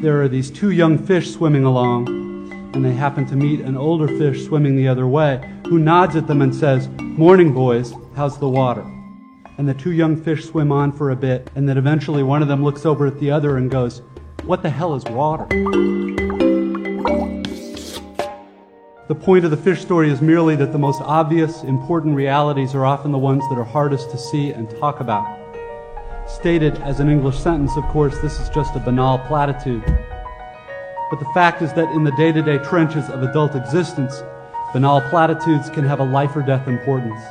there are these two young fish swimming along, and they happen to meet an older fish swimming the other way, who nods at them and says, Morning, boys, how's the water? And the two young fish swim on for a bit, and then eventually one of them looks over at the other and goes, What the hell is water? The point of the fish story is merely that the most obvious, important realities are often the ones that are hardest to see and talk about. Stated as an English sentence, of course, this is just a banal platitude. But the fact is that in the day to day trenches of adult existence, banal platitudes can have a life or death importance.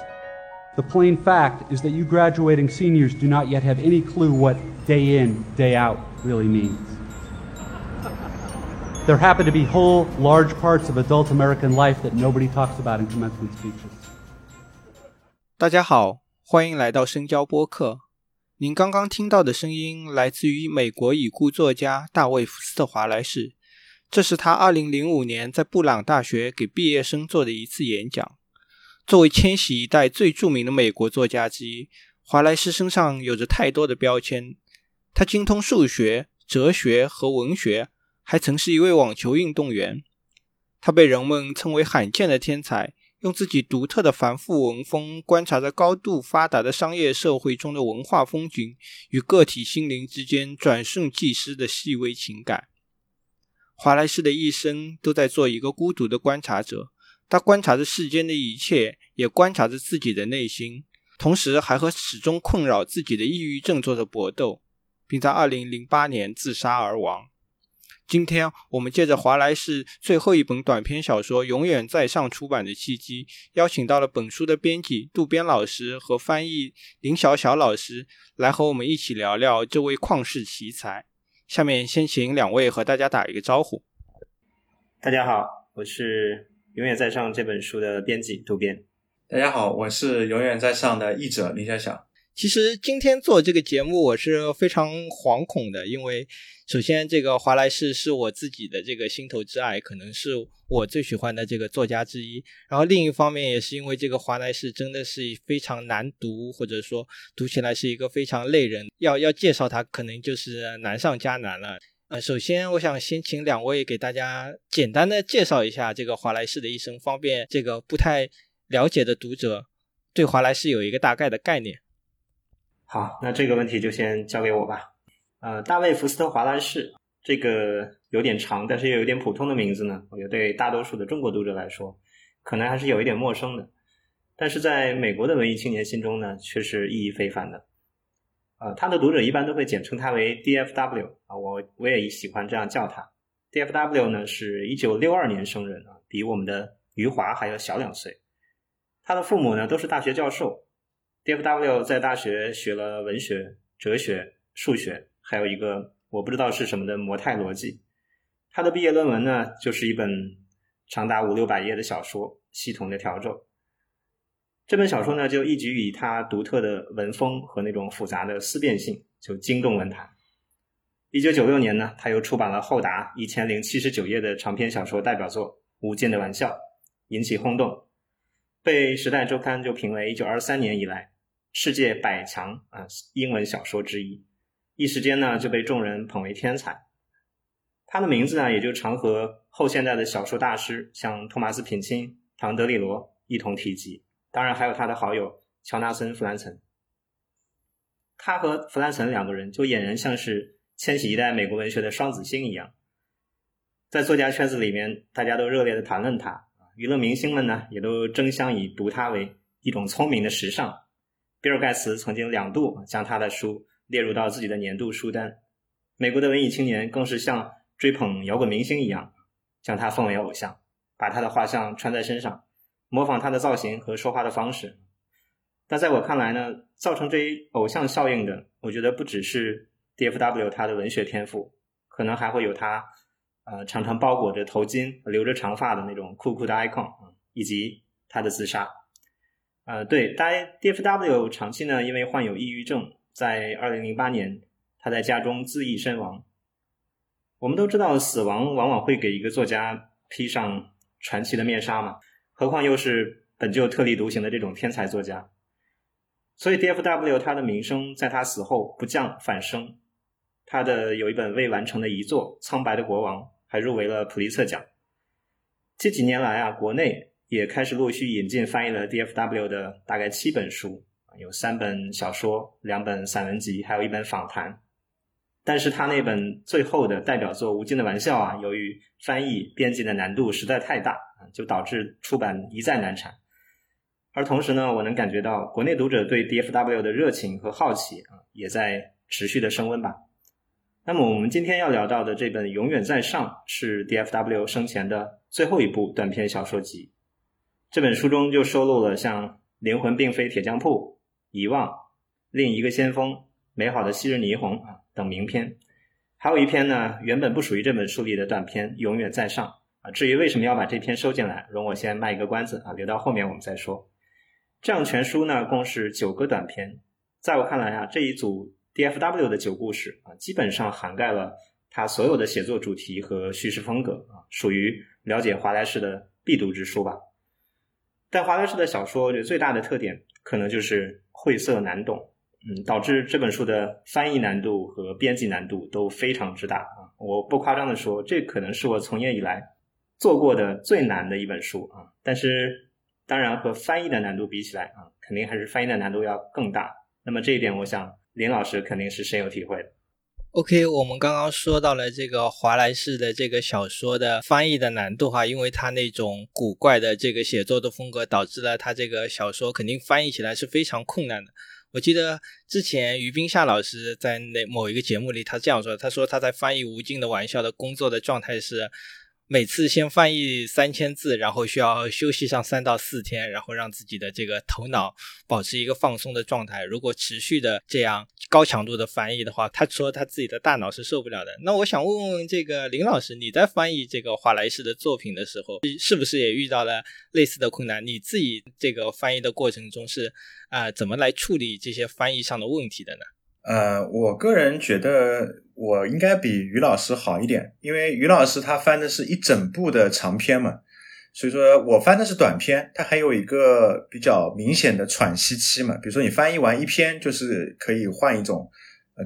The plain fact is that you graduating seniors do not yet have any clue what day in, day out really means. There happen to be whole, large parts of adult American life that nobody talks about in commencement speeches. 大家好，欢迎来到深交播客。 您刚刚听到的声音来自于美国已故作家大卫·福斯特·华莱士，这是他2005年在布朗大学给毕业生做的一次演讲。作为千禧一代最著名的美国作家之一，华莱士身上有着太多的标签。他精通数学、哲学和文学。还曾是一位网球运动员，他被人们称为罕见的天才，用自己独特的繁复文风，观察着高度发达的商业社会中的文化风景与个体心灵之间转瞬即逝的细微情感。华莱士的一生都在做一个孤独的观察者，他观察着世间的一切，也观察着自己的内心，同时还和始终困扰自己的抑郁症做着搏斗，并在2008年自杀而亡。今天我们借着华莱士最后一本短篇小说《永远在上》出版的契机，邀请到了本书的编辑渡边老师和翻译林小小老师来和我们一起聊聊这位旷世奇才。下面先请两位和大家打一个招呼。大家好，我是《永远在上》这本书的编辑渡边。大家好，我是《永远在上》的译者林小小。其实今天做这个节目，我是非常惶恐的，因为。首先，这个华莱士是我自己的这个心头之爱，可能是我最喜欢的这个作家之一。然后另一方面，也是因为这个华莱士真的是非常难读，或者说读起来是一个非常累人，要要介绍他可能就是难上加难了。呃，首先我想先请两位给大家简单的介绍一下这个华莱士的一生，方便这个不太了解的读者对华莱士有一个大概的概念。好，那这个问题就先交给我吧。呃，大卫·福斯特·华莱士这个有点长，但是又有点普通的名字呢，我觉得对大多数的中国读者来说，可能还是有一点陌生的。但是在美国的文艺青年心中呢，却是意义非凡的。呃，他的读者一般都会简称他为 D.F.W. 啊，我我也喜欢这样叫他。D.F.W. 呢是一九六二年生人啊，比我们的余华还要小两岁。他的父母呢都是大学教授。D.F.W. 在大学学了文学、哲学、数学。还有一个我不知道是什么的模态逻辑，他的毕业论文呢，就是一本长达五六百页的小说《系统的调骤》。这本小说呢，就一举以他独特的文风和那种复杂的思辨性，就惊动文坛。一九九六年呢，他又出版了厚达一千零七十九页的长篇小说代表作《无间的玩笑》，引起轰动，被《时代周刊》就评为一九二三年以来世界百强啊英文小说之一。一时间呢，就被众人捧为天才。他的名字呢，也就常和后现代的小说大师，像托马斯·品钦、唐·德里罗一同提及。当然，还有他的好友乔纳森·弗兰岑。他和弗兰岑两个人，就俨然像是千禧一代美国文学的双子星一样。在作家圈子里面，大家都热烈的谈论他。娱乐明星们呢，也都争相以读他为一种聪明的时尚。比尔盖茨曾经两度将他的书。列入到自己的年度书单，美国的文艺青年更是像追捧摇滚明星一样，将他奉为偶像，把他的画像穿在身上，模仿他的造型和说话的方式。但在我看来呢，造成这一偶像效应的，我觉得不只是 D.F.W 他的文学天赋，可能还会有他，呃，常常包裹着头巾、留着长发的那种酷酷的 icon，以及他的自杀。呃，对，大 D.F.W 长期呢，因为患有抑郁症。在二零零八年，他在家中自缢身亡。我们都知道，死亡往往会给一个作家披上传奇的面纱嘛，何况又是本就特立独行的这种天才作家。所以，D.F.W. 他的名声在他死后不降反升。他的有一本未完成的遗作《苍白的国王》还入围了普利策奖。这几年来啊，国内也开始陆续引进翻译了 D.F.W 的大概七本书，有三本小说、两本散文集，还有一本访谈。但是他那本最后的代表作《无尽的玩笑》啊，由于翻译编辑的难度实在太大就导致出版一再难产。而同时呢，我能感觉到国内读者对 D.F.W 的热情和好奇啊，也在持续的升温吧。那么我们今天要聊到的这本《永远在上》是 D.F.W 生前的最后一部短篇小说集。这本书中就收录了像《灵魂并非铁匠铺》《遗忘》《另一个先锋》《美好的昔日霓虹》啊等名篇，还有一篇呢原本不属于这本书里的短篇《永远在上》啊。至于为什么要把这篇收进来，容我先卖一个关子啊，留到后面我们再说。这样全书呢共是九个短篇，在我看来啊，这一组 D.F.W 的九故事啊，基本上涵盖了他所有的写作主题和叙事风格啊，属于了解华莱士的必读之书吧。但华莱士的小说，我觉得最大的特点可能就是晦涩难懂，嗯，导致这本书的翻译难度和编辑难度都非常之大啊。我不夸张的说，这可能是我从业以来做过的最难的一本书啊。但是。当然，和翻译的难度比起来啊，肯定还是翻译的难度要更大。那么这一点，我想林老师肯定是深有体会的。OK，我们刚刚说到了这个华莱士的这个小说的翻译的难度哈，因为他那种古怪的这个写作的风格，导致了他这个小说肯定翻译起来是非常困难的。我记得之前于冰夏老师在那某一个节目里，他这样说：“他说他在翻译《无尽的玩笑》的工作的状态是。”每次先翻译三千字，然后需要休息上三到四天，然后让自己的这个头脑保持一个放松的状态。如果持续的这样高强度的翻译的话，他说他自己的大脑是受不了的。那我想问问这个林老师，你在翻译这个华莱士的作品的时候，是不是也遇到了类似的困难？你自己这个翻译的过程中是啊，怎么来处理这些翻译上的问题的呢？呃，我个人觉得我应该比于老师好一点，因为于老师他翻的是一整部的长篇嘛，所以说我翻的是短篇，它还有一个比较明显的喘息期嘛。比如说你翻译完一篇，就是可以换一种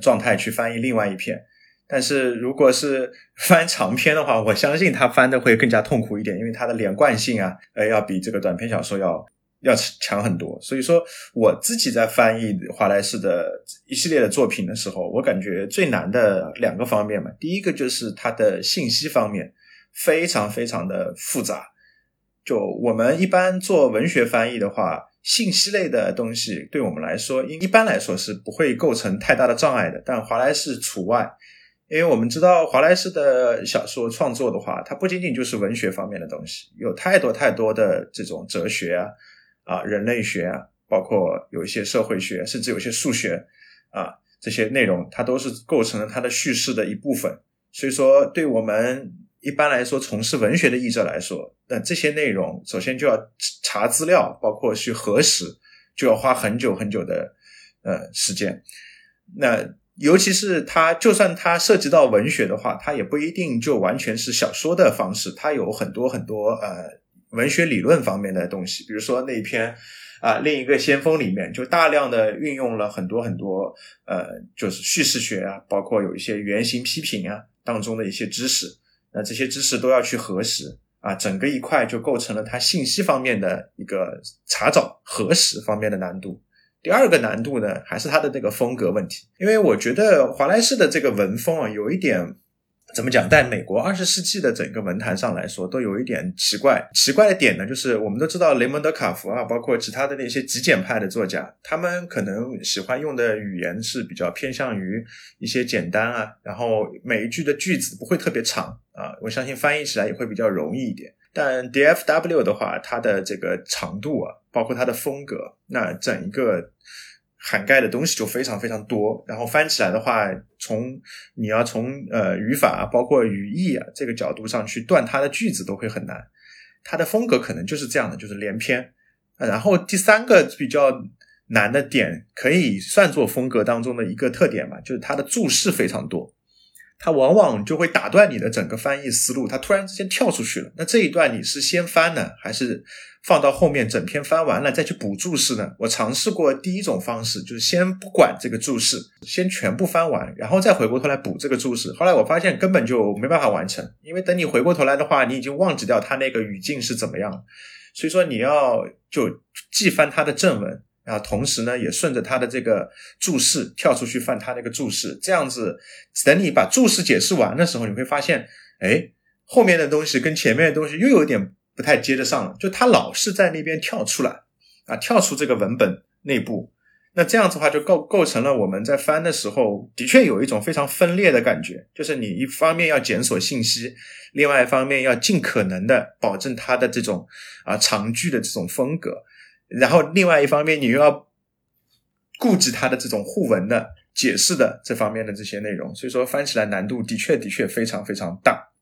状态去翻译另外一篇，但是如果是 翻长篇的话，我相信他翻的会更加痛苦一点，因为它的连贯性啊，呃，要比这个短篇小说要。要强很多，所以说我自己在翻译华莱士的一系列的作品的时候，我感觉最难的两个方面嘛，第一个就是它的信息方面非常非常的复杂。就我们一般做文学翻译的话，信息类的东西对我们来说，一一般来说是不会构成太大的障碍的，但华莱士除外，因为我们知道华莱士的小说创作的话，它不仅仅就是文学方面的东西，有太多太多的这种哲学啊。啊，人类学啊，包括有一些社会学，甚至有些数学啊，这些内容它都是构成了它的叙事的一部分。所以说，对我们一般来说从事文学的译者来说，那这些内容首先就要查资料，包括去核实，就要花很久很久的呃时间。那尤其是它，就算它涉及到文学的话，它也不一定就完全是小说的方式，它有很多很多呃。文学理论方面的东西，比如说那一篇啊，另一个先锋里面就大量的运用了很多很多呃，就是叙事学啊，包括有一些原型批评啊当中的一些知识，那这些知识都要去核实啊，整个一块就构成了它信息方面的一个查找核实方面的难度。第二个难度呢，还是它的这个风格问题，因为我觉得华莱士的这个文风啊，有一点。怎么讲？在美国二十世纪的整个文坛上来说，都有一点奇怪。奇怪的点呢，就是我们都知道雷蒙德·卡福啊，包括其他的那些极简派的作家，他们可能喜欢用的语言是比较偏向于一些简单啊，然后每一句的句子不会特别长啊。我相信翻译起来也会比较容易一点。但 D.F.W 的话，它的这个长度啊，包括它的风格，那整一个。涵盖的东西就非常非常多，然后翻起来的话，从你要从呃语法包括语义啊这个角度上去断它的句子都会很难。它的风格可能就是这样的，就是连篇。然后第三个比较难的点，可以算作风格当中的一个特点吧，就是它的注释非常多。它往往就会打断你的整个翻译思路，它突然之间跳出去了。那这一段你是先翻呢，还是放到后面整篇翻完了再去补注释呢？我尝试过第一种方式，就是先不管这个注释，先全部翻完，然后再回过头来补这个注释。后来我发现根本就没办法完成，因为等你回过头来的话，你已经忘记掉它那个语境是怎么样。所以说你要就既翻它的正文。然后同时呢，也顺着他的这个注释跳出去翻他那个注释，这样子，等你把注释解释完的时候，你会发现，哎，后面的东西跟前面的东西又有点不太接得上了，就他老是在那边跳出来，啊，跳出这个文本内部，那这样子的话就构构成了我们在翻的时候，的确有一种非常分裂的感觉，就是你一方面要检索信息，另外一方面要尽可能的保证它的这种啊长句的这种风格。然后，另外一方面，你又要顾及它的这种互文的解释的这方面的这些内容，所以说翻起来难度的确的确非常非常大。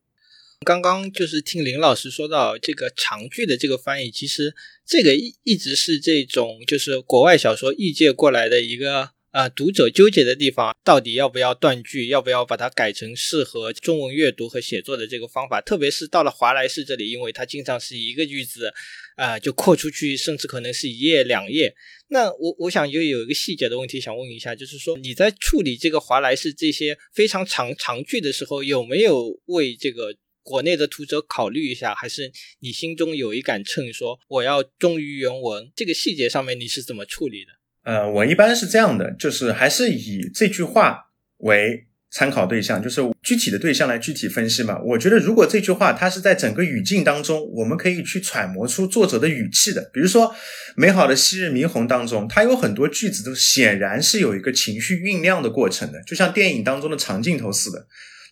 刚刚就是听林老师说到这个长句的这个翻译，其实这个一一直是这种就是国外小说译介过来的一个。啊，读者纠结的地方到底要不要断句，要不要把它改成适合中文阅读和写作的这个方法？特别是到了华莱士这里，因为它经常是一个句子，啊，就扩出去，甚至可能是一页两页。那我我想就有一个细节的问题想问一下，就是说你在处理这个华莱士这些非常长长句的时候，有没有为这个国内的读者考虑一下？还是你心中有一杆秤，说我要忠于原文？这个细节上面你是怎么处理的？呃，我一般是这样的，就是还是以这句话为参考对象，就是具体的对象来具体分析嘛。我觉得如果这句话它是在整个语境当中，我们可以去揣摩出作者的语气的。比如说《美好的昔日霓虹》当中，它有很多句子都显然是有一个情绪酝酿的过程的，就像电影当中的长镜头似的。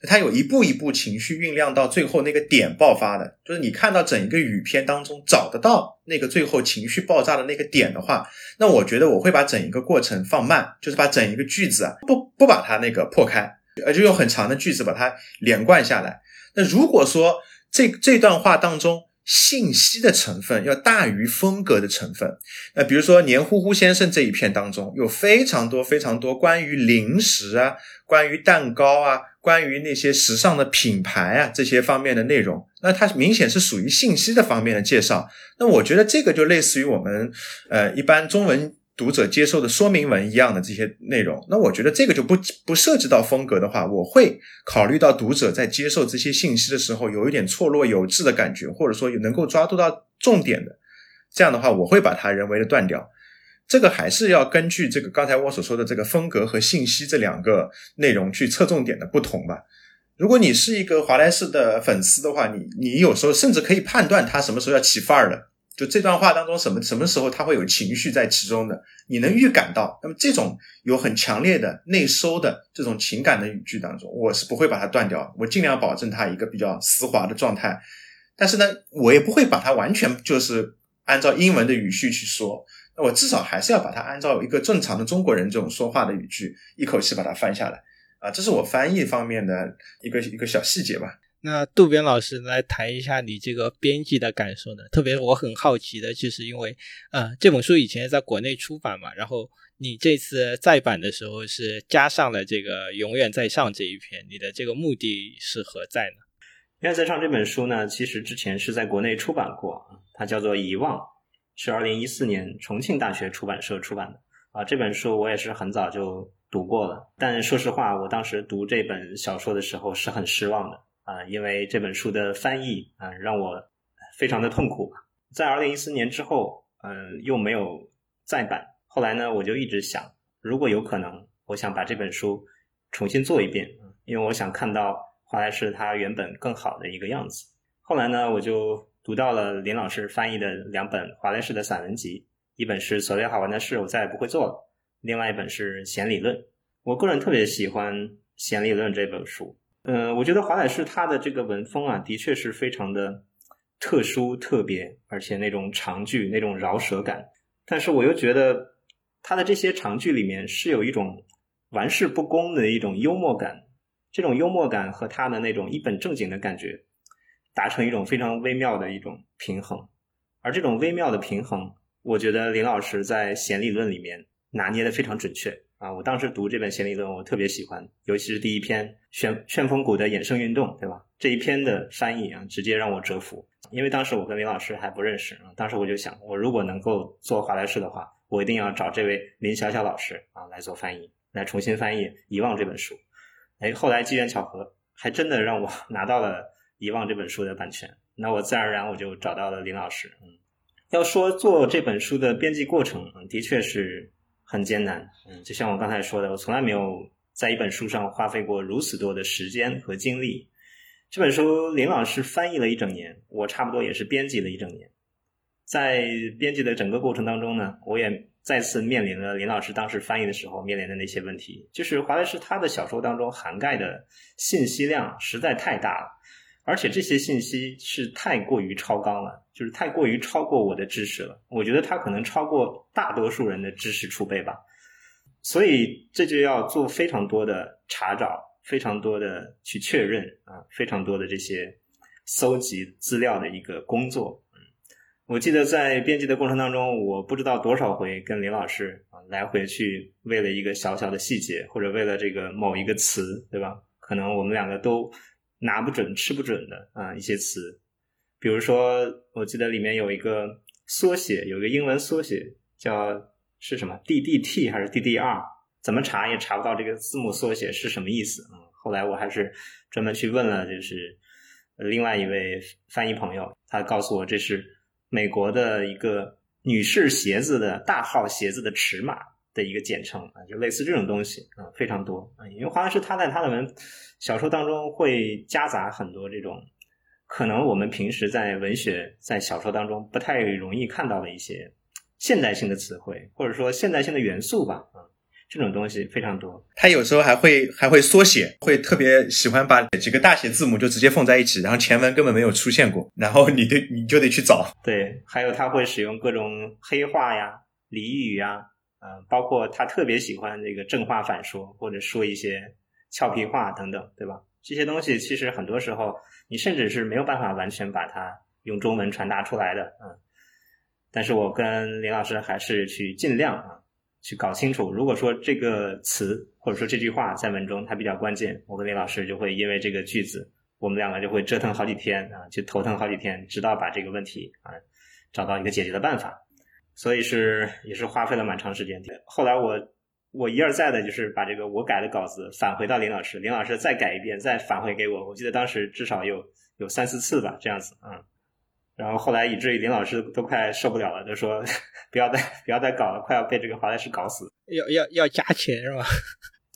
它有一步一步情绪酝酿到最后那个点爆发的，就是你看到整一个语篇当中找得到那个最后情绪爆炸的那个点的话，那我觉得我会把整一个过程放慢，就是把整一个句子啊不不把它那个破开，呃就用很长的句子把它连贯下来。那如果说这这段话当中信息的成分要大于风格的成分，那比如说黏糊糊先生这一片当中有非常多非常多关于零食啊，关于蛋糕啊。关于那些时尚的品牌啊，这些方面的内容，那它明显是属于信息的方面的介绍。那我觉得这个就类似于我们呃一般中文读者接受的说明文一样的这些内容。那我觉得这个就不不涉及到风格的话，我会考虑到读者在接受这些信息的时候有一点错落有致的感觉，或者说有能够抓住到重点的，这样的话我会把它人为的断掉。这个还是要根据这个刚才我所说的这个风格和信息这两个内容去侧重点的不同吧。如果你是一个华莱士的粉丝的话，你你有时候甚至可以判断他什么时候要起范儿了。就这段话当中什么什么时候他会有情绪在其中的，你能预感到。那么这种有很强烈的内收的这种情感的语句当中，我是不会把它断掉，我尽量保证它一个比较丝滑的状态。但是呢，我也不会把它完全就是按照英文的语序去说。那我至少还是要把它按照一个正常的中国人这种说话的语句，一口气把它翻下来啊！这是我翻译方面的一个一个小细节吧。那渡边老师来谈一下你这个编辑的感受呢？特别我很好奇的就是因为，呃，这本书以前在国内出版嘛，然后你这次再版的时候是加上了这个“永远在上”这一篇，你的这个目的是何在呢？“永远在上”这本书呢，其实之前是在国内出版过，它叫做《遗忘》。是二零一四年重庆大学出版社出版的啊，这本书我也是很早就读过了。但说实话，我当时读这本小说的时候是很失望的啊，因为这本书的翻译啊让我非常的痛苦。在二零一四年之后，嗯，又没有再版。后来呢，我就一直想，如果有可能，我想把这本书重新做一遍，因为我想看到华莱士他原本更好的一个样子。后来呢，我就。读到了林老师翻译的两本华莱士的散文集，一本是《所谓好玩的事我再也不会做了》，另外一本是《弦理论》。我个人特别喜欢《弦理论》这本书。嗯，我觉得华莱士他的这个文风啊，的确是非常的特殊、特别，而且那种长句、那种饶舌感。但是我又觉得他的这些长句里面是有一种玩世不恭的一种幽默感，这种幽默感和他的那种一本正经的感觉。达成一种非常微妙的一种平衡，而这种微妙的平衡，我觉得林老师在弦理论里面拿捏的非常准确，啊，我当时读这本弦理论，我特别喜欢，尤其是第一篇《旋旋风谷的衍生运动》，对吧？这一篇的翻译啊，直接让我折服。因为当时我跟林老师还不认识啊，当时我就想，我如果能够做华莱士的话，我一定要找这位林小小老师啊来做翻译，来重新翻译《遗忘》这本书。哎，后来机缘巧合，还真的让我 拿到了《遗忘》这本书的版权。那我自然而然我就找到了林老师。嗯，要说做这本书的编辑过程，的确是。很艰难，嗯，就像我刚才说的，我从来没有在一本书上花费过如此多的时间和精力。这本书林老师翻译了一整年，我差不多也是编辑了一整年。在编辑的整个过程当中呢，我也再次面临了林老师当时翻译的时候面临的那些问题，就是华莱士他的小说当中涵盖的信息量实在太大了。而且这些信息是太过于超纲了，就是太过于超过我的知识了。我觉得它可能超过大多数人的知识储备吧，所以这就要做非常多的查找，非常多的去确认啊，非常多的这些搜集资料的一个工作。嗯，我记得在编辑的过程当中，我不知道多少回跟林老师啊来回去为了一个小小的细节，或者为了这个某一个词，对吧？可能我们两个都。拿不准、吃不准的啊一些词，比如说，我记得里面有一个缩写，有一个英文缩写叫是什么 DDT 还是 DDR？怎么查也查不到这个字母缩写是什么意思。嗯，后来我还是专门去问了，就是另外一位翻译朋友，他告诉我这是美国的一个女士鞋子的大号鞋子的尺码。的一个简称啊，就类似这种东西啊，非常多啊。因为华莱士他在他的文小说当中会夹杂很多这种可能我们平时在文学在小说当中不太容易看到的一些现代性的词汇，或者说现代性的元素吧啊，这种东西非常多。他有时候还会还会缩写，会特别喜欢把几个大写字母就直接放在一起，然后前文根本没有出现过，然后你得你就得去找。对，还有他会使用各种黑话呀、俚语呀。呃，包括他特别喜欢这个正话反说，或者说一些俏皮话等等，对吧？这些东西其实很多时候你甚至是没有办法完全把它用中文传达出来的，嗯。但是我跟林老师还是去尽量啊，去搞清楚。如果说这个词或者说这句话在文中它比较关键，我跟林老师就会因为这个句子，我们两个就会折腾好几天啊，去头疼好几天，直到把这个问题啊找到一个解决的办法。所以是也是花费了蛮长时间。后来我我一而再的，就是把这个我改的稿子返回到林老师，林老师再改一遍，再返回给我。我记得当时至少有有三四次吧，这样子，嗯。然后后来以至于林老师都快受不了了，就说 不要再不要再搞了，快要被这个华莱士搞死。要要要加钱是吧？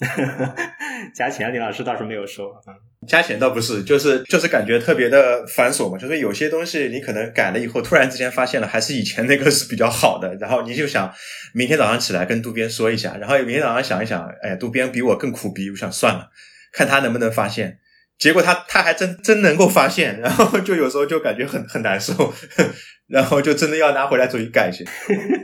加钱，李老师倒是没有说。嗯，加钱倒不是，就是就是感觉特别的繁琐嘛。就是有些东西你可能改了以后，突然之间发现了还是以前那个是比较好的，然后你就想明天早上起来跟渡边说一下，然后明天早上想一想，哎呀，渡边比我更苦逼，我想算了，看他能不能发现。结果他他还真真能够发现，然后就有时候就感觉很很难受，然后就真的要拿回来重新改一下。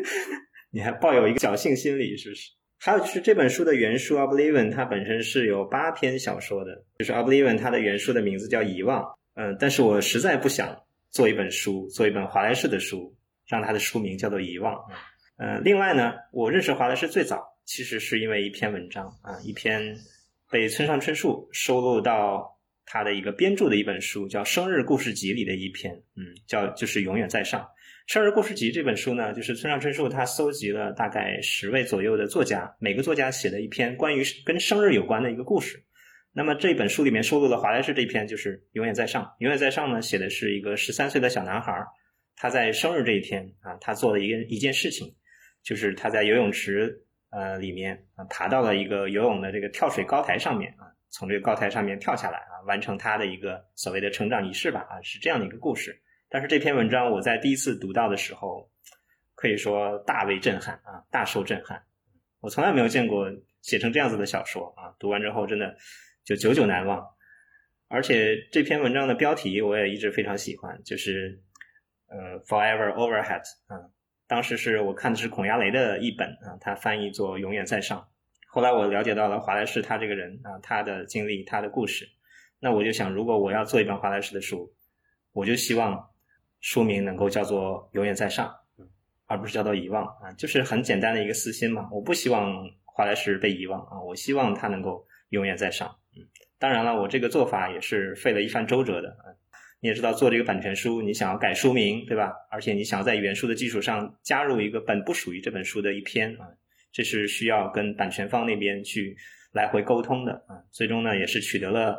你还抱有一个侥幸心理，是不是？还有就是这本书的原书《Oblivion》，它本身是有八篇小说的，就是《Oblivion》它的原书的名字叫《遗忘》。嗯，但是我实在不想做一本书，做一本华莱士的书，让它的书名叫做《遗忘》。嗯，另外呢，我认识华莱士最早其实是因为一篇文章啊，一篇被村上春树收录到他的一个编著的一本书，叫《生日故事集》里的一篇，嗯，叫就是《永远在上》。《生日故事集》这本书呢，就是村上春树他搜集了大概十位左右的作家，每个作家写的一篇关于跟生日有关的一个故事。那么这本书里面收录了华莱士这篇，就是《永远在上》。《永远在上》呢，写的是一个十三岁的小男孩，他在生日这一天啊，他做了一个一件事情，就是他在游泳池呃里面啊，爬到了一个游泳的这个跳水高台上面啊，从这个高台上面跳下来啊，完成他的一个所谓的成长仪式吧啊，是这样的一个故事。但是这篇文章我在第一次读到的时候，可以说大为震撼啊，大受震撼。我从来没有见过写成这样子的小说啊，读完之后真的就久久难忘。而且这篇文章的标题我也一直非常喜欢，就是呃，Forever Overhead 啊。当时是我看的是孔亚雷的译本啊，他翻译作永远在上。后来我了解到了华莱士他这个人啊，他的经历，他的故事。那我就想，如果我要做一本华莱士的书，我就希望。书名能够叫做“永远在上”，而不是叫做“遗忘”啊，就是很简单的一个私心嘛。我不希望华莱士被遗忘啊，我希望他能够永远在上。嗯，当然了，我这个做法也是费了一番周折的啊。你也知道，做这个版权书，你想要改书名，对吧？而且你想要在原书的基础上加入一个本不属于这本书的一篇啊，这是需要跟版权方那边去来回沟通的啊。最终呢，也是取得了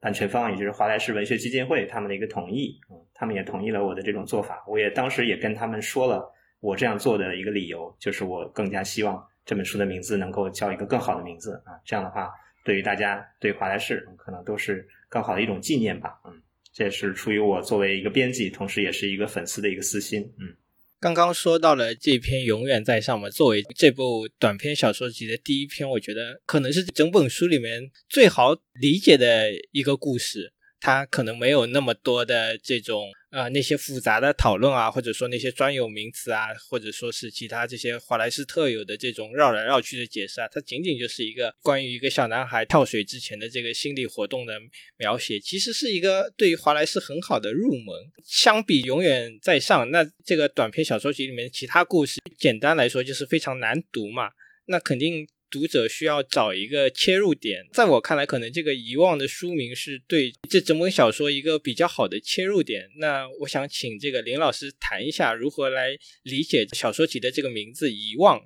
版权方，也就是华莱士文学基金会他们的一个同意啊，他们也同意了我的这种做法。我也当时也跟他们说了我这样做的一个理由，就是我更加希望这本书的名字能够叫一个更好的名字啊，这样的话，对于大家对华莱士可能都是更好的一种纪念吧，嗯。这也是出于我作为一个编辑，同时也是一个粉丝的一个私心。嗯，刚刚说到了这篇《永远在上》嘛，作为这部短篇小说集的第一篇，我觉得可能是整本书里面最好理解的一个故事。它可能没有那么多的这种呃那些复杂的讨论啊，或者说那些专有名词啊，或者说是其他这些华莱士特有的这种绕来绕去的解释啊，它仅仅就是一个关于一个小男孩跳水之前的这个心理活动的描写，其实是一个对于华莱士很好的入门。相比永远在上，那这个短篇小说集里面其他故事，简单来说就是非常难读嘛，那肯定。读者需要找一个切入点，在我看来，可能这个遗忘的书名是对这整本小说一个比较好的切入点。那我想请这个林老师谈一下如何来理解小说集的这个名字“遗忘”。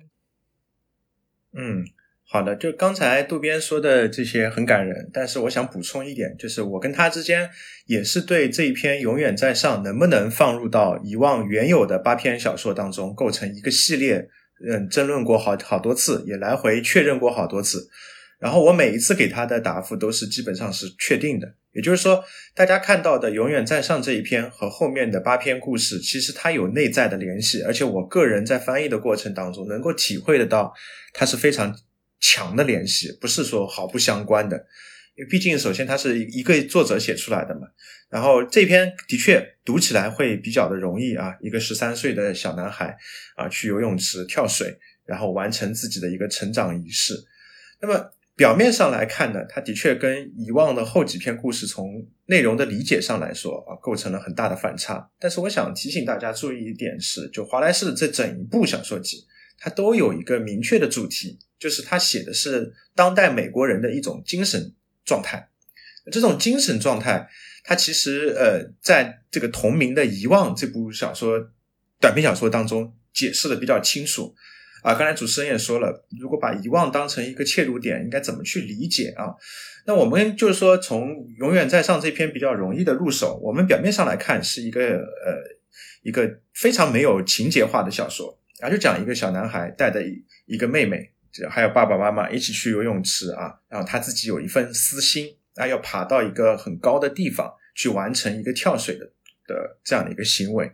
嗯，好的，就刚才渡边说的这些很感人，但是我想补充一点，就是我跟他之间也是对这一篇《永远在上》能不能放入到遗忘原有的八篇小说当中，构成一个系列。嗯，争论过好好多次，也来回确认过好多次，然后我每一次给他的答复都是基本上是确定的。也就是说，大家看到的《永远在上》这一篇和后面的八篇故事，其实它有内在的联系，而且我个人在翻译的过程当中能够体会得到，它是非常强的联系，不是说毫不相关的。因为毕竟，首先它是一个作者写出来的嘛。然后这篇的确读起来会比较的容易啊，一个十三岁的小男孩啊，去游泳池跳水，然后完成自己的一个成长仪式。那么表面上来看呢，它的确跟遗忘的后几篇故事从内容的理解上来说啊，构成了很大的反差。但是我想提醒大家注意一点是，就华莱士的这整一部小说集，它都有一个明确的主题，就是他写的是当代美国人的一种精神状态。这种精神状态。他其实呃，在这个同名的《遗忘》这部小说短篇小说当中解释的比较清楚啊。刚才主持人也说了，如果把遗忘当成一个切入点，应该怎么去理解啊？那我们就是说，从《永远在上》这篇比较容易的入手，我们表面上来看是一个呃一个非常没有情节化的小说啊，就讲一个小男孩带着一一个妹妹，还有爸爸妈妈一起去游泳池啊，然后他自己有一份私心。那，要爬到一个很高的地方去完成一个跳水的的这样的一个行为，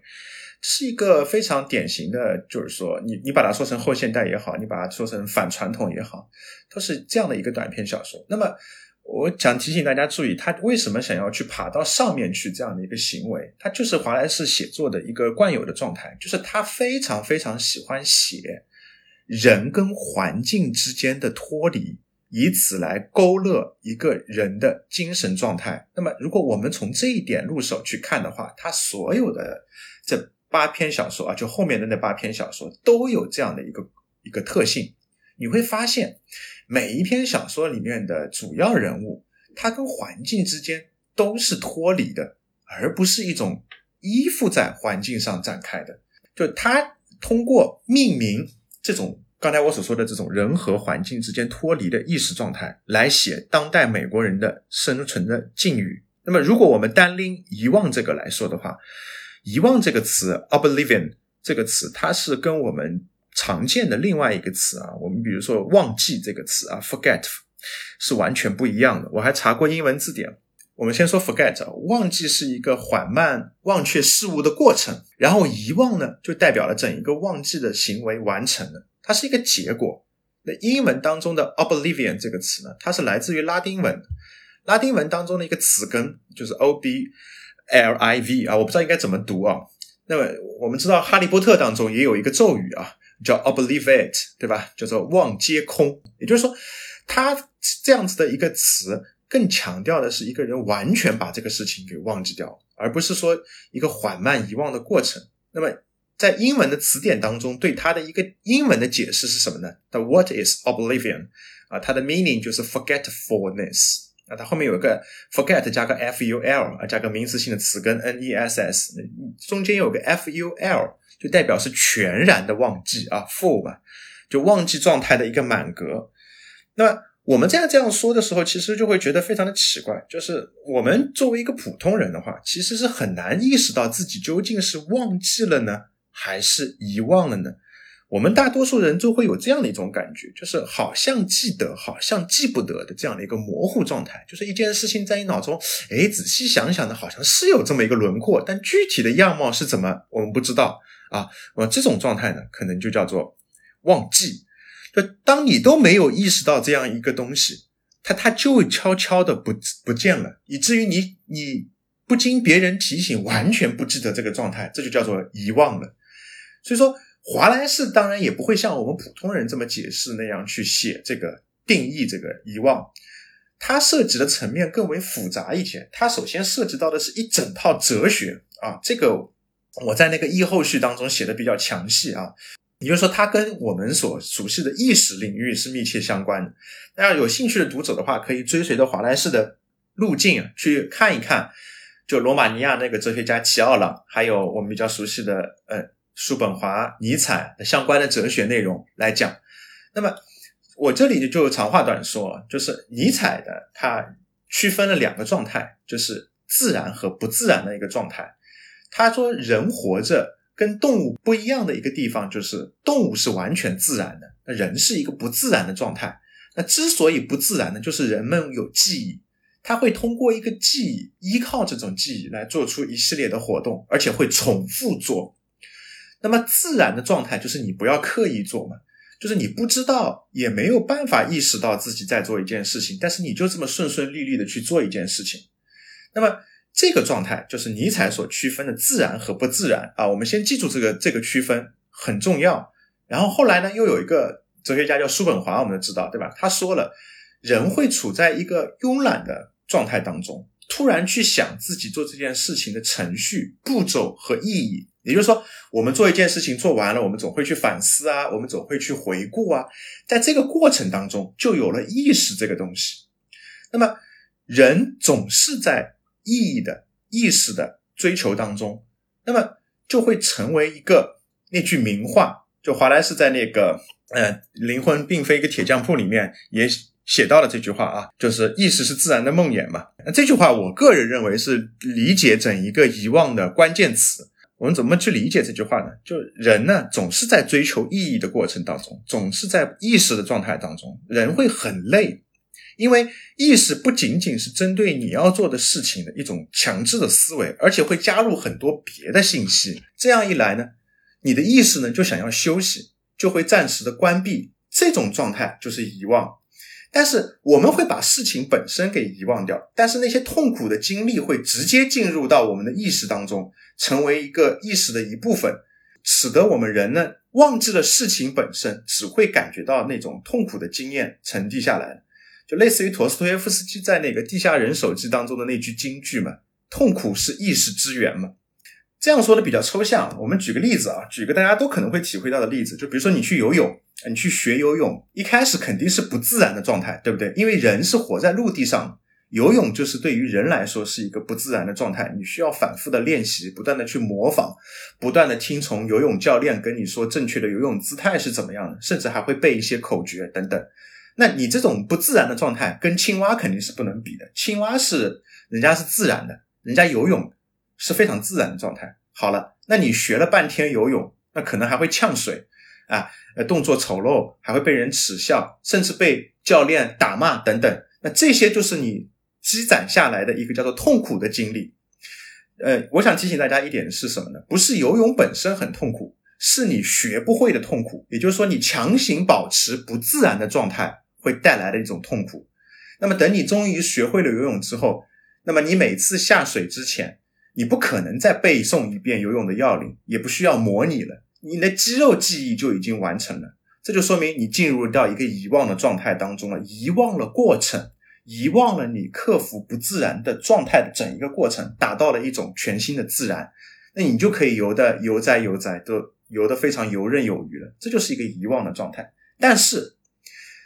是一个非常典型的，就是说，你你把它说成后现代也好，你把它说成反传统也好，都是这样的一个短篇小说。那么，我想提醒大家注意，他为什么想要去爬到上面去这样的一个行为？他就是华莱士写作的一个惯有的状态，就是他非常非常喜欢写人跟环境之间的脱离。以此来勾勒一个人的精神状态。那么，如果我们从这一点入手去看的话，他所有的这八篇小说啊，就后面的那八篇小说都有这样的一个一个特性。你会发现，每一篇小说里面的主要人物，他跟环境之间都是脱离的，而不是一种依附在环境上展开的。就他通过命名这种。刚才我所说的这种人和环境之间脱离的意识状态，来写当代美国人的生存的境遇。那么，如果我们单拎“遗忘”这个来说的话，“遗忘”这个词 （oblivion） 这个词，它是跟我们常见的另外一个词啊，我们比如说“忘记”这个词啊 （forget） 是完全不一样的。我还查过英文字典。我们先说 “forget”，忘记是一个缓慢忘却事物的过程，然后“遗忘”呢，就代表了整一个忘记的行为完成了。它是一个结果。那英文当中的 oblivion 这个词呢，它是来自于拉丁文，拉丁文当中的一个词根就是 o b l i v 啊，我不知道应该怎么读啊。那么我们知道《哈利波特》当中也有一个咒语啊，叫 oblivate，对吧？叫做忘皆空。也就是说，它这样子的一个词，更强调的是一个人完全把这个事情给忘记掉，而不是说一个缓慢遗忘的过程。那么。在英文的词典当中，对它的一个英文的解释是什么呢？The what is oblivion？啊，它的 meaning 就是 forgetfulness。啊，它后面有一个 forget 加个 f u l 啊，加个名词性的词根 n e s s，中间有个 f u l，就代表是全然的忘记啊，full 嘛，就忘记状态的一个满格。那我们这样这样说的时候，其实就会觉得非常的奇怪，就是我们作为一个普通人的话，其实是很难意识到自己究竟是忘记了呢。还是遗忘了呢？我们大多数人都会有这样的一种感觉，就是好像记得，好像记不得的这样的一个模糊状态。就是一件事情在你脑中，哎，仔细想想呢，好像是有这么一个轮廓，但具体的样貌是怎么，我们不知道啊。那么这种状态呢，可能就叫做忘记。就当你都没有意识到这样一个东西，它它就悄悄的不不见了，以至于你你不经别人提醒，完全不记得这个状态，这就叫做遗忘了。所以说，华莱士当然也不会像我们普通人这么解释那样去写这个定义这个遗忘，它涉及的层面更为复杂一些。它首先涉及到的是一整套哲学啊，这个我在那个译后序当中写的比较详细啊。也就是说，它跟我们所熟悉的意识领域是密切相关的。那有兴趣的读者的话，可以追随着华莱士的路径啊，去看一看，就罗马尼亚那个哲学家齐奥朗，还有我们比较熟悉的呃。叔本华、尼采相关的哲学内容来讲，那么我这里就长话短说，就是尼采的他区分了两个状态，就是自然和不自然的一个状态。他说，人活着跟动物不一样的一个地方，就是动物是完全自然的，那人是一个不自然的状态。那之所以不自然呢，就是人们有记忆，他会通过一个记忆，依靠这种记忆来做出一系列的活动，而且会重复做。那么自然的状态就是你不要刻意做嘛，就是你不知道也没有办法意识到自己在做一件事情，但是你就这么顺顺利利的去做一件事情。那么这个状态就是尼采所区分的自然和不自然啊。我们先记住这个这个区分很重要。然后后来呢，又有一个哲学家叫叔本华，我们都知道对吧？他说了，人会处在一个慵懒的状态当中，突然去想自己做这件事情的程序、步骤和意义。也就是说，我们做一件事情做完了，我们总会去反思啊，我们总会去回顾啊，在这个过程当中，就有了意识这个东西。那么，人总是在意义的意识的追求当中，那么就会成为一个那句名话，就华莱士在那个呃灵魂并非一个铁匠铺里面也写到了这句话啊，就是意识是自然的梦魇嘛。那这句话，我个人认为是理解整一个遗忘的关键词。我们怎么去理解这句话呢？就人呢，总是在追求意义的过程当中，总是在意识的状态当中，人会很累，因为意识不仅仅是针对你要做的事情的一种强制的思维，而且会加入很多别的信息。这样一来呢，你的意识呢就想要休息，就会暂时的关闭。这种状态就是遗忘。但是我们会把事情本身给遗忘掉，但是那些痛苦的经历会直接进入到我们的意识当中。成为一个意识的一部分，使得我们人呢忘记了事情本身，只会感觉到那种痛苦的经验沉地下来，就类似于陀思妥耶夫斯基在那个《地下人手记》当中的那句金句嘛：“痛苦是意识之源嘛。”这样说的比较抽象，我们举个例子啊，举个大家都可能会体会到的例子，就比如说你去游泳，你去学游泳，一开始肯定是不自然的状态，对不对？因为人是活在陆地上。游泳就是对于人来说是一个不自然的状态，你需要反复的练习，不断的去模仿，不断的听从游泳教练跟你说正确的游泳姿态是怎么样的，甚至还会背一些口诀等等。那你这种不自然的状态，跟青蛙肯定是不能比的。青蛙是人家是自然的，人家游泳是非常自然的状态。好了，那你学了半天游泳，那可能还会呛水啊，呃，动作丑陋，还会被人耻笑，甚至被教练打骂等等。那这些就是你。积攒下来的一个叫做痛苦的经历，呃，我想提醒大家一点是什么呢？不是游泳本身很痛苦，是你学不会的痛苦。也就是说，你强行保持不自然的状态会带来的一种痛苦。那么，等你终于学会了游泳之后，那么你每次下水之前，你不可能再背诵一遍游泳的要领，也不需要模拟了，你的肌肉记忆就已经完成了。这就说明你进入到一个遗忘的状态当中了，遗忘了过程。遗忘了你克服不自然的状态的整一个过程，达到了一种全新的自然。那你就可以游的游哉游哉，都游得非常游刃有余了。这就是一个遗忘的状态。但是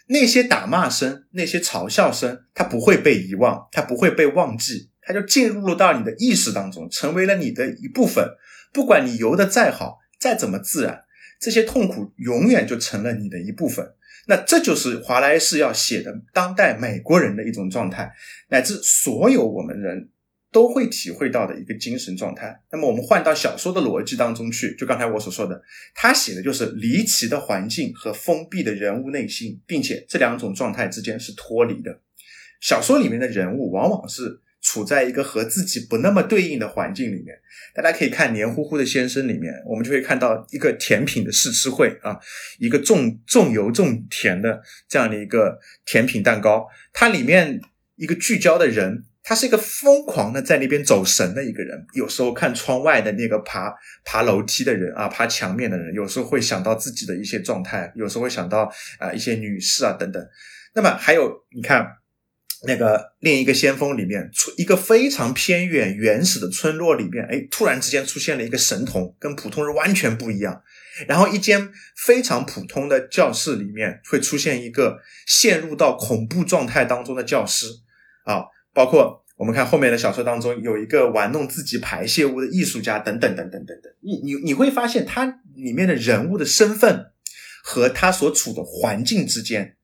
那些打骂声、那些嘲笑声，它不会被遗忘，它不会被忘记，它就进入到你的意识当中，成为了你的一部分。不管你游得再好，再怎么自然，这些痛苦永远就成了你的一部分。那这就是华莱士要写的当代美国人的一种状态，乃至所有我们人都会体会到的一个精神状态。那么我们换到小说的逻辑当中去，就刚才我所说的，他写的就是离奇的环境和封闭的人物内心，并且这两种状态之间是脱离的。小说里面的人物往往是。处在一个和自己不那么对应的环境里面，大家可以看《黏糊糊的先生》里面，我们就会看到一个甜品的试吃会啊，一个重重油重甜的这样的一个甜品蛋糕，它里面一个聚焦的人，他是一个疯狂的在那边走神的一个人，有时候看窗外的那个爬爬楼梯的人啊，爬墙面的人，有时候会想到自己的一些状态，有时候会想到啊一些女士啊等等。那么还有你看。那个另一个先锋里面，出一个非常偏远原始的村落里面，哎，突然之间出现了一个神童，跟普通人完全不一样。然后一间非常普通的教室里面，会出现一个陷入到恐怖状态当中的教师啊，包括我们看后面的小说当中，有一个玩弄自己排泄物的艺术家，等等等等等等。你你你会发现，他里面的人物的身份和他所处的环境之间。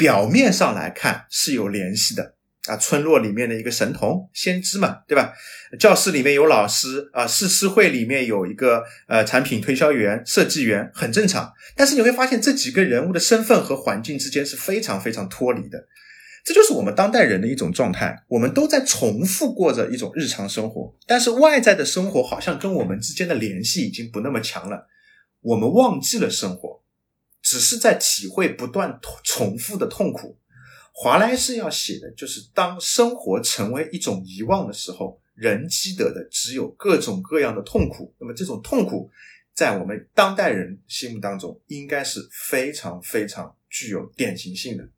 表面上来看是有联系的啊，村落里面的一个神童先知嘛，对吧？教室里面有老师啊，试吃会里面有一个呃产品推销员、设计员，很正常。但是你会发现这几个人物的身份和环境之间是非常非常脱离的，这就是我们当代人的一种状态。我们都在重复过着一种日常生活，但是外在的生活好像跟我们之间的联系已经不那么强了，我们忘记了生活。只是在体会不断重复的痛苦。华莱士要写的就是，当生活成为一种遗忘的时候，人积得的只有各种各样的痛苦。那么，这种痛苦在我们当代人心目当中，应该是非常非常具有典型性的。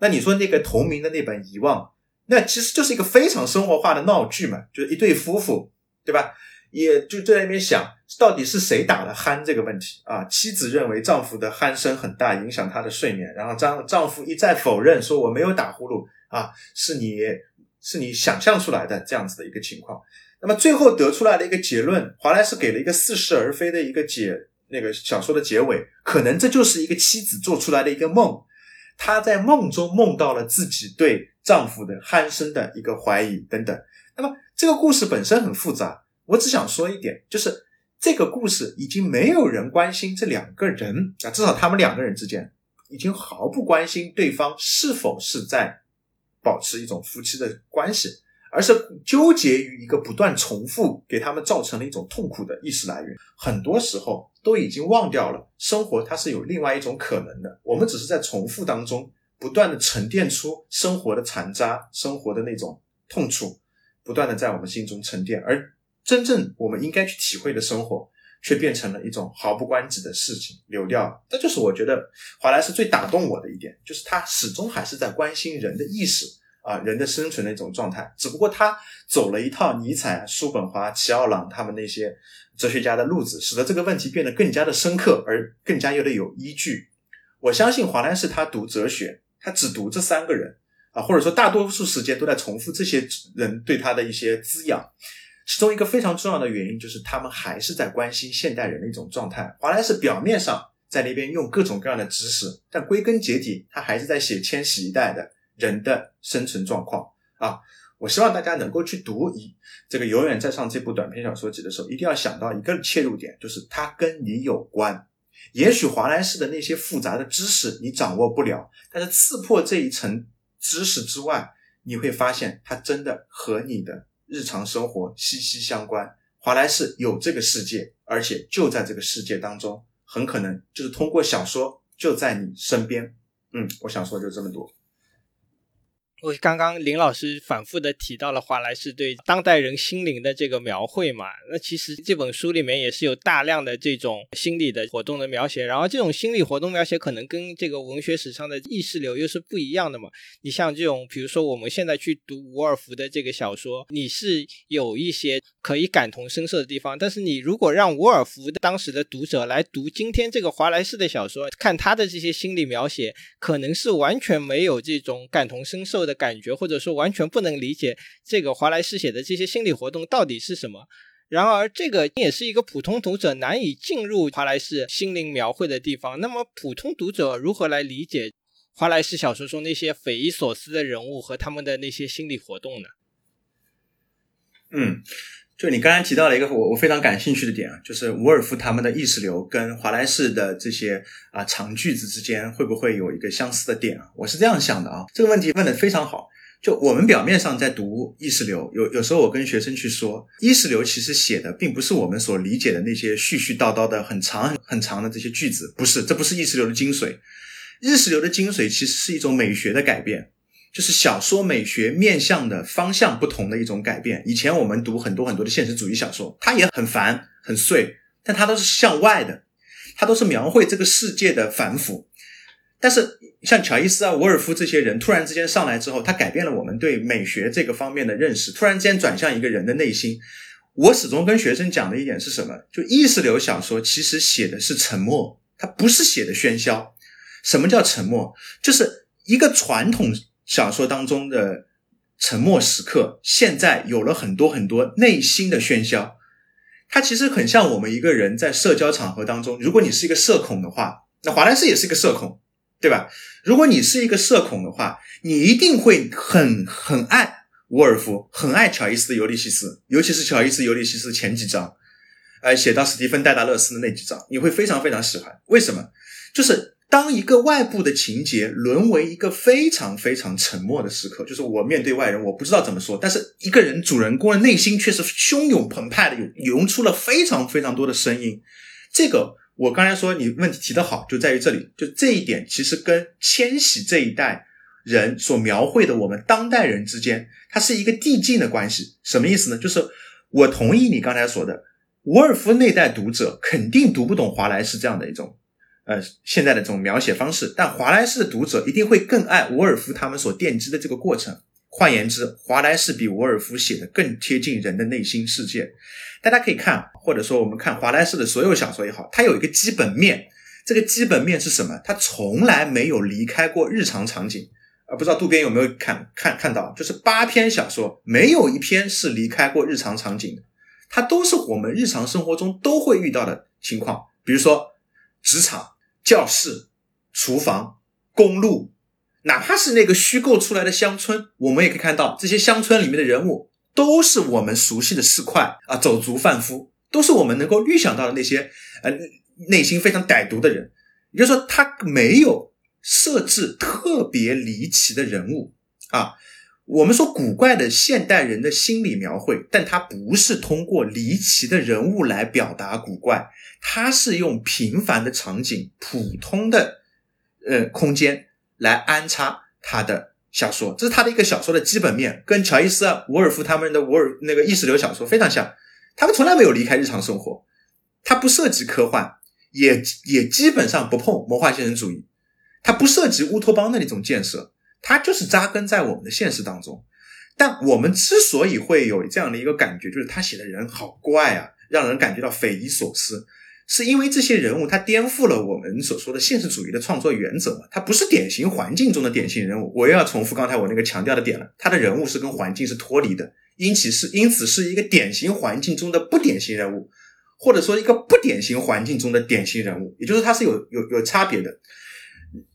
那你说那个同名的那本《遗忘》，那其实就是一个非常生活化的闹剧嘛，就是一对夫妇，对吧？也就在那边想，到底是谁打了鼾这个问题啊？妻子认为丈夫的鼾声很大，影响她的睡眠。然后丈丈夫一再否认，说我没有打呼噜啊，是你是你想象出来的这样子的一个情况。那么最后得出来的一个结论，华莱士给了一个似是而非的一个解，那个小说的结尾，可能这就是一个妻子做出来的一个梦，她在梦中梦到了自己对丈夫的鼾声的一个怀疑等等。那么这个故事本身很复杂。我只想说一点，就是这个故事已经没有人关心这两个人啊，至少他们两个人之间已经毫不关心对方是否是在保持一种夫妻的关系，而是纠结于一个不断重复给他们造成了一种痛苦的意识来源。很多时候都已经忘掉了生活它是有另外一种可能的，我们只是在重复当中不断的沉淀出生活的残渣，生活的那种痛楚，不断的在我们心中沉淀，而。真正我们应该去体会的生活，却变成了一种毫不关己的事情，流掉了。这就是我觉得华莱士最打动我的一点，就是他始终还是在关心人的意识啊，人的生存的一种状态。只不过他走了一套尼采、叔本华、齐奥朗他们那些哲学家的路子，使得这个问题变得更加的深刻，而更加有的有依据。我相信华莱士他读哲学，他只读这三个人啊，或者说大多数时间都在重复这些人对他的一些滋养。其中一个非常重要的原因就是，他们还是在关心现代人的一种状态。华莱士表面上在那边用各种各样的知识，但归根结底，他还是在写千禧一代的人的生存状况啊！我希望大家能够去读《一这个永远在上》这部短篇小说集的时候，一定要想到一个切入点，就是它跟你有关。也许华莱士的那些复杂的知识你掌握不了，但是刺破这一层知识之外，你会发现它真的和你的。日常生活息息相关，华莱士有这个世界，而且就在这个世界当中，很可能就是通过小说就在你身边。嗯，我想说就这么多。我刚刚林老师反复的提到了华莱士对当代人心灵的这个描绘嘛，那其实这本书里面也是有大量的这种心理的活动的描写，然后这种心理活动描写可能跟这个文学史上的意识流又是不一样的嘛。你像这种，比如说我们现在去读伍尔夫的这个小说，你是有一些可以感同身受的地方，但是你如果让伍尔夫当时的读者来读今天这个华莱士的小说，看他的这些心理描写，可能是完全没有这种感同身受。的感觉，或者说完全不能理解这个华莱士写的这些心理活动到底是什么。然而，这个也是一个普通读者难以进入华莱士心灵描绘的地方。那么，普通读者如何来理解华莱士小说中那些匪夷所思的人物和他们的那些心理活动呢？嗯。就你刚才提到了一个我我非常感兴趣的点啊，就是伍尔夫他们的意识流跟华莱士的这些啊长句子之间会不会有一个相似的点啊？我是这样想的啊，这个问题问的非常好。就我们表面上在读意识流，有有时候我跟学生去说，意识流其实写的并不是我们所理解的那些絮絮叨叨的很长很长的这些句子，不是，这不是意识流的精髓。意识流的精髓其实是一种美学的改变。就是小说美学面向的方向不同的一种改变。以前我们读很多很多的现实主义小说，它也很烦很碎，但它都是向外的，它都是描绘这个世界的繁复。但是像乔伊斯啊、伍尔夫这些人突然之间上来之后，他改变了我们对美学这个方面的认识，突然之间转向一个人的内心。我始终跟学生讲的一点是什么？就意识流小说其实写的是沉默，它不是写的喧嚣。什么叫沉默？就是一个传统。小说当中的沉默时刻，现在有了很多很多内心的喧嚣。它其实很像我们一个人在社交场合当中，如果你是一个社恐的话，那华莱士也是一个社恐，对吧？如果你是一个社恐的话，你一定会很很爱伍尔夫，很爱乔伊斯的《尤利西斯》，尤其是乔伊斯《尤利西斯》前几章，呃，写到史蒂芬戴达勒斯的那几章，你会非常非常喜欢。为什么？就是。当一个外部的情节沦为一个非常非常沉默的时刻，就是我面对外人，我不知道怎么说，但是一个人主人公的内心却是汹涌澎湃的，涌涌出了非常非常多的声音。这个我刚才说你问题提得好，就在于这里，就这一点其实跟千禧这一代人所描绘的我们当代人之间，它是一个递进的关系。什么意思呢？就是我同意你刚才说的，伍尔夫那代读者肯定读不懂华莱士这样的一种。呃，现在的这种描写方式，但华莱士的读者一定会更爱伍尔夫他们所奠基的这个过程。换言之，华莱士比伍尔夫写的更贴近人的内心世界。大家可以看，或者说我们看华莱士的所有小说也好，它有一个基本面。这个基本面是什么？他从来没有离开过日常场景。啊，不知道渡边有没有看看看到？就是八篇小说，没有一篇是离开过日常场景的。它都是我们日常生活中都会遇到的情况，比如说职场。教室、厨房、公路，哪怕是那个虚构出来的乡村，我们也可以看到这些乡村里面的人物都是我们熟悉的市侩啊，走卒贩夫，都是我们能够预想到的那些呃内心非常歹毒的人。也就是说，他没有设置特别离奇的人物啊。我们说古怪的现代人的心理描绘，但他不是通过离奇的人物来表达古怪。他是用平凡的场景、普通的呃空间来安插他的小说，这是他的一个小说的基本面，跟乔伊斯、啊、伍尔夫他们的伍尔那个意识流小说非常像。他们从来没有离开日常生活，他不涉及科幻，也也基本上不碰魔幻现实主义，他不涉及乌托邦的那种建设，他就是扎根在我们的现实当中。但我们之所以会有这样的一个感觉，就是他写的人好怪啊，让人感觉到匪夷所思。是因为这些人物他颠覆了我们所说的现实主义的创作原则，他不是典型环境中的典型人物。我又要重复刚才我那个强调的点了，他的人物是跟环境是脱离的，因此是因此是一个典型环境中的不典型人物，或者说一个不典型环境中的典型人物，也就是他是有有有差别的。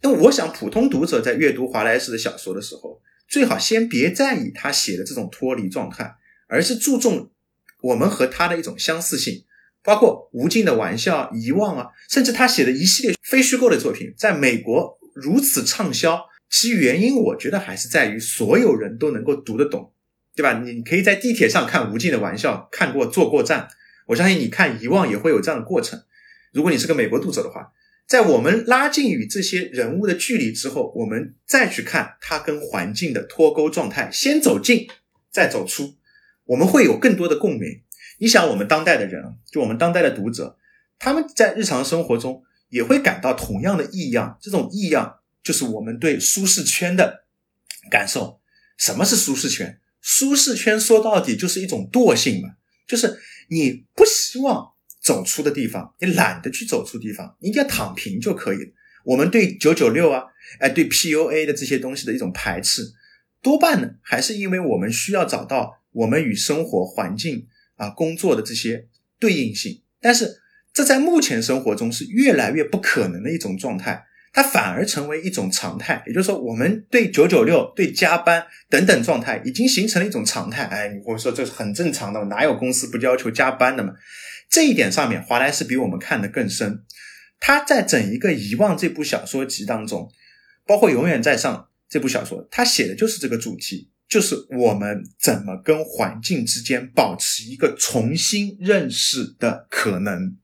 那我想普通读者在阅读华莱士的小说的时候，最好先别在意他写的这种脱离状态，而是注重我们和他的一种相似性。包括无尽的玩笑、遗忘啊，甚至他写的一系列非虚构的作品，在美国如此畅销，其原因我觉得还是在于所有人都能够读得懂，对吧？你可以在地铁上看《无尽的玩笑》，看过坐过站，我相信你看《遗忘》也会有这样的过程。如果你是个美国读者的话，在我们拉近与这些人物的距离之后，我们再去看他跟环境的脱钩状态，先走近，再走出，我们会有更多的共鸣。你想，我们当代的人，就我们当代的读者，他们在日常生活中也会感到同样的异样。这种异样，就是我们对舒适圈的感受。什么是舒适圈？舒适圈说到底就是一种惰性嘛，就是你不希望。走出的地方，你懒得去走出地方，你只要躺平就可以了。我们对九九六啊，哎，对 PUA 的这些东西的一种排斥，多半呢还是因为我们需要找到我们与生活环境啊、工作的这些对应性。但是这在目前生活中是越来越不可能的一种状态，它反而成为一种常态。也就是说，我们对九九六、对加班等等状态已经形成了一种常态。哎，我说这是很正常的，哪有公司不要求加班的嘛？这一点上面，华莱士比我们看得更深。他在整一个《遗忘》这部小说集当中，包括《永远在上》这部小说，他写的就是这个主题，就是我们怎么跟环境之间保持一个重新认识的可能。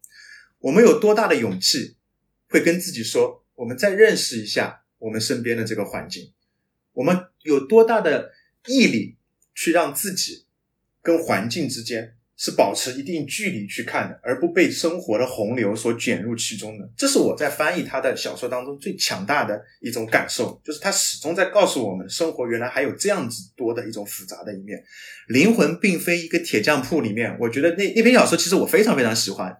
我们有多大的勇气，会跟自己说，我们再认识一下我们身边的这个环境？我们有多大的毅力，去让自己跟环境之间？是保持一定距离去看的，而不被生活的洪流所卷入其中的。这是我在翻译他的小说当中最强大的一种感受，就是他始终在告诉我们，生活原来还有这样子多的一种复杂的一面。灵魂并非一个铁匠铺里面，我觉得那那篇小说其实我非常非常喜欢。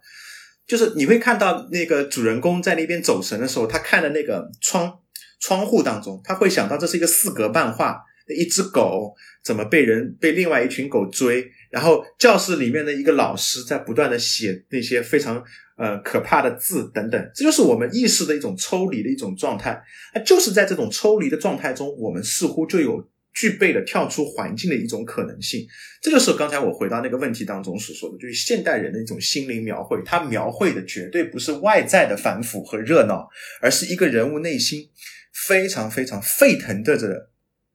就是你会看到那个主人公在那边走神的时候，他看的那个窗窗户当中，他会想到这是一个四格漫画，一只狗怎么被人被另外一群狗追。然后教室里面的一个老师在不断的写那些非常呃可怕的字等等，这就是我们意识的一种抽离的一种状态。啊，就是在这种抽离的状态中，我们似乎就有具备了跳出环境的一种可能性。这就是刚才我回到那个问题当中所说的，就是现代人的一种心灵描绘。他描绘的绝对不是外在的繁复和热闹，而是一个人物内心非常非常沸腾的这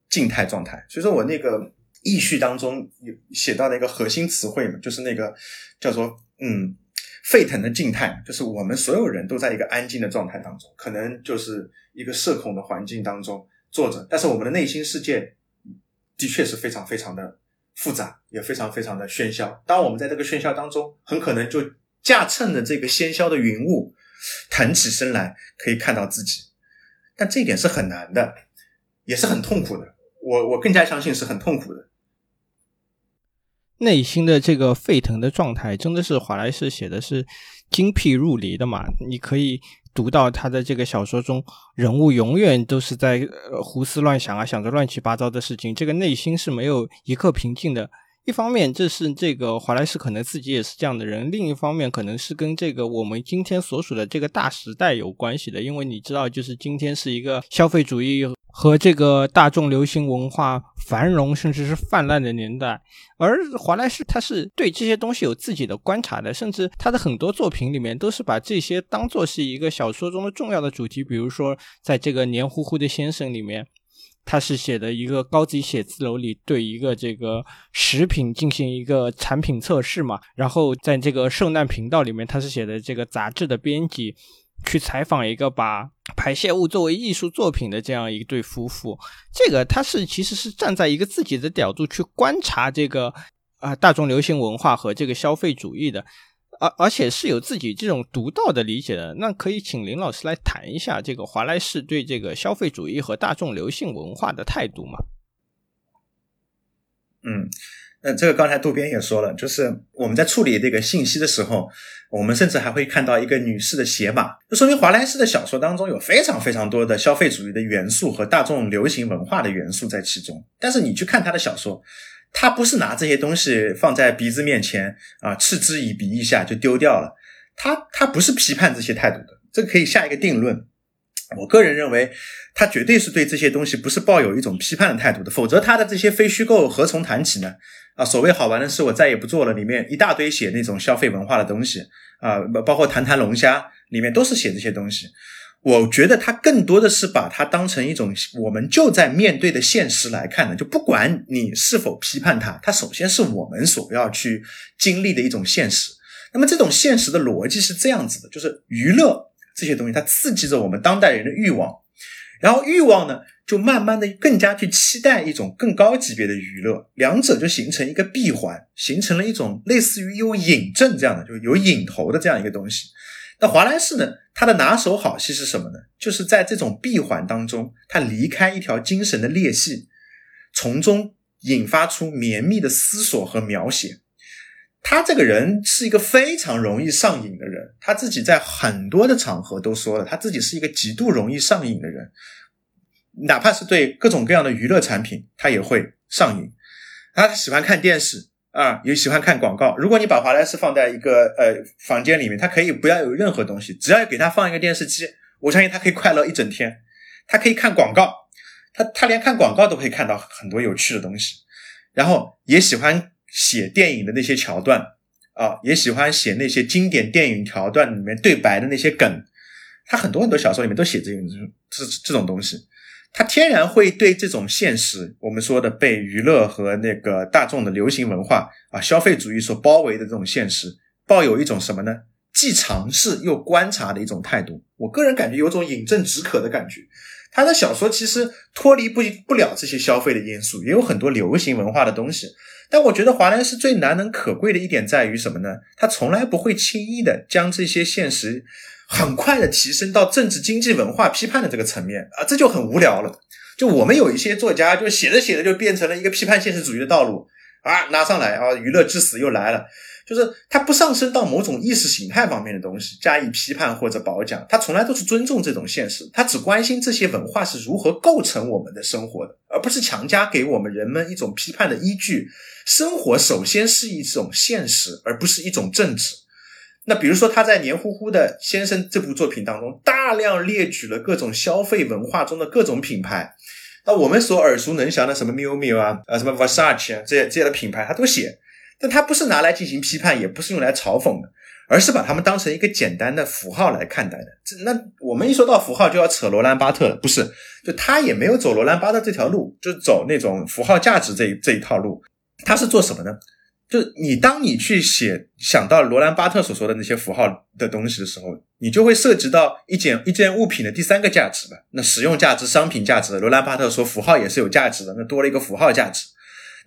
静态状态。所以说我那个。意序当中有写到的一个核心词汇嘛，就是那个叫做嗯沸腾的静态，就是我们所有人都在一个安静的状态当中，可能就是一个社恐的环境当中坐着，但是我们的内心世界的确是非常非常的复杂，也非常非常的喧嚣。当我们在这个喧嚣当中，很可能就驾乘着这个喧嚣的云雾腾起身来，可以看到自己，但这一点是很难的，也是很痛苦的。我我更加相信是很痛苦的。内心的这个沸腾的状态，真的是华莱士写的是精辟入离的嘛？你可以读到他的这个小说中，人物永远都是在胡思乱想啊，想着乱七八糟的事情，这个内心是没有一刻平静的。一方面，这是这个华莱士可能自己也是这样的人；另一方面，可能是跟这个我们今天所属的这个大时代有关系的。因为你知道，就是今天是一个消费主义和这个大众流行文化繁荣甚至是泛滥的年代，而华莱士他是对这些东西有自己的观察的，甚至他的很多作品里面都是把这些当做是一个小说中的重要的主题。比如说，在这个黏糊糊的先生里面。他是写的一个高级写字楼里对一个这个食品进行一个产品测试嘛，然后在这个圣诞频道里面，他是写的这个杂志的编辑去采访一个把排泄物作为艺术作品的这样一对夫妇，这个他是其实是站在一个自己的角度去观察这个啊大众流行文化和这个消费主义的。而而且是有自己这种独到的理解的，那可以请林老师来谈一下这个华莱士对这个消费主义和大众流行文化的态度吗？嗯，那这个刚才渡边也说了，就是我们在处理这个信息的时候，我们甚至还会看到一个女士的鞋码，就说明华莱士的小说当中有非常非常多的消费主义的元素和大众流行文化的元素在其中。但是你去看他的小说。他不是拿这些东西放在鼻子面前啊，嗤之以鼻一下就丢掉了。他他不是批判这些态度的，这个可以下一个定论。我个人认为，他绝对是对这些东西不是抱有一种批判的态度的，否则他的这些非虚构何从谈起呢？啊，所谓好玩的事我再也不做了，里面一大堆写那种消费文化的东西啊，包括谈谈龙虾里面都是写这些东西。我觉得他更多的是把它当成一种我们就在面对的现实来看的，就不管你是否批判它，它首先是我们所要去经历的一种现实。那么这种现实的逻辑是这样子的，就是娱乐这些东西，它刺激着我们当代人的欲望，然后欲望呢，就慢慢的更加去期待一种更高级别的娱乐，两者就形成一个闭环，形成了一种类似于有引证这样的，就有引头的这样一个东西。那华莱士呢，他的拿手好戏是什么呢？就是在这种闭环当中，他离开一条精神的裂隙，从中引发出绵密的思索和描写。他这个人是一个非常容易上瘾的人，他自己在很多的场合都说了，他自己是一个极度容易上瘾的人，哪怕是对各种各样的娱乐产品，他也会上瘾。他喜欢看电视啊，也喜欢看广告。如果你把华莱士放在一个呃房间里面，他可以不要有任何东西，只要给他放一个电视机，我相信他可以快乐一整天。他可以看广告，他他连看广告都可以看到很多有趣的东西，然后也喜欢。写电影的那些桥段啊，也喜欢写那些经典电影桥段里面对白的那些梗。他很多很多小说里面都写这种这这种东西。他天然会对这种现实，我们说的被娱乐和那个大众的流行文化啊消费主义所包围的这种现实，抱有一种什么呢？既尝试又观察的一种态度。我个人感觉有种饮鸩止渴的感觉。他的小说其实脱离不不了这些消费的因素，也有很多流行文化的东西。但我觉得华莱士最难能可贵的一点在于什么呢？他从来不会轻易的将这些现实很快的提升到政治、经济、文化批判的这个层面啊，这就很无聊了。就我们有一些作家，就写着写着就变成了一个批判现实主义的道路啊，拿上来啊，娱乐至死又来了。就是他不上升到某种意识形态方面的东西加以批判或者褒奖，他从来都是尊重这种现实，他只关心这些文化是如何构成我们的生活的，而不是强加给我们人们一种批判的依据。生活首先是一种现实，而不是一种政治。那比如说他在《黏糊糊的先生》这部作品当中，大量列举了各种消费文化中的各种品牌，那我们所耳熟能详的什么 miu miu 啊，呃什么 Versace 啊这些这些的品牌，他都写。但他不是拿来进行批判，也不是用来嘲讽的，而是把他们当成一个简单的符号来看待的。这那我们一说到符号，就要扯罗兰巴特了，不是？就他也没有走罗兰巴特这条路，就走那种符号价值这一这一套路。他是做什么呢？就你当你去写想到罗兰巴特所说的那些符号的东西的时候，你就会涉及到一件一件物品的第三个价值吧？那实用价值、商品价值，罗兰巴特说符号也是有价值的，那多了一个符号价值。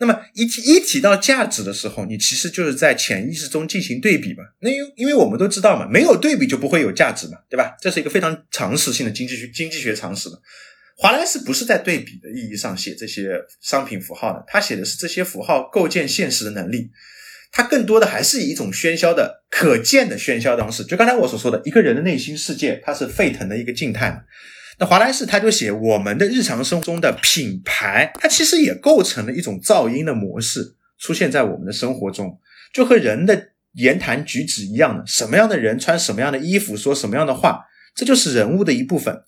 那么一提一提到价值的时候，你其实就是在潜意识中进行对比嘛。那因因为我们都知道嘛，没有对比就不会有价值嘛，对吧？这是一个非常常识性的经济学经济学常识的。华莱士不是在对比的意义上写这些商品符号的，他写的是这些符号构建现实的能力。他更多的还是以一种喧嚣的、可见的喧嚣方式。就刚才我所说的，一个人的内心世界，它是沸腾的一个静态嘛。那华莱士他就写我们的日常生活中的品牌，它其实也构成了一种噪音的模式，出现在我们的生活中，就和人的言谈举止一样的，什么样的人穿什么样的衣服，说什么样的话，这就是人物的一部分。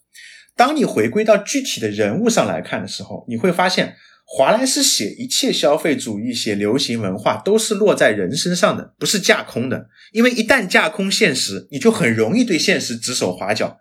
当你回归到具体的人物上来看的时候，你会发现，华莱士写一切消费主义、写流行文化，都是落在人身上的，不是架空的。因为一旦架空现实，你就很容易对现实指手画脚。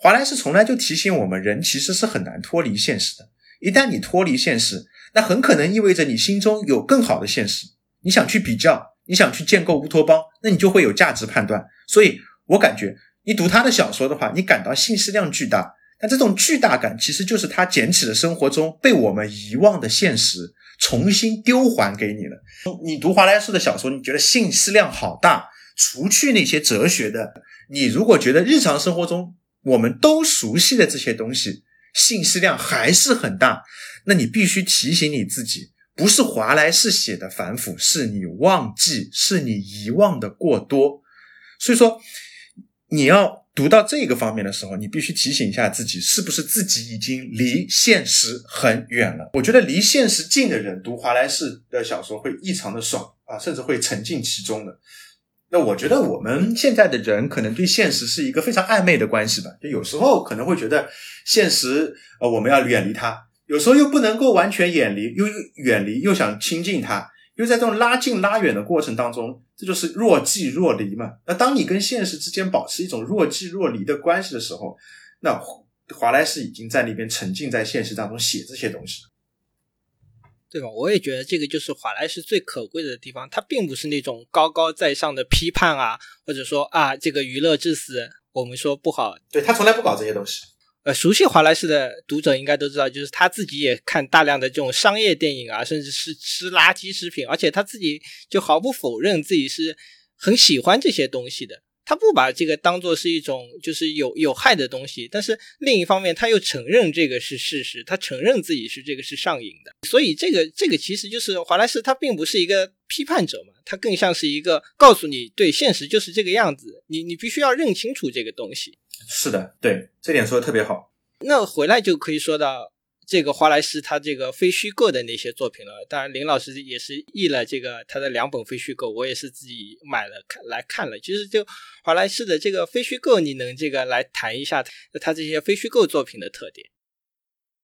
华莱士从来就提醒我们，人其实是很难脱离现实的。一旦你脱离现实，那很可能意味着你心中有更好的现实。你想去比较，你想去建构乌托邦，那你就会有价值判断。所以我感觉，你读他的小说的话，你感到信息量巨大。但这种巨大感，其实就是他捡起了生活中被我们遗忘的现实，重新丢还给你了。你读华莱士的小说，你觉得信息量好大？除去那些哲学的，你如果觉得日常生活中，我们都熟悉的这些东西，信息量还是很大。那你必须提醒你自己，不是华莱士写的反腐，是你忘记，是你遗忘的过多。所以说，你要读到这个方面的时候，你必须提醒一下自己，是不是自己已经离现实很远了？我觉得离现实近的人读华莱士的小说会异常的爽啊，甚至会沉浸其中的。那我觉得我们现在的人可能对现实是一个非常暧昧的关系吧，就有时候可能会觉得现实呃我们要远离它，有时候又不能够完全远离，又远离又想亲近它，又在这种拉近拉远的过程当中，这就是若即若离嘛。那当你跟现实之间保持一种若即若离的关系的时候，那华莱士已经在那边沉浸在现实当中写这些东西。对吧？我也觉得这个就是华莱士最可贵的地方，他并不是那种高高在上的批判啊，或者说啊，这个娱乐至死。我们说不好。对他从来不搞这些东西。呃，熟悉华莱士的读者应该都知道，就是他自己也看大量的这种商业电影啊，甚至是吃垃圾食品，而且他自己就毫不否认自己是很喜欢这些东西的。他不把这个当做是一种就是有有害的东西，但是另一方面他又承认这个是事实，他承认自己是这个是上瘾的，所以这个这个其实就是华莱士他并不是一个批判者嘛，他更像是一个告诉你，对现实就是这个样子，你你必须要认清楚这个东西。是的，对这点说的特别好。那回来就可以说到。这个华莱士他这个非虚构的那些作品了，当然林老师也是译了这个他的两本非虚构，我也是自己买了看来看了。其实就华莱士的这个非虚构，你能这个来谈一下他这些非虚构作品的特点？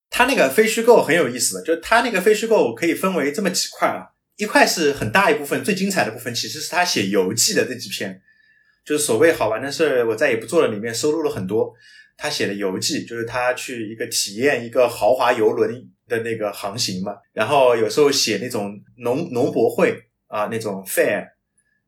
他那个非虚构很有意思的，就是他那个非虚构可以分为这么几块啊，一块是很大一部分最精彩的部分，其实是他写游记的这几篇，就是所谓好玩的事我再也不做了里面收录了很多。他写的游记，就是他去一个体验一个豪华游轮的那个航行嘛。然后有时候写那种农农博会啊，那种 fair，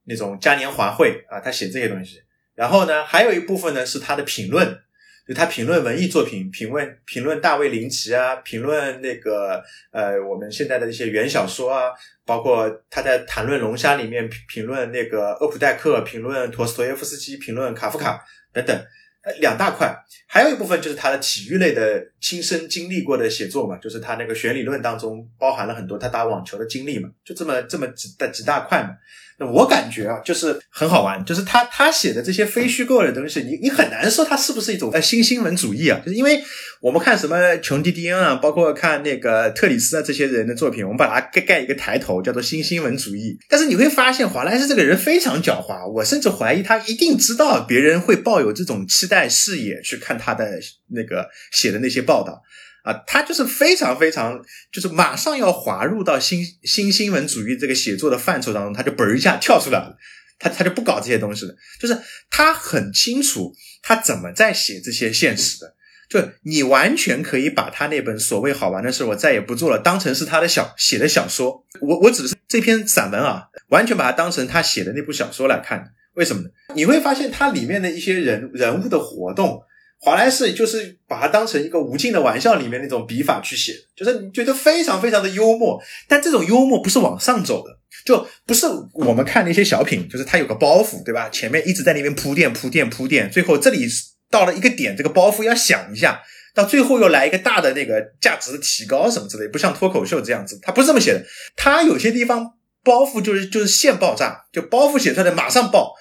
那种嘉年华会啊，他写这些东西。然后呢，还有一部分呢是他的评论，就他评论文艺作品，评论评论大卫林奇啊，评论那个呃我们现在的一些原小说啊，包括他在谈论龙虾里面评论那个厄普代克，评论陀思妥耶夫斯基，评论卡夫卡等等。呃，两大块，还有一部分就是他的体育类的亲身经历过的写作嘛，就是他那个选理论当中包含了很多他打网球的经历嘛，就这么这么几大几大块嘛。那我感觉啊，就是很好玩，就是他他写的这些非虚构的东西，你你很难说他是不是一种呃新新闻主义啊？就是因为我们看什么琼迪迪恩啊，包括看那个特里斯啊这些人的作品，我们把它盖盖一个抬头，叫做新新闻主义。但是你会发现华莱士这个人非常狡猾，我甚至怀疑他一定知道别人会抱有这种期待视野去看他的那个写的那些报报道。啊，他就是非常非常，就是马上要滑入到新新新闻主义这个写作的范畴当中，他就嘣一下跳出来了，他他就不搞这些东西了，就是他很清楚他怎么在写这些现实的，就你完全可以把他那本所谓好玩的事我再也不做了当成是他的小写的小说，我我指的是这篇散文啊，完全把它当成他写的那部小说来看，为什么呢？你会发现它里面的一些人人物的活动。华莱士就是把它当成一个无尽的玩笑里面那种笔法去写，就是你觉得非常非常的幽默，但这种幽默不是往上走的，就不是我们看那些小品，就是它有个包袱，对吧？前面一直在那边铺垫铺垫铺垫，最后这里到了一个点，这个包袱要想一下，到最后又来一个大的那个价值的提高什么之类，不像脱口秀这样子，它不是这么写的，它有些地方包袱就是就是现爆炸，就包袱写出来马上爆，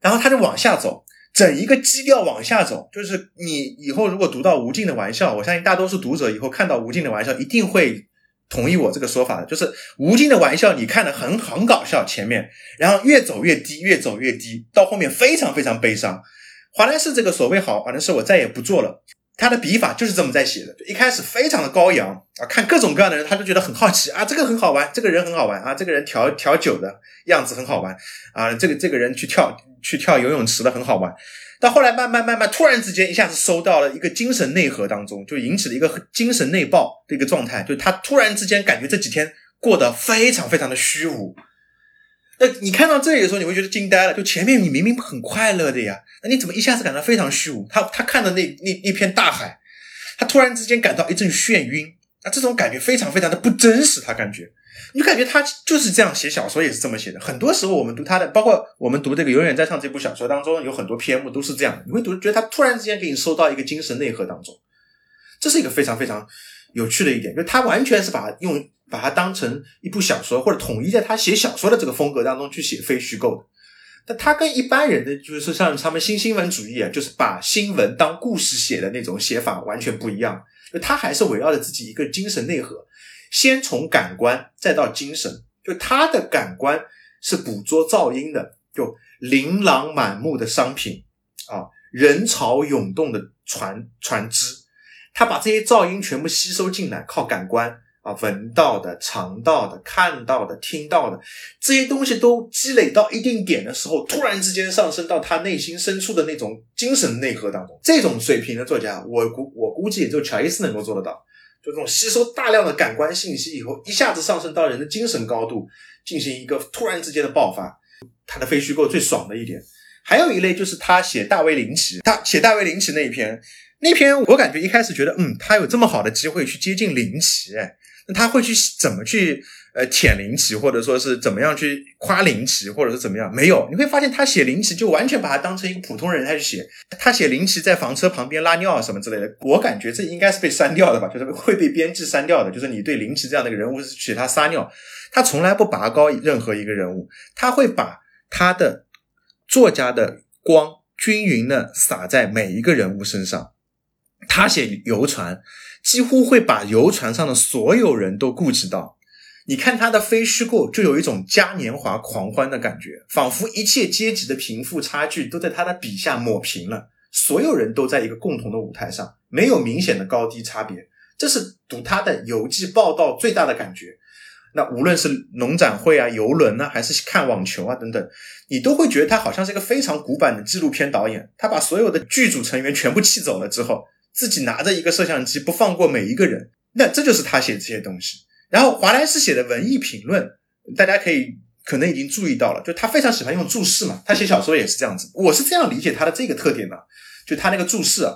然后它就往下走。整一个基调往下走，就是你以后如果读到《无尽的玩笑》，我相信大多数读者以后看到《无尽的玩笑》一定会同意我这个说法的，就是《无尽的玩笑》你看的很很搞笑，前面然后越走越低，越走越低，到后面非常非常悲伤。华莱士这个所谓好玩的事我再也不做了，他的笔法就是这么在写的，一开始非常的高扬啊，看各种各样的人他就觉得很好奇啊，这个很好玩，这个人很好玩啊，这个人调调酒的样子很好玩啊，这个这个人去跳。去跳游泳池的很好玩，到后来慢慢慢慢，突然之间一下子收到了一个精神内核当中，就引起了一个精神内爆的一个状态，就他突然之间感觉这几天过得非常非常的虚无。那你看到这里的时候，你会觉得惊呆了，就前面你明明很快乐的呀，那你怎么一下子感到非常虚无？他他看的那那那片大海，他突然之间感到一阵眩晕，啊，这种感觉非常非常的不真实，他感觉。你就感觉他就是这样写小说，也是这么写的。很多时候我们读他的，包括我们读这个《永远在上》这部小说当中，有很多篇目都是这样的。你会读，觉得他突然之间给你收到一个精神内核当中，这是一个非常非常有趣的一点，就他完全是把用把它当成一部小说，或者统一在他写小说的这个风格当中去写非虚构的。但他跟一般人的就是像他们新新闻主义啊，就是把新闻当故事写的那种写法完全不一样。就他还是围绕着自己一个精神内核。先从感官，再到精神，就他的感官是捕捉噪音的，就琳琅满目的商品啊，人潮涌动的船船只，他把这些噪音全部吸收进来，靠感官啊，闻到的、尝到的、看到的、听到的这些东西都积累到一定点的时候，突然之间上升到他内心深处的那种精神内核当中。这种水平的作家，我估我估计也就乔伊斯能够做得到。就这种吸收大量的感官信息以后，一下子上升到人的精神高度，进行一个突然之间的爆发。他的非虚构最爽的一点，还有一类就是他写大卫林奇，他写大卫林奇那一篇，那篇我感觉一开始觉得，嗯，他有这么好的机会去接近林奇，那他会去怎么去？呃，舔林奇，或者说是怎么样去夸林奇，或者是怎么样？没有，你会发现他写林奇就完全把他当成一个普通人他去写。他写林奇在房车旁边拉尿什么之类的，我感觉这应该是被删掉的吧，就是会被编辑删掉的。就是你对林奇这样的一个人物是写他撒尿，他从来不拔高任何一个人物，他会把他的作家的光均匀的洒在每一个人物身上。他写游船，几乎会把游船上的所有人都顾及到。你看他的非虚构，就有一种嘉年华狂欢的感觉，仿佛一切阶级的贫富差距都在他的笔下抹平了，所有人都在一个共同的舞台上，没有明显的高低差别。这是读他的游记报道最大的感觉。那无论是农展会啊、游轮呢，还是看网球啊等等，你都会觉得他好像是一个非常古板的纪录片导演。他把所有的剧组成员全部气走了之后，自己拿着一个摄像机，不放过每一个人。那这就是他写这些东西。然后华莱士写的文艺评论，大家可以可能已经注意到了，就他非常喜欢用注释嘛，他写小说也是这样子。我是这样理解他的这个特点的，就他那个注释啊，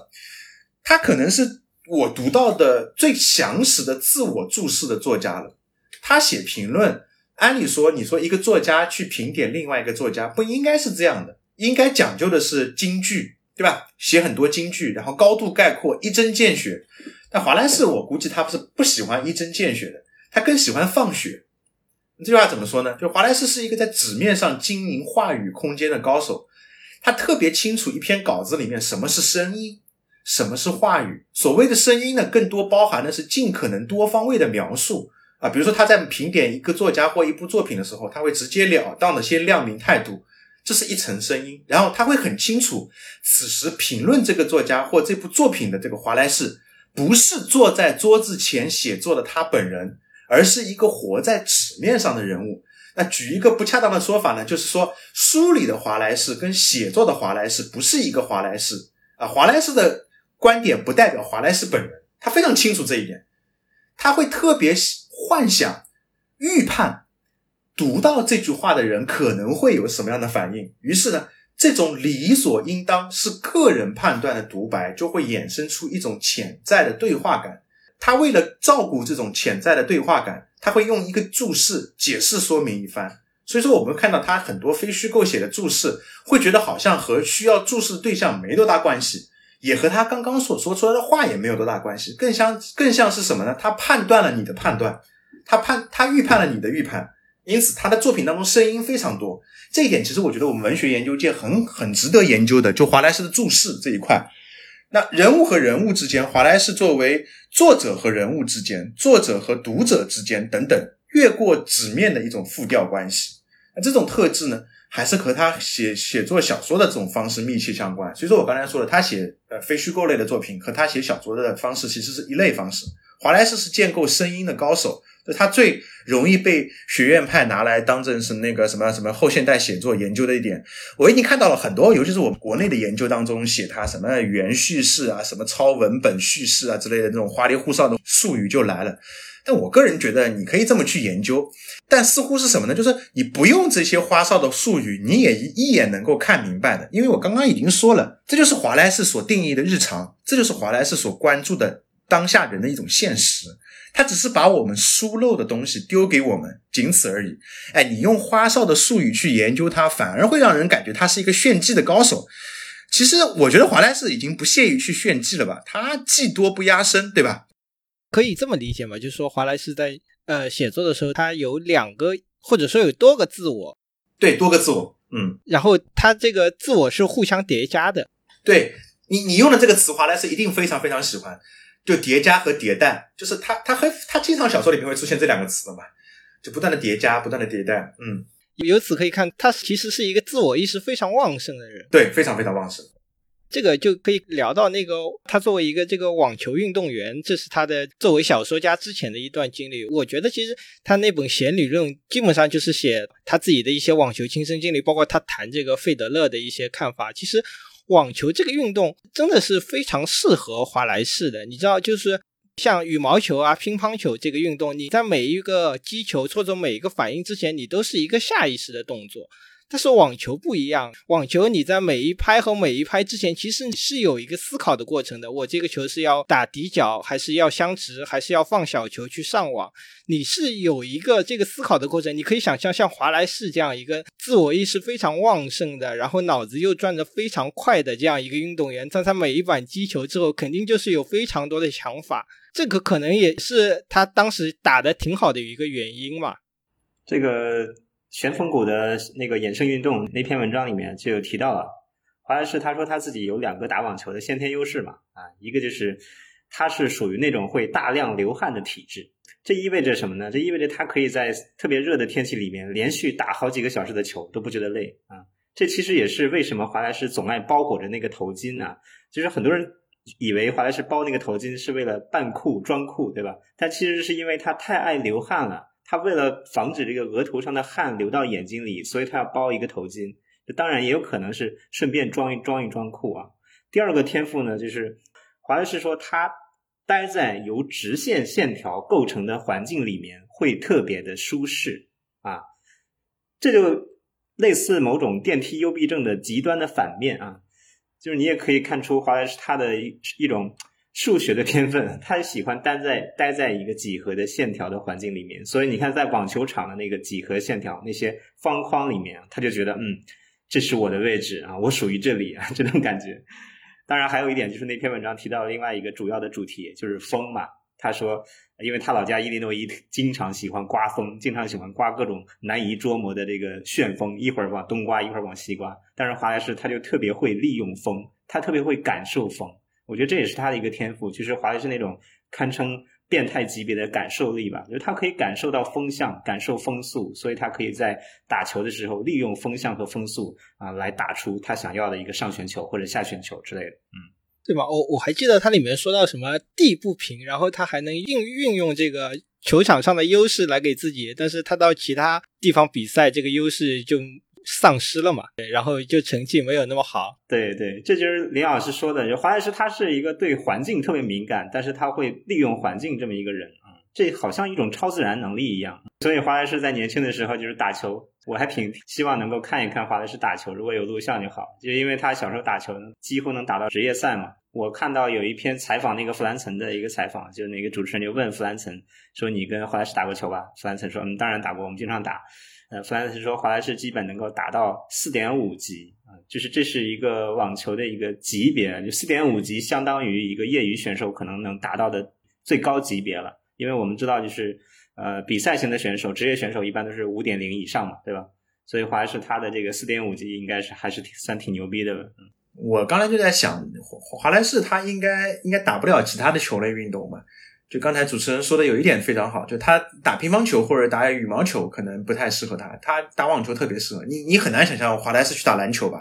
他可能是我读到的最详实的自我注释的作家了。他写评论，按理说，你说一个作家去评点另外一个作家，不应该是这样的，应该讲究的是金句，对吧？写很多金句，然后高度概括，一针见血。但华莱士，我估计他不是不喜欢一针见血的。他更喜欢放血，这句话怎么说呢？就华莱士是一个在纸面上经营话语空间的高手，他特别清楚一篇稿子里面什么是声音，什么是话语。所谓的声音呢，更多包含的是尽可能多方位的描述啊。比如说他在评点一个作家或一部作品的时候，他会直截了当的先亮明态度，这是一层声音。然后他会很清楚，此时评论这个作家或这部作品的这个华莱士，不是坐在桌子前写作的他本人。而是一个活在纸面上的人物。那举一个不恰当的说法呢，就是说书里的华莱士跟写作的华莱士不是一个华莱士啊。华莱士的观点不代表华莱士本人，他非常清楚这一点。他会特别幻想、预判读到这句话的人可能会有什么样的反应。于是呢，这种理所应当是个人判断的独白，就会衍生出一种潜在的对话感。他为了照顾这种潜在的对话感，他会用一个注释解释说明一番。所以说，我们看到他很多非虚构写的注释，会觉得好像和需要注释对象没多大关系，也和他刚刚所说出来的话也没有多大关系，更像更像是什么呢？他判断了你的判断，他判他预判了你的预判，因此他的作品当中声音非常多。这一点其实我觉得我们文学研究界很很值得研究的，就华莱士的注释这一块。那人物和人物之间，华莱士作为作者和人物之间、作者和读者之间等等，越过纸面的一种复调关系。那这种特质呢，还是和他写写作小说的这种方式密切相关。所以说我刚才说了，他写呃非虚构类的作品和他写小说的方式其实是一类方式。华莱士是建构声音的高手。就他最容易被学院派拿来当成是那个什么什么后现代写作研究的一点，我已经看到了很多，尤其是我们国内的研究当中写他什么原叙事啊、什么超文本叙事啊之类的这种花里胡哨的术语就来了。但我个人觉得你可以这么去研究，但似乎是什么呢？就是你不用这些花哨的术语，你也一眼能够看明白的。因为我刚刚已经说了，这就是华莱士所定义的日常，这就是华莱士所关注的当下人的一种现实。他只是把我们疏漏的东西丢给我们，仅此而已。哎，你用花哨的术语去研究他，反而会让人感觉他是一个炫技的高手。其实，我觉得华莱士已经不屑于去炫技了吧？他技多不压身，对吧？可以这么理解吗？就是说，华莱士在呃写作的时候，他有两个或者说有多个自我，对，多个自我，嗯，然后他这个自我是互相叠加的。对你，你用的这个词，华莱士一定非常非常喜欢。就叠加和迭代，就是他他很他经常小说里面会出现这两个词的嘛，就不断的叠加，不断的迭代，嗯，由此可以看，他其实是一个自我意识非常旺盛的人，对，非常非常旺盛。这个就可以聊到那个他作为一个这个网球运动员，这是他的作为小说家之前的一段经历。我觉得其实他那本弦理论基本上就是写他自己的一些网球亲身经历，包括他谈这个费德勒的一些看法。其实。网球这个运动真的是非常适合华莱士的，你知道，就是像羽毛球啊、乒乓球这个运动，你在每一个击球或者每一个反应之前，你都是一个下意识的动作。但是网球不一样，网球你在每一拍和每一拍之前，其实是有一个思考的过程的。我这个球是要打底角，还是要相直，还是要放小球去上网？你是有一个这个思考的过程。你可以想象，像华莱士这样一个自我意识非常旺盛的，然后脑子又转得非常快的这样一个运动员，在他每一板击球之后，肯定就是有非常多的想法。这个可能也是他当时打的挺好的一个原因嘛。这个。旋风谷的那个衍生运动那篇文章里面就有提到了，华莱士他说他自己有两个打网球的先天优势嘛，啊，一个就是他是属于那种会大量流汗的体质，这意味着什么呢？这意味着他可以在特别热的天气里面连续打好几个小时的球都不觉得累啊。这其实也是为什么华莱士总爱包裹着那个头巾啊，就是很多人以为华莱士包那个头巾是为了扮酷装酷，对吧？但其实是因为他太爱流汗了。他为了防止这个额头上的汗流到眼睛里，所以他要包一个头巾。当然也有可能是顺便装一装一装酷啊。第二个天赋呢，就是华莱士说他待在由直线线条构成的环境里面会特别的舒适啊。这就类似某种电梯幽闭症的极端的反面啊。就是你也可以看出华莱士他的一一种。数学的天分，他喜欢待在待在一个几何的线条的环境里面，所以你看，在网球场的那个几何线条那些方框里面，他就觉得，嗯，这是我的位置啊，我属于这里啊，这种感觉。当然，还有一点就是那篇文章提到另外一个主要的主题，就是风嘛。他说，因为他老家伊利诺伊经常喜欢刮风，经常喜欢刮各种难以捉摸的这个旋风，一会儿往东刮，一会儿往西刮。但是华莱士他就特别会利用风，他特别会感受风。我觉得这也是他的一个天赋，就是华莱士那种堪称变态级别的感受力吧。就是他可以感受到风向，感受风速，所以他可以在打球的时候利用风向和风速啊，来打出他想要的一个上旋球或者下旋球之类的。嗯，对吧？我我还记得他里面说到什么地不平，然后他还能运运用这个球场上的优势来给自己，但是他到其他地方比赛，这个优势就。丧失了嘛？对，然后就成绩没有那么好。对对，这就是林老师说的，就华莱士他是一个对环境特别敏感，但是他会利用环境这么一个人啊，这好像一种超自然能力一样。所以华莱士在年轻的时候就是打球，我还挺希望能够看一看华莱士打球，如果有录像就好。就因为他小时候打球几乎能打到职业赛嘛。我看到有一篇采访那个弗兰岑的一个采访，就那个主持人就问弗兰岑说：“你跟华莱士打过球吧？”弗兰岑说：“嗯，当然打过，我们经常打。”呃，弗兰斯说，华莱士基本能够达到四点五级啊，就是这是一个网球的一个级别，就四点五级相当于一个业余选手可能能达到的最高级别了。因为我们知道，就是呃，比赛型的选手，职业选手一般都是五点零以上嘛，对吧？所以华莱士他的这个四点五级应该是还是挺算挺牛逼的。嗯，我刚才就在想，华莱士他应该应该打不了其他的球类运动嘛。就刚才主持人说的有一点非常好，就他打乒乓球或者打羽毛球可能不太适合他，他打网球特别适合。你你很难想象华莱士去打篮球吧，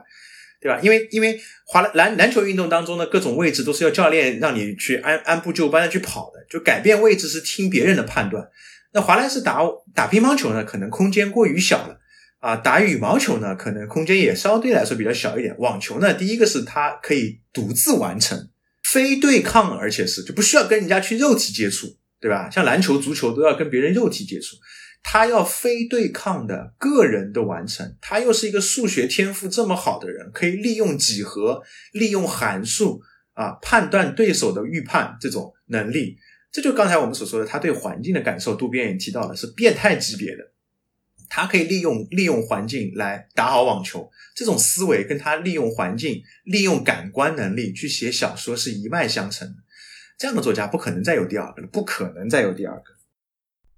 对吧？因为因为华篮篮球运动当中的各种位置都是要教练让你去按按部就班的去跑的，就改变位置是听别人的判断。那华莱士打打乒乓球呢，可能空间过于小了啊；打羽毛球呢，可能空间也相对来说比较小一点。网球呢，第一个是它可以独自完成。非对抗，而且是就不需要跟人家去肉体接触，对吧？像篮球、足球都要跟别人肉体接触，他要非对抗的个人的完成。他又是一个数学天赋这么好的人，可以利用几何、利用函数啊判断对手的预判这种能力。这就刚才我们所说的，他对环境的感受，渡边也提到了，是变态级别的。他可以利用利用环境来打好网球，这种思维跟他利用环境、利用感官能力去写小说是一脉相承的。这样的作家不可能再有第二个了，不可能再有第二个。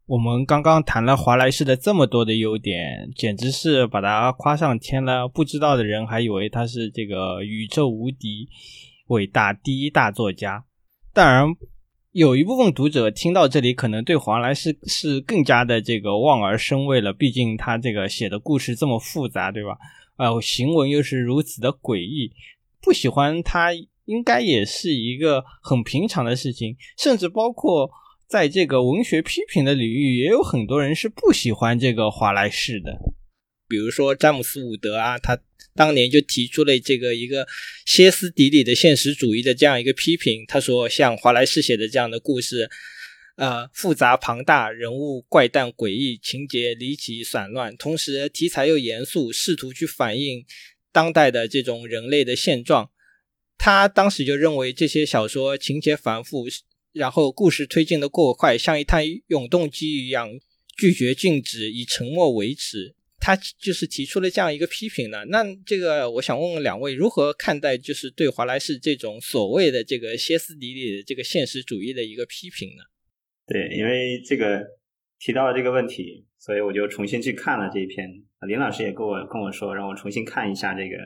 我们刚刚谈了华莱士的这么多的优点，简直是把他夸上天了。不知道的人还以为他是这个宇宙无敌、伟大第一大作家。当然。有一部分读者听到这里，可能对华莱士是更加的这个望而生畏了。毕竟他这个写的故事这么复杂，对吧？呃，行文又是如此的诡异，不喜欢他应该也是一个很平常的事情。甚至包括在这个文学批评的领域，也有很多人是不喜欢这个华莱士的。比如说詹姆斯伍德啊，他当年就提出了这个一个歇斯底里的现实主义的这样一个批评。他说，像华莱士写的这样的故事，呃，复杂庞大，人物怪诞诡异，情节离奇散乱，同时题材又严肃，试图去反映当代的这种人类的现状。他当时就认为这些小说情节繁复，然后故事推进的过快，像一滩永动机一样，拒绝静止，以沉默为止。他就是提出了这样一个批评呢。那这个，我想问问两位，如何看待就是对华莱士这种所谓的这个歇斯底里的这个现实主义的一个批评呢？对，因为这个提到了这个问题，所以我就重新去看了这一篇。林老师也跟我跟我说，让我重新看一下这个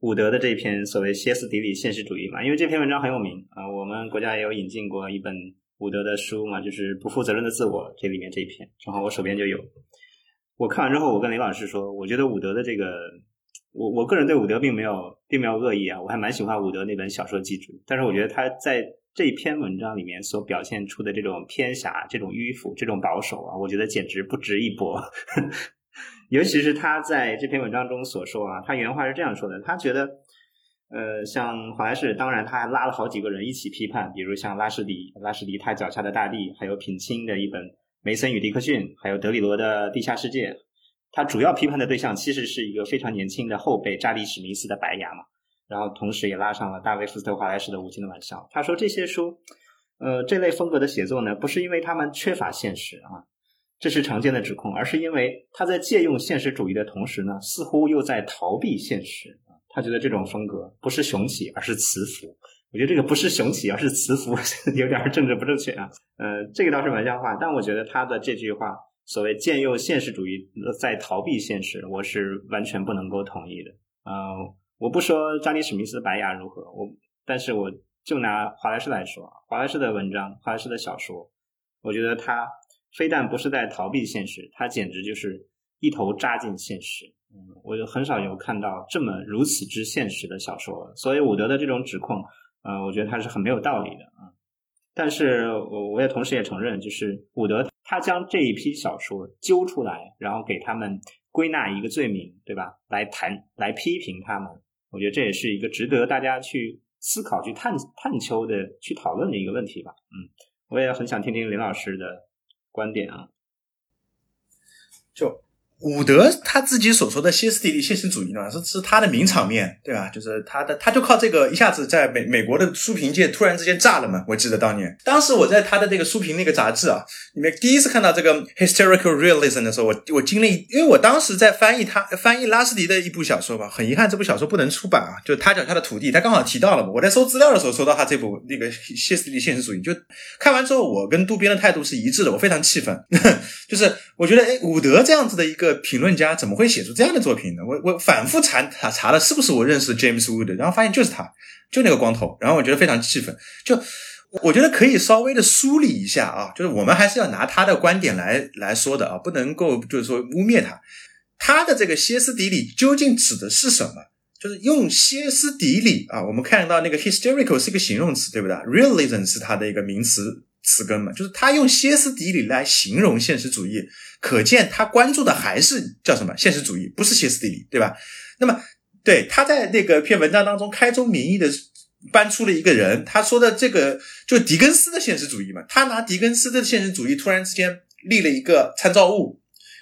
伍德的这篇所谓歇斯底里现实主义嘛，因为这篇文章很有名啊。我们国家也有引进过一本伍德的书嘛，就是《不负责任的自我》这里面这一篇，正好我手边就有。我看完之后，我跟林老师说，我觉得伍德的这个，我我个人对伍德并没有并没有恶意啊，我还蛮喜欢伍德那本小说《记住》，但是我觉得他在。这篇文章里面所表现出的这种偏狭、这种迂腐、这种保守啊，我觉得简直不值一驳。尤其是他在这篇文章中所说啊，他原话是这样说的：他觉得，呃，像华莱士，当然他还拉了好几个人一起批判，比如像拉什迪，拉什迪他脚下的大地，还有品清的一本《梅森与迪克逊》，还有德里罗的《地下世界》。他主要批判的对象其实是一个非常年轻的后辈扎里史密斯的白牙嘛。然后同时也拉上了大卫福斯特华莱士的《无尽的玩笑》。他说这些书，呃，这类风格的写作呢，不是因为他们缺乏现实啊，这是常见的指控，而是因为他在借用现实主义的同时呢，似乎又在逃避现实啊。他觉得这种风格不是雄起，而是慈服。我觉得这个不是雄起，而是慈服，有点政治不正确啊。呃，这个倒是玩笑话，但我觉得他的这句话，所谓借用现实主义在逃避现实，我是完全不能够同意的啊。我不说查理史密斯白牙如何，我但是我就拿华莱士来说，华莱士的文章，华莱士的小说，我觉得他非但不是在逃避现实，他简直就是一头扎进现实。嗯，我就很少有看到这么如此之现实的小说，所以伍德的这种指控，呃，我觉得他是很没有道理的啊。但是我我也同时也承认，就是伍德他将这一批小说揪出来，然后给他们归纳一个罪名，对吧？来谈来批评他们。我觉得这也是一个值得大家去思考、去探探究的、去讨论的一个问题吧。嗯，我也很想听听林老师的观点啊。就。伍德他自己所说的歇斯底里现实主义呢，是是他的名场面，对吧？就是他的，他就靠这个一下子在美美国的书评界突然之间炸了嘛。我记得当年，当时我在他的那个书评那个杂志啊里面第一次看到这个 hysterical realism 的时候，我我经历，因为我当时在翻译他翻译拉斯迪的一部小说吧，很遗憾这部小说不能出版啊，就他脚下的土地，他刚好提到了嘛。我在搜资料的时候搜到他这部那个歇斯底里现实主义，就看完之后，我跟渡边的态度是一致的，我非常气愤，就是我觉得哎，伍德这样子的一个评论家怎么会写出这样的作品呢？我我反复查查查了，是不是我认识 James Wood，然后发现就是他，就那个光头，然后我觉得非常气愤。就我觉得可以稍微的梳理一下啊，就是我们还是要拿他的观点来来说的啊，不能够就是说污蔑他。他的这个歇斯底里究竟指的是什么？就是用歇斯底里啊，我们看到那个 hysterical 是一个形容词，对不对？realism 是它的一个名词。词根嘛，就是他用歇斯底里来形容现实主义，可见他关注的还是叫什么现实主义，不是歇斯底里，对吧？那么，对他在那个篇文章当中开宗明义的搬出了一个人，他说的这个就狄更斯的现实主义嘛，他拿狄更斯的现实主义突然之间立了一个参照物，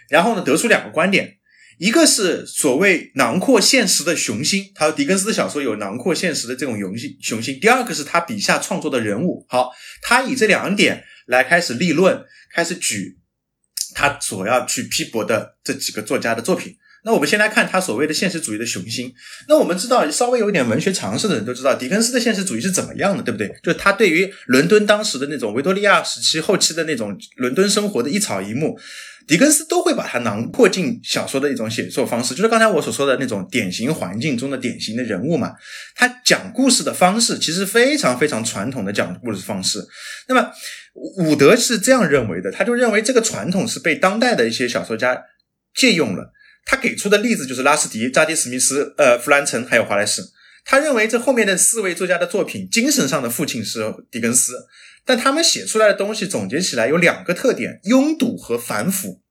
然后呢得出两个观点。一个是所谓囊括现实的雄心，他说狄更斯的小说有囊括现实的这种雄心雄心。第二个是他笔下创作的人物，好，他以这两点来开始立论，开始举他所要去批驳的这几个作家的作品。那我们先来看他所谓的现实主义的雄心。那我们知道，稍微有一点文学常识的人都知道，狄更斯的现实主义是怎么样的，对不对？就是他对于伦敦当时的那种维多利亚时期后期的那种伦敦生活的一草一木。狄更斯都会把它囊括进小说的一种写作方式，就是刚才我所说的那种典型环境中的典型的人物嘛。他讲故事的方式其实非常非常传统的讲故事方式。那么伍德是这样认为的，他就认为这个传统是被当代的一些小说家借用了。他给出的例子就是拉斯迪、扎迪·史密斯、呃弗兰岑还有华莱士。他认为这后面的四位作家的作品精神上的父亲是狄更斯。但他们写出来的东西总结起来有两个特点：拥堵和反腐。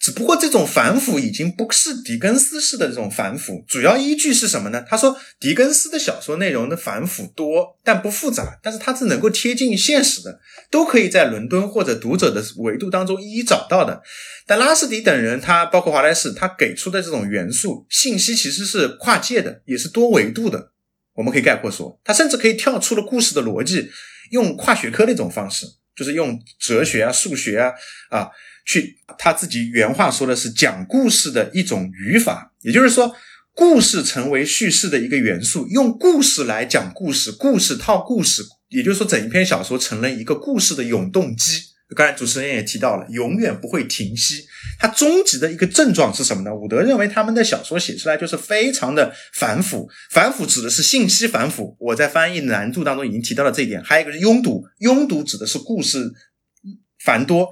只不过这种反腐已经不是狄更斯式的这种反腐，主要依据是什么呢？他说狄更斯的小说内容的反腐多，但不复杂，但是它是能够贴近现实的，都可以在伦敦或者读者的维度当中一一找到的。但拉斯迪等人，他包括华莱士，他给出的这种元素信息其实是跨界的，也是多维度的。我们可以概括说，他甚至可以跳出了故事的逻辑，用跨学科的一种方式，就是用哲学啊、数学啊啊。去他自己原话说的是讲故事的一种语法，也就是说，故事成为叙事的一个元素，用故事来讲故事，故事套故事，也就是说，整一篇小说成了一个故事的永动机。刚才主持人也提到了，永远不会停息。它终极的一个症状是什么呢？伍德认为他们的小说写出来就是非常的反腐，反腐指的是信息反腐。我在翻译难度当中已经提到了这一点。还有一个是拥堵，拥堵指的是故事繁多。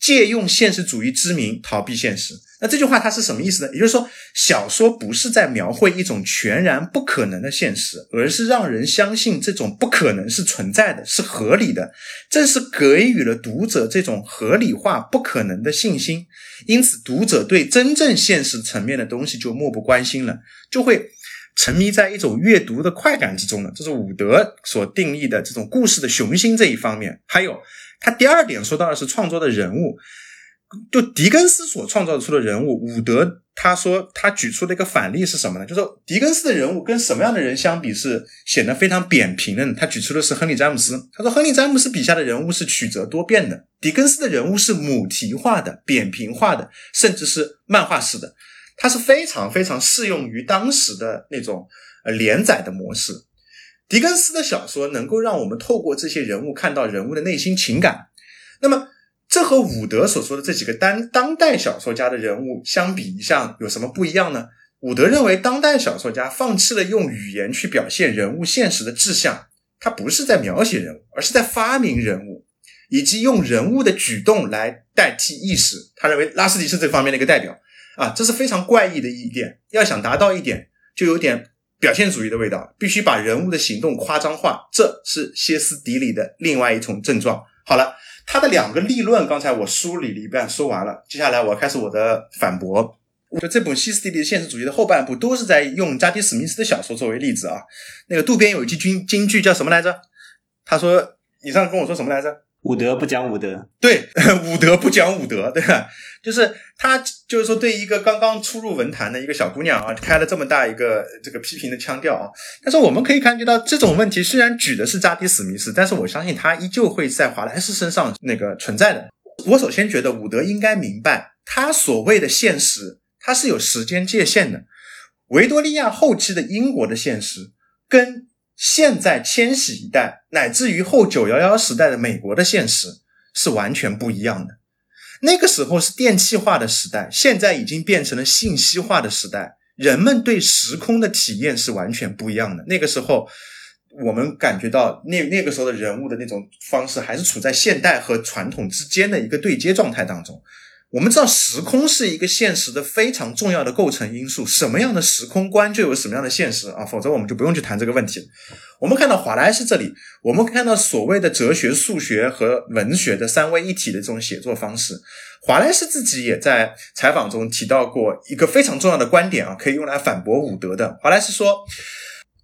借用现实主义之名逃避现实，那这句话它是什么意思呢？也就是说，小说不是在描绘一种全然不可能的现实，而是让人相信这种不可能是存在的，是合理的。正是给予了读者这种合理化不可能的信心，因此读者对真正现实层面的东西就漠不关心了，就会沉迷在一种阅读的快感之中了。这是伍德所定义的这种故事的雄心这一方面，还有。他第二点说到的是创作的人物，就狄更斯所创造出的人物，伍德他说他举出的一个反例是什么呢？就是狄更斯的人物跟什么样的人相比是显得非常扁平的呢？他举出的是亨利詹姆斯，他说亨利詹姆斯笔下的人物是曲折多变的，狄更斯的人物是母题化的、扁平化的，甚至是漫画式的，它是非常非常适用于当时的那种呃连载的模式。狄更斯的小说能够让我们透过这些人物看到人物的内心情感，那么这和伍德所说的这几个当当代小说家的人物相比一下，有什么不一样呢？伍德认为，当代小说家放弃了用语言去表现人物现实的志向，他不是在描写人物，而是在发明人物，以及用人物的举动来代替意识。他认为拉斯蒂是这方面的一个代表啊，这是非常怪异的一点。要想达到一点，就有点。表现主义的味道，必须把人物的行动夸张化，这是歇斯底里的另外一种症状。好了，他的两个立论，刚才我梳理了一半，说完了。接下来我开始我的反驳。就这本歇斯底里的现实主义的后半部，都是在用加迪史密斯的小说作为例子啊。那个渡边有一句军京剧叫什么来着？他说：“你上次跟我说什么来着？”武德不讲武德，对，武德不讲武德，对吧？就是他，就是说，对一个刚刚初入文坛的一个小姑娘啊，开了这么大一个这个批评的腔调啊。但是我们可以感觉到，这种问题虽然举的是扎迪史密斯，但是我相信他依旧会在华莱士身上那个存在的。我首先觉得伍德应该明白，他所谓的现实，它是有时间界限的。维多利亚后期的英国的现实，跟现在千禧一代乃至于后九幺幺时代的美国的现实是完全不一样的。那个时候是电气化的时代，现在已经变成了信息化的时代，人们对时空的体验是完全不一样的。那个时候，我们感觉到那那个时候的人物的那种方式，还是处在现代和传统之间的一个对接状态当中。我们知道时空是一个现实的非常重要的构成因素，什么样的时空观就有什么样的现实啊，否则我们就不用去谈这个问题。我们看到华莱士这里，我们看到所谓的哲学、数学和文学的三位一体的这种写作方式。华莱士自己也在采访中提到过一个非常重要的观点啊，可以用来反驳伍德的。华莱士说，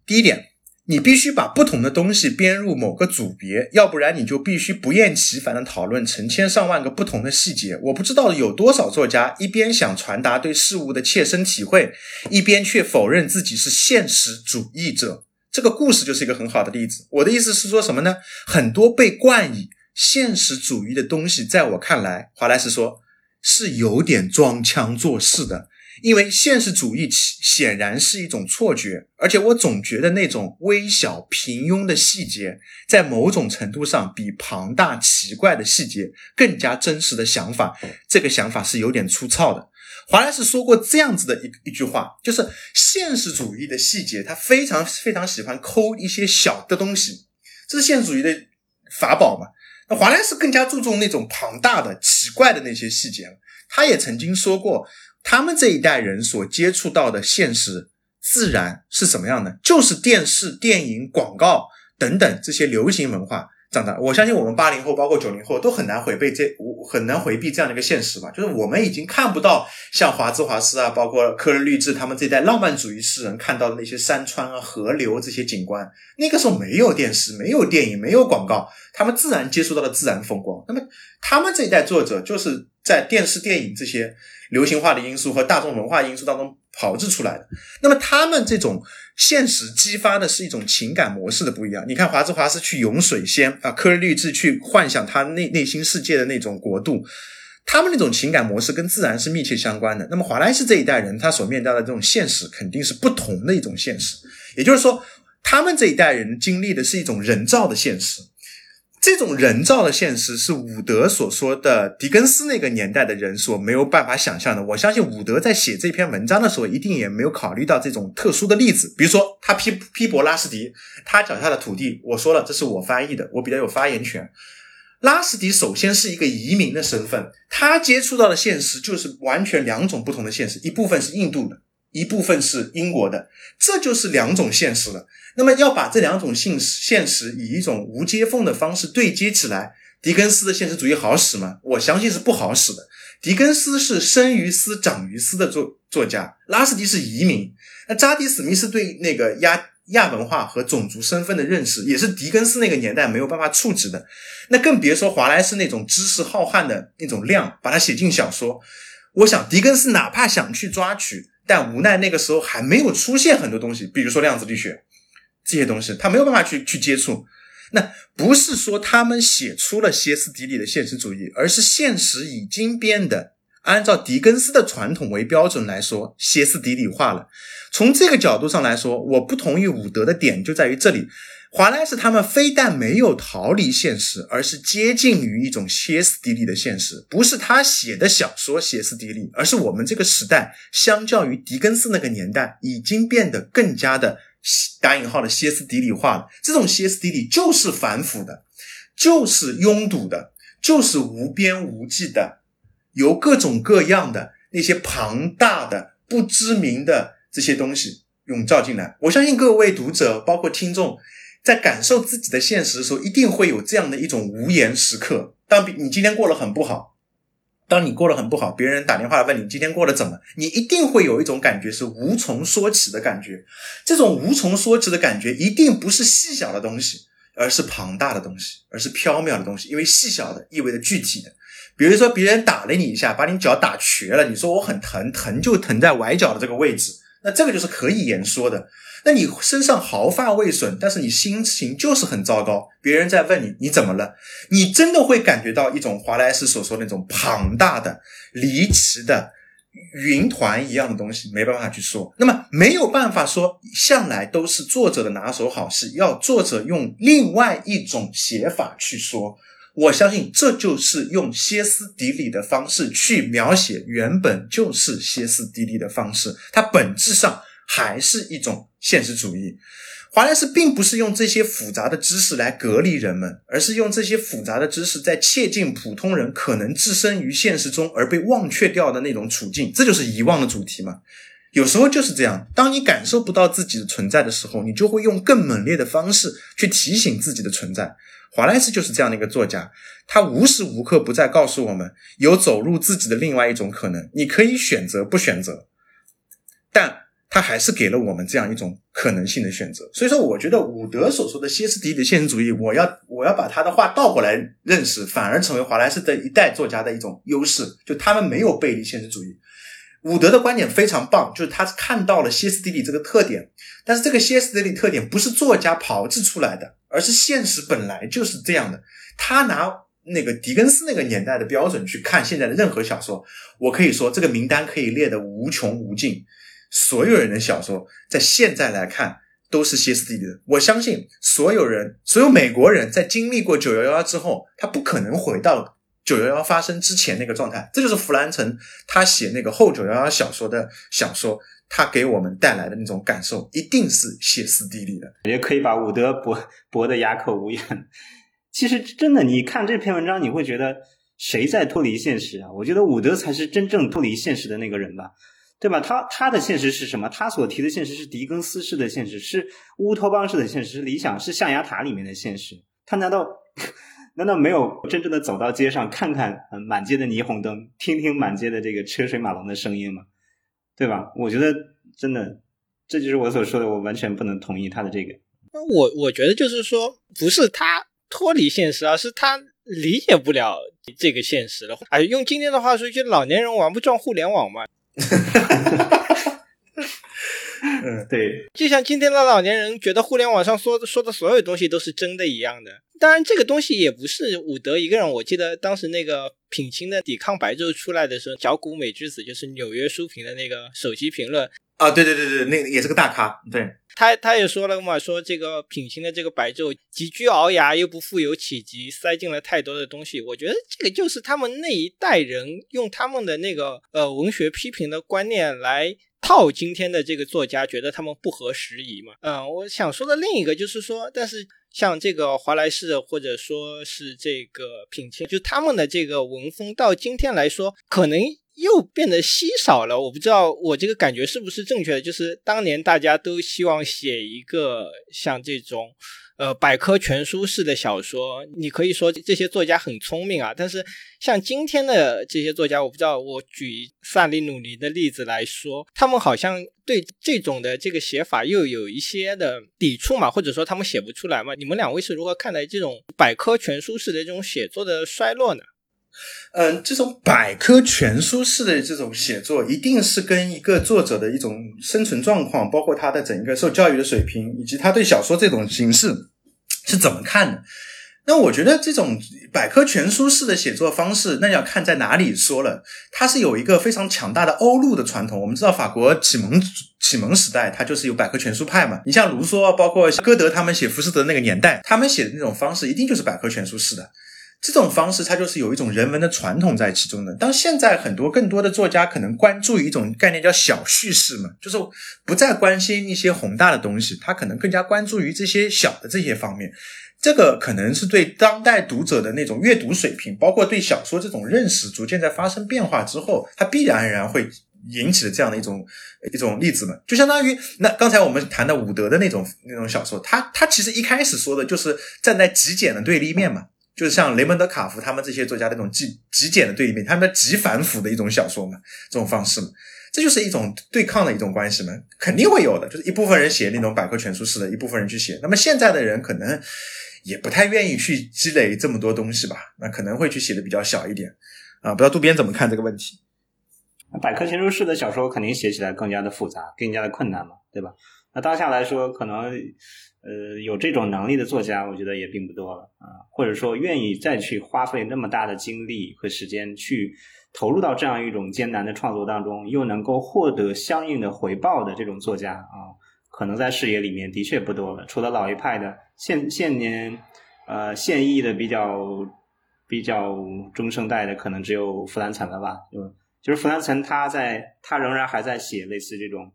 第一点。你必须把不同的东西编入某个组别，要不然你就必须不厌其烦地讨论成千上万个不同的细节。我不知道有多少作家一边想传达对事物的切身体会，一边却否认自己是现实主义者。这个故事就是一个很好的例子。我的意思是说什么呢？很多被冠以现实主义的东西，在我看来，华莱士说是有点装腔作势的。因为现实主义显然是一种错觉，而且我总觉得那种微小平庸的细节，在某种程度上比庞大奇怪的细节更加真实的想法。这个想法是有点粗糙的。华莱士说过这样子的一一句话，就是现实主义的细节，他非常非常喜欢抠一些小的东西，这是现实主义的法宝嘛。那华莱士更加注重那种庞大的、奇怪的那些细节。他也曾经说过。他们这一代人所接触到的现实，自然是什么样的？就是电视、电影、广告等等这些流行文化长大。我相信我们八零后，包括九零后，都很难回避这很难回避这样的一个现实吧。就是我们已经看不到像华兹华斯啊，包括科伦律治他们这一代浪漫主义诗人看到的那些山川啊、河流这些景观。那个时候没有电视，没有电影，没有广告，他们自然接触到了自然风光。那么他们这一代作者就是在电视、电影这些流行化的因素和大众文化因素当中炮制出来的。那么他们这种。现实激发的是一种情感模式的不一样。你看华兹华斯去咏水仙啊，科尔律治去幻想他内内心世界的那种国度，他们那种情感模式跟自然是密切相关的。那么华莱士这一代人，他所面对的这种现实肯定是不同的一种现实。也就是说，他们这一代人经历的是一种人造的现实。这种人造的现实是伍德所说的狄更斯那个年代的人所没有办法想象的。我相信伍德在写这篇文章的时候，一定也没有考虑到这种特殊的例子。比如说，他批批驳拉斯迪，他脚下的土地，我说了，这是我翻译的，我比较有发言权。拉斯迪首先是一个移民的身份，他接触到的现实就是完全两种不同的现实，一部分是印度的，一部分是英国的，这就是两种现实了。那么要把这两种现实现实以一种无接缝的方式对接起来，狄更斯的现实主义好使吗？我相信是不好使的。狄更斯是生于斯长于斯的作作家，拉斯迪是移民。那扎迪史密斯对那个亚亚文化和种族身份的认识，也是狄更斯那个年代没有办法触及的。那更别说华莱士那种知识浩瀚的那种量，把它写进小说。我想狄更斯哪怕想去抓取，但无奈那个时候还没有出现很多东西，比如说量子力学。这些东西他没有办法去去接触，那不是说他们写出了歇斯底里的现实主义，而是现实已经变得按照狄更斯的传统为标准来说歇斯底里化了。从这个角度上来说，我不同意伍德的点就在于这里，华莱士他们非但没有逃离现实，而是接近于一种歇斯底里的现实。不是他写的小说歇斯底里，而是我们这个时代相较于狄更斯那个年代已经变得更加的。打引号的歇斯底里化了，这种歇斯底里就是反腐的，就是拥堵的，就是无边无际的，由各种各样的那些庞大的不知名的这些东西笼罩进来。我相信各位读者，包括听众，在感受自己的现实的时候，一定会有这样的一种无言时刻。当你今天过得很不好。当你过得很不好，别人打电话问你今天过得怎么，你一定会有一种感觉是无从说起的感觉。这种无从说起的感觉，一定不是细小的东西，而是庞大的东西，而是缥缈的东西。因为细小的意味着具体的。比如说，别人打了你一下，把你脚打瘸了，你说我很疼，疼就疼在崴脚的这个位置，那这个就是可以言说的。那你身上毫发未损，但是你心情就是很糟糕。别人在问你你怎么了，你真的会感觉到一种华莱士所说那种庞大的、离奇的云团一样的东西，没办法去说。那么没有办法说，向来都是作者的拿手好戏，要作者用另外一种写法去说。我相信这就是用歇斯底里的方式去描写原本就是歇斯底里的方式，它本质上。还是一种现实主义。华莱士并不是用这些复杂的知识来隔离人们，而是用这些复杂的知识在切近普通人可能置身于现实中而被忘却掉的那种处境。这就是遗忘的主题嘛？有时候就是这样。当你感受不到自己的存在的时候，你就会用更猛烈的方式去提醒自己的存在。华莱士就是这样的一个作家，他无时无刻不在告诉我们有走入自己的另外一种可能。你可以选择不选择，但。他还是给了我们这样一种可能性的选择，所以说，我觉得伍德所说的歇斯底里的现实主义，我要我要把他的话倒过来认识，反而成为华莱士的一代作家的一种优势，就他们没有背离现实主义。伍德的观点非常棒，就是他看到了歇斯底里这个特点，但是这个歇斯底里特点不是作家炮制出来的，而是现实本来就是这样的。他拿那个狄更斯那个年代的标准去看现在的任何小说，我可以说这个名单可以列得无穷无尽。所有人的小说在现在来看都是歇斯底里的。我相信所有人，所有美国人在经历过九幺幺之后，他不可能回到九幺幺发生之前那个状态。这就是弗兰城他写那个后九幺幺小说的小说，他给我们带来的那种感受，一定是歇斯底里的。也可以把伍德驳驳得哑口无言。其实真的，你看这篇文章，你会觉得谁在脱离现实啊？我觉得伍德才是真正脱离现实的那个人吧。对吧？他他的现实是什么？他所提的现实是狄更斯式的现实，是乌托邦式的现实，是理想，是象牙塔里面的现实。他难道 难道没有真正的走到街上看看满街的霓虹灯，听听满街的这个车水马龙的声音吗？对吧？我觉得真的，这就是我所说的，我完全不能同意他的这个。我我觉得就是说，不是他脱离现实，而是他理解不了这个现实了。哎，用今天的话说，就老年人玩不转互联网嘛。哈 嗯，对，就像今天的老年人觉得互联网上说说的所有东西都是真的一样的。当然，这个东西也不是伍德一个人。我记得当时那个品清的《抵抗白昼》出来的时候，小谷美智子就是纽约书评的那个首席评论啊，对对对对，那个也是个大咖。对，他他也说了嘛，说这个品清的这个白昼极具鳌牙，又不富有企及，塞进了太多的东西。我觉得这个就是他们那一代人用他们的那个呃文学批评的观念来。套今天的这个作家觉得他们不合时宜嘛？嗯，我想说的另一个就是说，但是像这个华莱士或者说是这个品清，就他们的这个文风到今天来说，可能又变得稀少了。我不知道我这个感觉是不是正确的，就是当年大家都希望写一个像这种。呃，百科全书式的小说，你可以说这些作家很聪明啊。但是像今天的这些作家，我不知道，我举萨利努尼的例子来说，他们好像对这种的这个写法又有一些的抵触嘛，或者说他们写不出来嘛。你们两位是如何看待这种百科全书式的这种写作的衰落呢？嗯，这种百科全书式的这种写作，一定是跟一个作者的一种生存状况，包括他的整个受教育的水平，以及他对小说这种形式是怎么看的。那我觉得这种百科全书式的写作方式，那要看在哪里说了。它是有一个非常强大的欧陆的传统。我们知道，法国启蒙启蒙时代，它就是有百科全书派嘛。你像卢梭，包括歌德他们写《浮士德》那个年代，他们写的那种方式，一定就是百科全书式的。这种方式，它就是有一种人文的传统在其中的。当现在很多更多的作家可能关注一种概念叫小叙事嘛，就是不再关心一些宏大的东西，他可能更加关注于这些小的这些方面。这个可能是对当代读者的那种阅读水平，包括对小说这种认识，逐渐在发生变化之后，它必然而然会引起的这样的一种一种例子嘛。就相当于那刚才我们谈的伍德的那种那种小说，他他其实一开始说的就是站在极简的对立面嘛。就是像雷蒙德·卡夫他们这些作家那种极极简的对立面，他们极反腐的一种小说嘛，这种方式嘛，这就是一种对抗的一种关系嘛，肯定会有的。就是一部分人写那种百科全书式的，一部分人去写。那么现在的人可能也不太愿意去积累这么多东西吧，那可能会去写的比较小一点啊。不知道渡边怎么看这个问题？百科全书式的小说肯定写起来更加的复杂，更加的困难嘛，对吧？那当下来说，可能。呃，有这种能力的作家，我觉得也并不多了啊，或者说愿意再去花费那么大的精力和时间去投入到这样一种艰难的创作当中，又能够获得相应的回报的这种作家啊，可能在视野里面的确不多了。除了老一派的现现年呃现役的比较比较中生代的，可能只有弗兰岑了吧？就就是弗兰岑，他在他仍然还在写类似这种。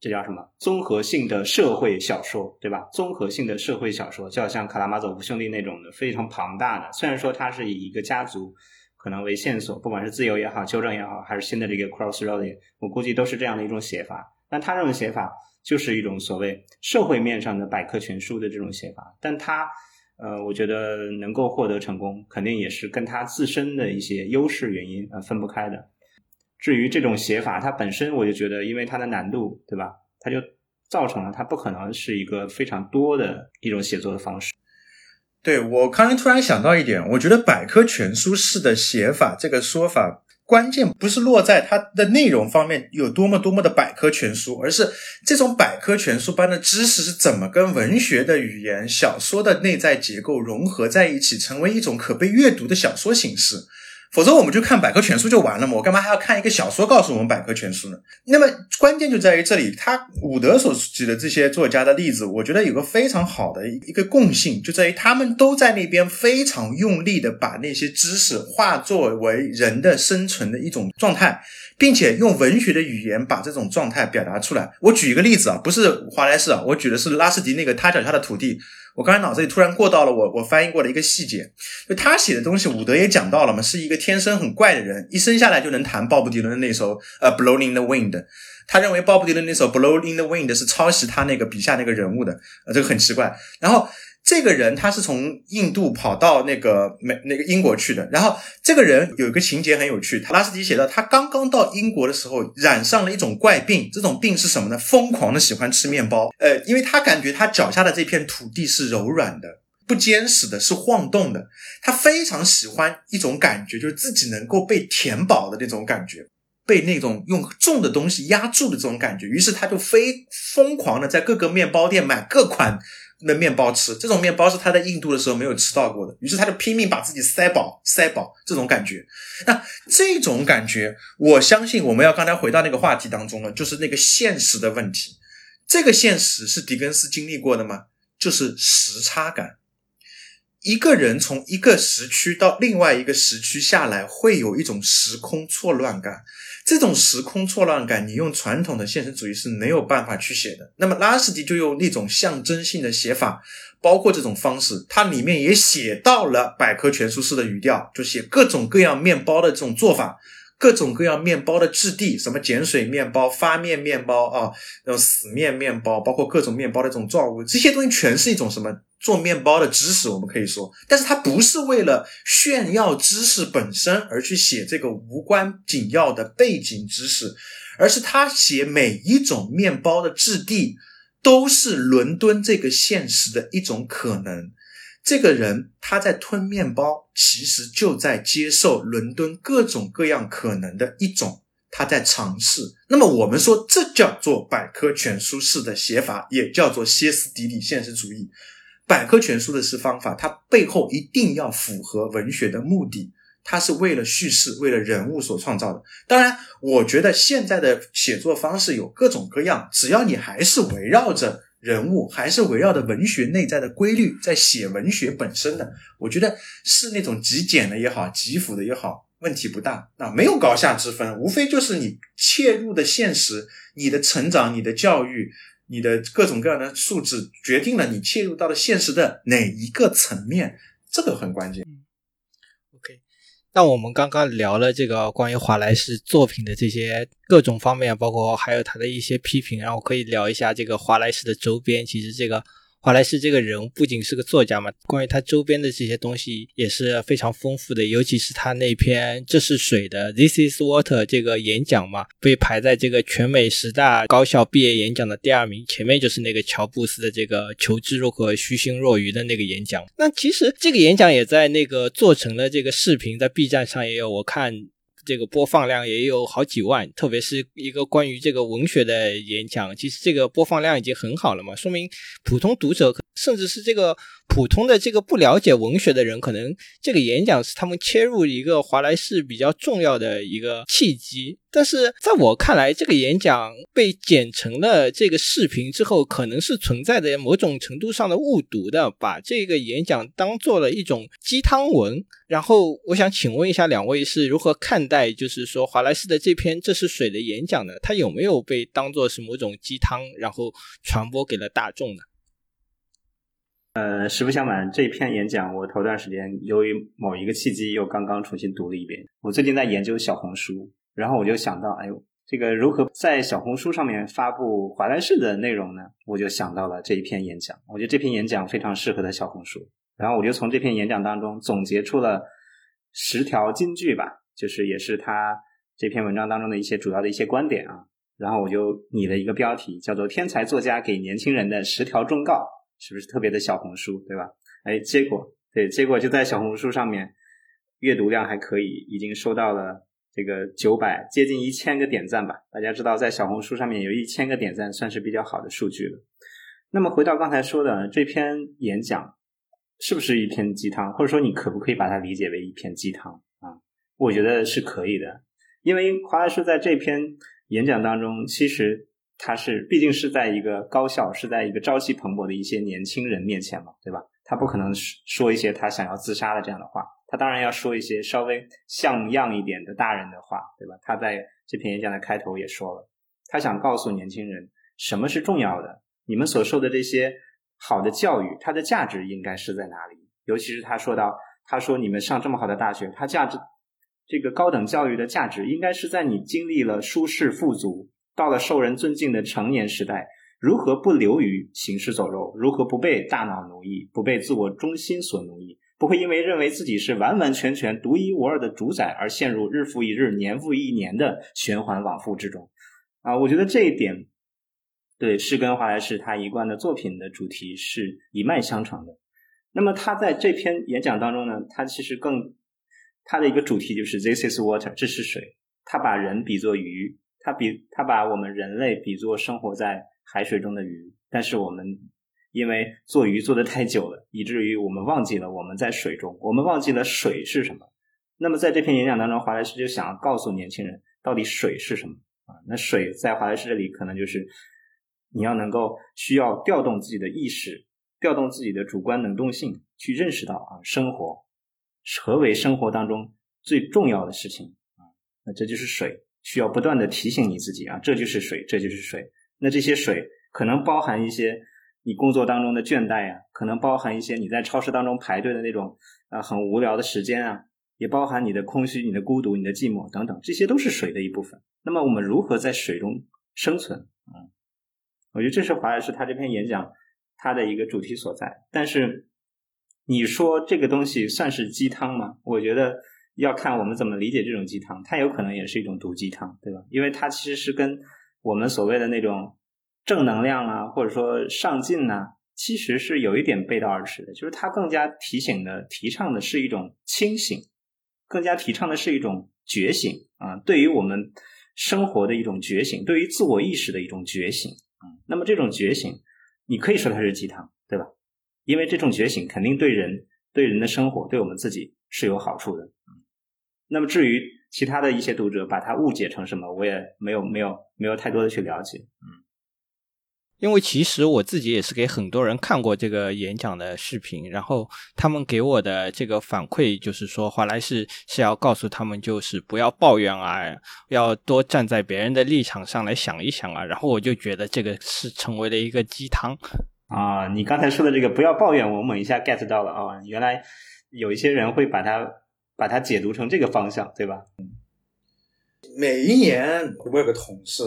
这叫什么综合性的社会小说，对吧？综合性的社会小说，就好像卡拉马佐夫兄弟那种的非常庞大的。虽然说它是以一个家族可能为线索，不管是自由也好，纠正也好，还是新的这个 crossroad，我估计都是这样的一种写法。但他这种写法就是一种所谓社会面上的百科全书的这种写法。但他，呃，我觉得能够获得成功，肯定也是跟他自身的一些优势原因呃分不开的。至于这种写法，它本身我就觉得，因为它的难度，对吧？它就造成了它不可能是一个非常多的一种写作的方式。对我刚才突然想到一点，我觉得百科全书式的写法这个说法，关键不是落在它的内容方面有多么多么的百科全书，而是这种百科全书般的知识是怎么跟文学的语言、小说的内在结构融合在一起，成为一种可被阅读的小说形式。否则我们就看百科全书就完了嘛，我干嘛还要看一个小说告诉我们百科全书呢？那么关键就在于这里，他伍德所举的这些作家的例子，我觉得有个非常好的一个共性，就在于他们都在那边非常用力的把那些知识化作为人的生存的一种状态，并且用文学的语言把这种状态表达出来。我举一个例子啊，不是华莱士啊，我举的是拉斯迪那个他脚下的土地。我刚才脑子里突然过到了我我翻译过的一个细节，就他写的东西，伍德也讲到了嘛，是一个天生很怪的人，一生下来就能弹鲍勃迪伦的那首呃《Blowing in the Wind》，他认为鲍勃迪伦那首《Blowing in the Wind》是抄袭他那个笔下那个人物的，呃，这个很奇怪。然后这个人他是从印度跑到那个美那个英国去的，然后这个人有一个情节很有趣，拉斯迪写到他刚刚到英国的时候染上了一种怪病，这种病是什么呢？疯狂的喜欢吃面包，呃，因为他感觉他脚下的这片土地是柔软的、不坚实的，是晃动的，他非常喜欢一种感觉，就是自己能够被填饱的那种感觉。被那种用重的东西压住的这种感觉，于是他就非疯狂的在各个面包店买各款的面包吃。这种面包是他在印度的时候没有吃到过的，于是他就拼命把自己塞饱，塞饱这种感觉。那这种感觉，我相信我们要刚才回到那个话题当中了，就是那个现实的问题。这个现实是狄更斯经历过的吗？就是时差感。一个人从一个时区到另外一个时区下来，会有一种时空错乱感。这种时空错乱感，你用传统的现实主义是没有办法去写的。那么拉斯迪就用那种象征性的写法，包括这种方式，它里面也写到了百科全书式的语调，就写各种各样面包的这种做法。各种各样面包的质地，什么碱水面包、发面面包啊，那种死面面包，包括各种面包的这种状物，这些东西全是一种什么做面包的知识，我们可以说，但是他不是为了炫耀知识本身而去写这个无关紧要的背景知识，而是他写每一种面包的质地都是伦敦这个现实的一种可能。这个人他在吞面包，其实就在接受伦敦各种各样可能的一种，他在尝试。那么我们说，这叫做百科全书式的写法，也叫做歇斯底里现实主义。百科全书的是方法，它背后一定要符合文学的目的，它是为了叙事、为了人物所创造的。当然，我觉得现在的写作方式有各种各样，只要你还是围绕着。人物还是围绕着文学内在的规律在写文学本身的，我觉得是那种极简的也好，极腐的也好，问题不大。那没有高下之分，无非就是你切入的现实、你的成长、你的教育、你的各种各样的素质，决定了你切入到了现实的哪一个层面，这个很关键。OK，那我们刚刚聊了这个关于华莱士作品的这些各种方面，包括还有他的一些批评，然后可以聊一下这个华莱士的周边。其实这个。华莱士这个人不仅是个作家嘛，关于他周边的这些东西也是非常丰富的，尤其是他那篇《这是水的 This is Water》这个演讲嘛，被排在这个全美十大高校毕业演讲的第二名，前面就是那个乔布斯的这个“求知若渴，虚心若愚”的那个演讲。那其实这个演讲也在那个做成了这个视频，在 B 站上也有，我看。这个播放量也有好几万，特别是一个关于这个文学的演讲，其实这个播放量已经很好了嘛，说明普通读者甚至是这个。普通的这个不了解文学的人，可能这个演讲是他们切入一个华莱士比较重要的一个契机。但是在我看来，这个演讲被剪成了这个视频之后，可能是存在着某种程度上的误读的，把这个演讲当做了一种鸡汤文。然后，我想请问一下两位是如何看待，就是说华莱士的这篇《这是水》的演讲呢？它有没有被当做是某种鸡汤，然后传播给了大众呢？呃，实不相瞒，这篇演讲我头段时间由于某一个契机又刚刚重新读了一遍。我最近在研究小红书，然后我就想到，哎呦，这个如何在小红书上面发布华莱士的内容呢？我就想到了这一篇演讲。我觉得这篇演讲非常适合的小红书。然后我就从这篇演讲当中总结出了十条金句吧，就是也是他这篇文章当中的一些主要的一些观点啊。然后我就拟了一个标题，叫做“天才作家给年轻人的十条忠告”。是不是特别的小红书，对吧？哎，结果对，结果就在小红书上面，阅读量还可以，已经收到了这个九百接近一千个点赞吧。大家知道，在小红书上面有一千个点赞，算是比较好的数据了。那么回到刚才说的这篇演讲，是不是一篇鸡汤？或者说，你可不可以把它理解为一篇鸡汤啊？我觉得是可以的，因为华莱士在这篇演讲当中，其实。他是毕竟是在一个高校，是在一个朝气蓬勃的一些年轻人面前嘛，对吧？他不可能说一些他想要自杀的这样的话，他当然要说一些稍微像样一点的大人的话，对吧？他在这篇演讲的开头也说了，他想告诉年轻人什么是重要的，你们所受的这些好的教育，它的价值应该是在哪里？尤其是他说到，他说你们上这么好的大学，它价值这个高等教育的价值应该是在你经历了舒适富足。到了受人尊敬的成年时代，如何不流于行尸走肉？如何不被大脑奴役，不被自我中心所奴役？不会因为认为自己是完完全全独一无二的主宰而陷入日复一日、年复一年的循环往复之中？啊，我觉得这一点对是跟华莱士他一贯的作品的主题是一脉相承的。那么他在这篇演讲当中呢，他其实更他的一个主题就是 “This is water”，这是水。他把人比作鱼，他比他把我们人类比作生活在。海水中的鱼，但是我们因为做鱼做的太久了，以至于我们忘记了我们在水中，我们忘记了水是什么。那么在这篇演讲当中，华莱士就想要告诉年轻人，到底水是什么啊？那水在华莱士这里可能就是你要能够需要调动自己的意识，调动自己的主观能动性，去认识到啊，生活何为生活当中最重要的事情啊？那这就是水，需要不断的提醒你自己啊，这就是水，这就是水。那这些水可能包含一些你工作当中的倦怠啊，可能包含一些你在超市当中排队的那种啊很无聊的时间啊，也包含你的空虚、你的孤独、你的寂寞等等，这些都是水的一部分。那么我们如何在水中生存？啊，我觉得这是华莱士他这篇演讲他的一个主题所在。但是你说这个东西算是鸡汤吗？我觉得要看我们怎么理解这种鸡汤，它有可能也是一种毒鸡汤，对吧？因为它其实是跟我们所谓的那种正能量啊，或者说上进呐，其实是有一点背道而驰的。就是它更加提醒的、提倡的是一种清醒，更加提倡的是一种觉醒啊，对于我们生活的一种觉醒，对于自我意识的一种觉醒啊。那么这种觉醒，你可以说它是鸡汤，对吧？因为这种觉醒肯定对人、对人的生活、对我们自己是有好处的。那么至于，其他的一些读者把它误解成什么，我也没有没有没有太多的去了解。嗯，因为其实我自己也是给很多人看过这个演讲的视频，然后他们给我的这个反馈就是说，华莱士是要告诉他们，就是不要抱怨啊，要多站在别人的立场上来想一想啊。然后我就觉得这个是成为了一个鸡汤啊。你刚才说的这个不要抱怨，我猛一下 get 到了啊，原来有一些人会把它。把它解读成这个方向，对吧？每一年我有个同事，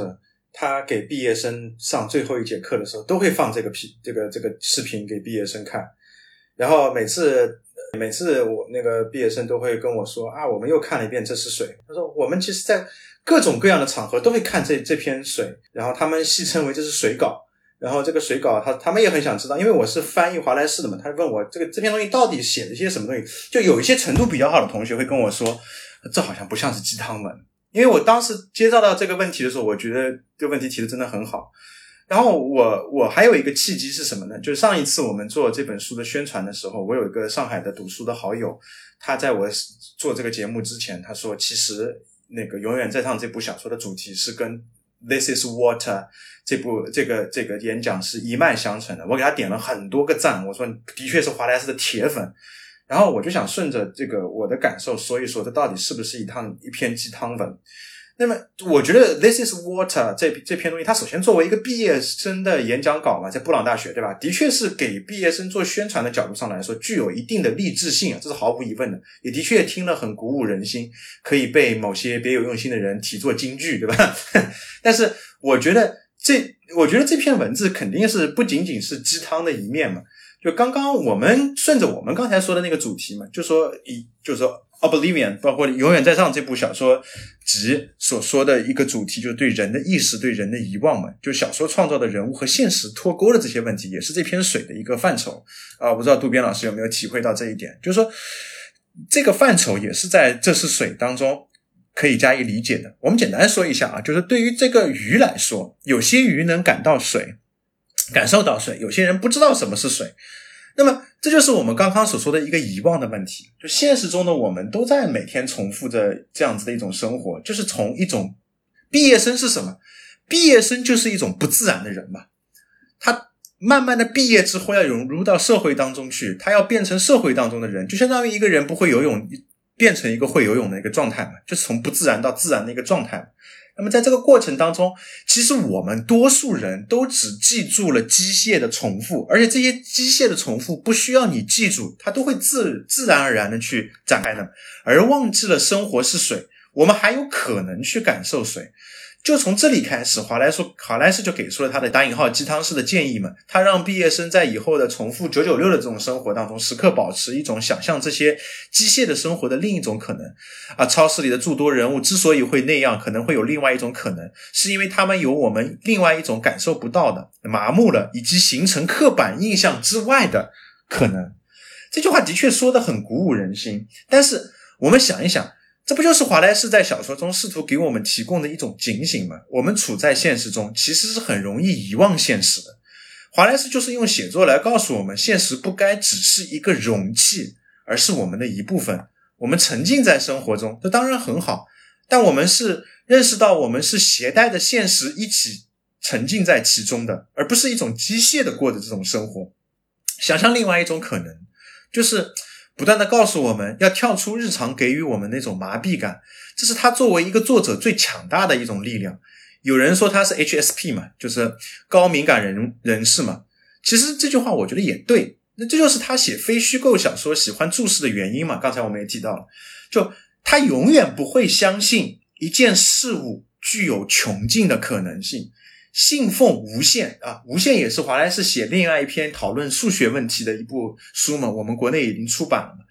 他给毕业生上最后一节课的时候，都会放这个片这个这个视频给毕业生看。然后每次每次我那个毕业生都会跟我说啊，我们又看了一遍《这是水》。他说我们其实，在各种各样的场合都会看这这篇水，然后他们戏称为这是水稿。然后这个水稿，他他们也很想知道，因为我是翻译华莱士的嘛，他问我这个这篇东西到底写了些什么东西。就有一些程度比较好的同学会跟我说，这好像不像是鸡汤文。因为我当时接到到这个问题的时候，我觉得这个问题提的真的很好。然后我我还有一个契机是什么呢？就是上一次我们做这本书的宣传的时候，我有一个上海的读书的好友，他在我做这个节目之前，他说其实那个永远在唱这部小说的主题是跟。This is water 这部这个这个演讲是一脉相承的，我给他点了很多个赞，我说的确是华莱士的铁粉，然后我就想顺着这个我的感受说一说，这到底是不是一趟一篇鸡汤文？那么，我觉得《This Is Water》这这篇东西，它首先作为一个毕业生的演讲稿嘛，在布朗大学，对吧？的确是给毕业生做宣传的角度上来说，具有一定的励志性啊，这是毫无疑问的。也的确听了很鼓舞人心，可以被某些别有用心的人提作金句，对吧？但是，我觉得这，我觉得这篇文字肯定是不仅仅是鸡汤的一面嘛。就刚刚我们顺着我们刚才说的那个主题嘛，就说一，就说。Oblivion，包括《永远在上》这部小说集所说的一个主题，就是对人的意识、对人的遗忘嘛。就小说创造的人物和现实脱钩的这些问题，也是这篇水的一个范畴啊。我不知道渡边老师有没有体会到这一点？就是说，这个范畴也是在这是水当中可以加以理解的。我们简单说一下啊，就是对于这个鱼来说，有些鱼能感到水，感受到水；有些人不知道什么是水。那么，这就是我们刚刚所说的一个遗忘的问题。就现实中的我们都在每天重复着这样子的一种生活，就是从一种毕业生是什么？毕业生就是一种不自然的人嘛。他慢慢的毕业之后要融入到社会当中去，他要变成社会当中的人，就相当于一个人不会游泳变成一个会游泳的一个状态嘛，就是从不自然到自然的一个状态。那么在这个过程当中，其实我们多数人都只记住了机械的重复，而且这些机械的重复不需要你记住，它都会自自然而然的去展开的，而忘记了生活是水，我们还有可能去感受水。就从这里开始，华莱士华莱士就给出了他的打引号鸡汤式的建议嘛，他让毕业生在以后的重复九九六的这种生活当中，时刻保持一种想象这些机械的生活的另一种可能啊。超市里的诸多人物之所以会那样，可能会有另外一种可能，是因为他们有我们另外一种感受不到的麻木了，以及形成刻板印象之外的可能。这句话的确说的很鼓舞人心，但是我们想一想。这不就是华莱士在小说中试图给我们提供的一种警醒吗？我们处在现实中，其实是很容易遗忘现实的。华莱士就是用写作来告诉我们，现实不该只是一个容器，而是我们的一部分。我们沉浸在生活中，这当然很好，但我们是认识到我们是携带着现实一起沉浸在其中的，而不是一种机械的过的这种生活。想象另外一种可能，就是。不断的告诉我们要跳出日常给予我们那种麻痹感，这是他作为一个作者最强大的一种力量。有人说他是 HSP 嘛，就是高敏感人人士嘛。其实这句话我觉得也对，那这就是他写非虚构小说喜欢注释的原因嘛。刚才我们也提到了，就他永远不会相信一件事物具有穷尽的可能性。信奉无限啊，无限也是华莱士写另外一篇讨论数学问题的一部书嘛，我们国内已经出版了嘛。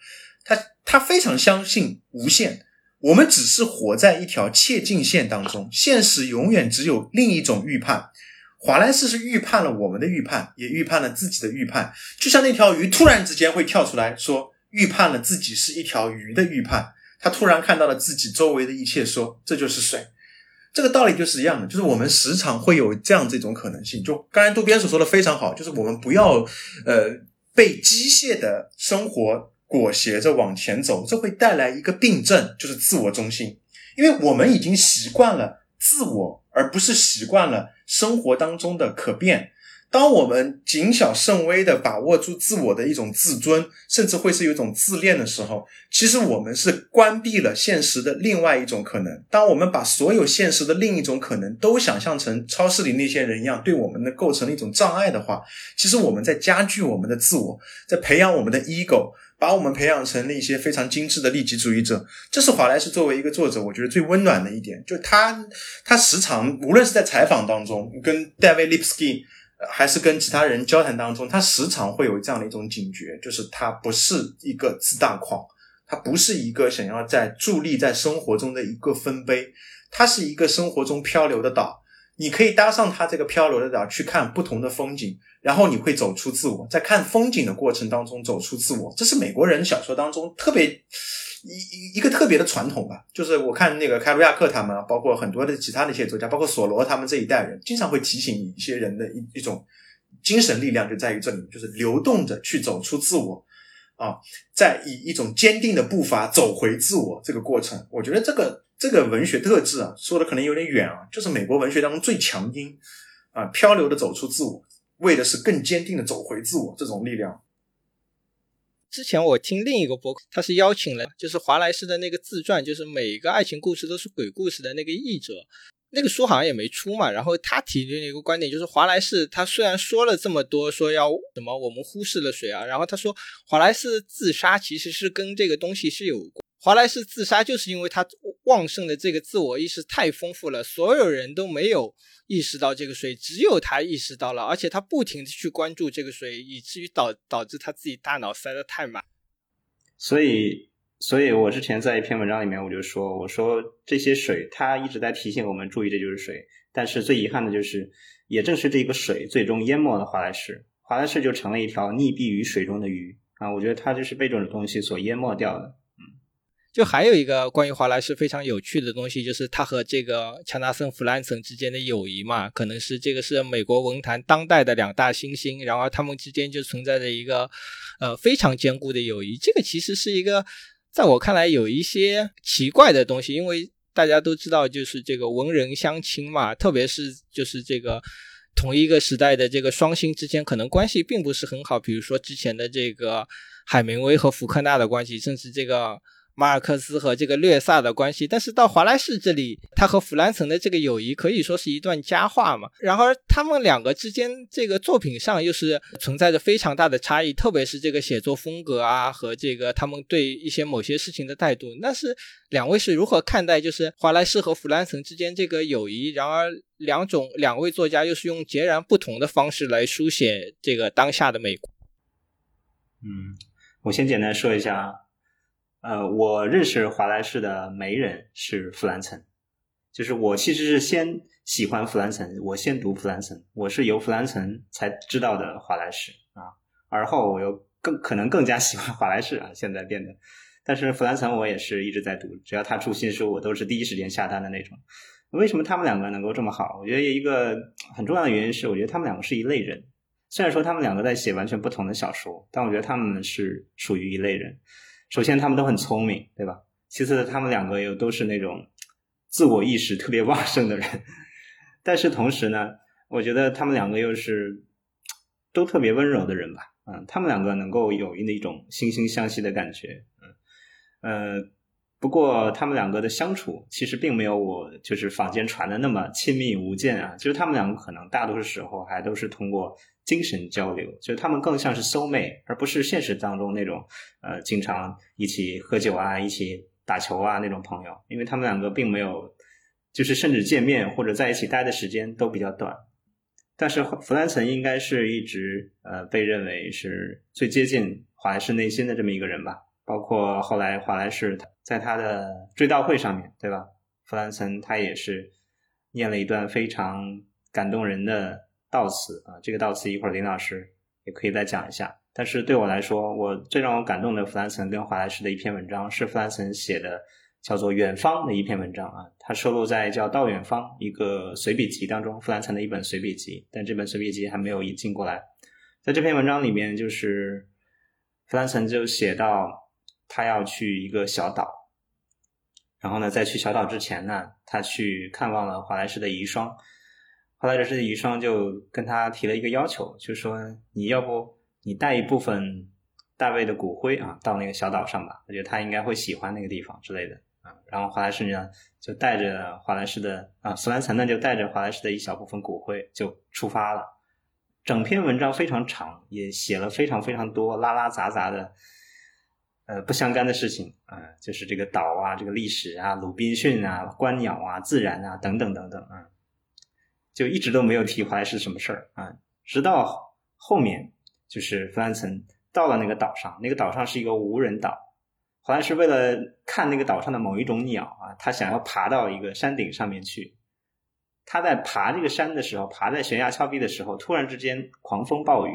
他他非常相信无限，我们只是活在一条切近线当中，现实永远只有另一种预判。华莱士是预判了我们的预判，也预判了自己的预判，就像那条鱼突然之间会跳出来说预判了自己是一条鱼的预判，他突然看到了自己周围的一切，说这就是水。这个道理就是一样的，就是我们时常会有这样这种可能性。就刚才渡边所说的非常好，就是我们不要呃被机械的生活裹挟着往前走，这会带来一个病症，就是自我中心，因为我们已经习惯了自我，而不是习惯了生活当中的可变。当我们谨小慎微的把握住自我的一种自尊，甚至会是有一种自恋的时候，其实我们是关闭了现实的另外一种可能。当我们把所有现实的另一种可能都想象成超市里那些人一样，对我们的构成了一种障碍的话，其实我们在加剧我们的自我，在培养我们的 ego，把我们培养成了一些非常精致的利己主义者。这是华莱士作为一个作者，我觉得最温暖的一点，就他他时常无论是在采访当中跟戴维·利普斯基。还是跟其他人交谈当中，他时常会有这样的一种警觉，就是他不是一个自大狂，他不是一个想要在伫立在生活中的一个丰碑，他是一个生活中漂流的岛。你可以搭上他这个漂流的岛去看不同的风景，然后你会走出自我，在看风景的过程当中走出自我，这是美国人小说当中特别。一一一个特别的传统吧，就是我看那个凯鲁亚克他们，包括很多的其他的一些作家，包括索罗他们这一代人，经常会提醒一些人的一一种精神力量，就在于这里，就是流动着去走出自我啊，在以一种坚定的步伐走回自我这个过程。我觉得这个这个文学特质啊，说的可能有点远啊，就是美国文学当中最强音啊，漂流的走出自我，为的是更坚定的走回自我这种力量。之前我听另一个博客，他是邀请了就是华莱士的那个自传，就是每一个爱情故事都是鬼故事的那个译者，那个书好像也没出嘛。然后他提的一个观点就是，华莱士他虽然说了这么多，说要什么我们忽视了谁啊？然后他说华莱士自杀其实是跟这个东西是有关。华莱士自杀就是因为他旺盛的这个自我意识太丰富了，所有人都没有。意识到这个水，只有他意识到了，而且他不停的去关注这个水，以至于导导致他自己大脑塞得太满。所以，所以我之前在一篇文章里面我就说，我说这些水，它一直在提醒我们注意，这就是水。但是最遗憾的就是，也正是这个水最终淹没了华莱士，华莱士就成了一条溺毙于水中的鱼啊！我觉得他就是被这种东西所淹没掉的。就还有一个关于华莱士非常有趣的东西，就是他和这个乔纳森·弗兰森之间的友谊嘛，可能是这个是美国文坛当代的两大新星，然后他们之间就存在着一个呃非常坚固的友谊。这个其实是一个在我看来有一些奇怪的东西，因为大家都知道，就是这个文人相亲嘛，特别是就是这个同一个时代的这个双星之间，可能关系并不是很好。比如说之前的这个海明威和福克纳的关系，甚至这个。马尔克斯和这个略萨的关系，但是到华莱士这里，他和弗兰岑的这个友谊可以说是一段佳话嘛。然而，他们两个之间这个作品上又是存在着非常大的差异，特别是这个写作风格啊和这个他们对一些某些事情的态度。那是两位是如何看待就是华莱士和弗兰岑之间这个友谊？然而，两种两位作家又是用截然不同的方式来书写这个当下的美国。嗯，我先简单说一下。呃，我认识华莱士的媒人是弗兰岑，就是我其实是先喜欢弗兰岑，我先读弗兰岑，我是由弗兰岑才知道的华莱士啊，而后我又更可能更加喜欢华莱士啊，现在变得，但是弗兰岑我也是一直在读，只要他出新书，我都是第一时间下单的那种。为什么他们两个能够这么好？我觉得一个很重要的原因是，我觉得他们两个是一类人，虽然说他们两个在写完全不同的小说，但我觉得他们是属于一类人。首先，他们都很聪明，对吧？其次，他们两个又都是那种自我意识特别旺盛的人。但是同时呢，我觉得他们两个又是 都特别温柔的人吧。嗯，他们两个能够有那种惺惺相惜的感觉。嗯，呃，不过他们两个的相处其实并没有我就是坊间传的那么亲密无间啊。其实他们两个可能大多数时候还都是通过。精神交流，就他们更像是 soul mate，而不是现实当中那种呃经常一起喝酒啊、一起打球啊那种朋友，因为他们两个并没有，就是甚至见面或者在一起待的时间都比较短。但是弗兰岑应该是一直呃被认为是最接近华莱士内心的这么一个人吧，包括后来华莱士在他的追悼会上面对吧？弗兰岑他也是念了一段非常感动人的。悼词啊，这个悼词一会儿林老师也可以再讲一下。但是对我来说，我最让我感动的弗兰岑跟华莱士的一篇文章是弗兰岑写的，叫做《远方》的一篇文章啊，它收录在叫《到远方》一个随笔集当中，弗兰岑的一本随笔集，但这本随笔集还没有引进过来。在这篇文章里面，就是弗兰岑就写到，他要去一个小岛，然后呢，在去小岛之前呢，他去看望了华莱士的遗孀。后来，这是遗孀就跟他提了一个要求，就说你要不你带一部分大卫的骨灰啊到那个小岛上吧，我觉得他应该会喜欢那个地方之类的啊。然后华莱士呢就带着华莱士的啊弗兰岑呢就带着华莱士的一小部分骨灰就出发了。整篇文章非常长，也写了非常非常多拉拉杂杂的呃不相干的事情啊，就是这个岛啊，这个历史啊，鲁滨逊啊，观鸟啊，自然啊等等等等啊。就一直都没有提华莱士什么事儿啊，直到后面就是弗兰岑到了那个岛上，那个岛上是一个无人岛。华莱士为了看那个岛上的某一种鸟啊，他想要爬到一个山顶上面去。他在爬这个山的时候，爬在悬崖峭壁的时候，突然之间狂风暴雨，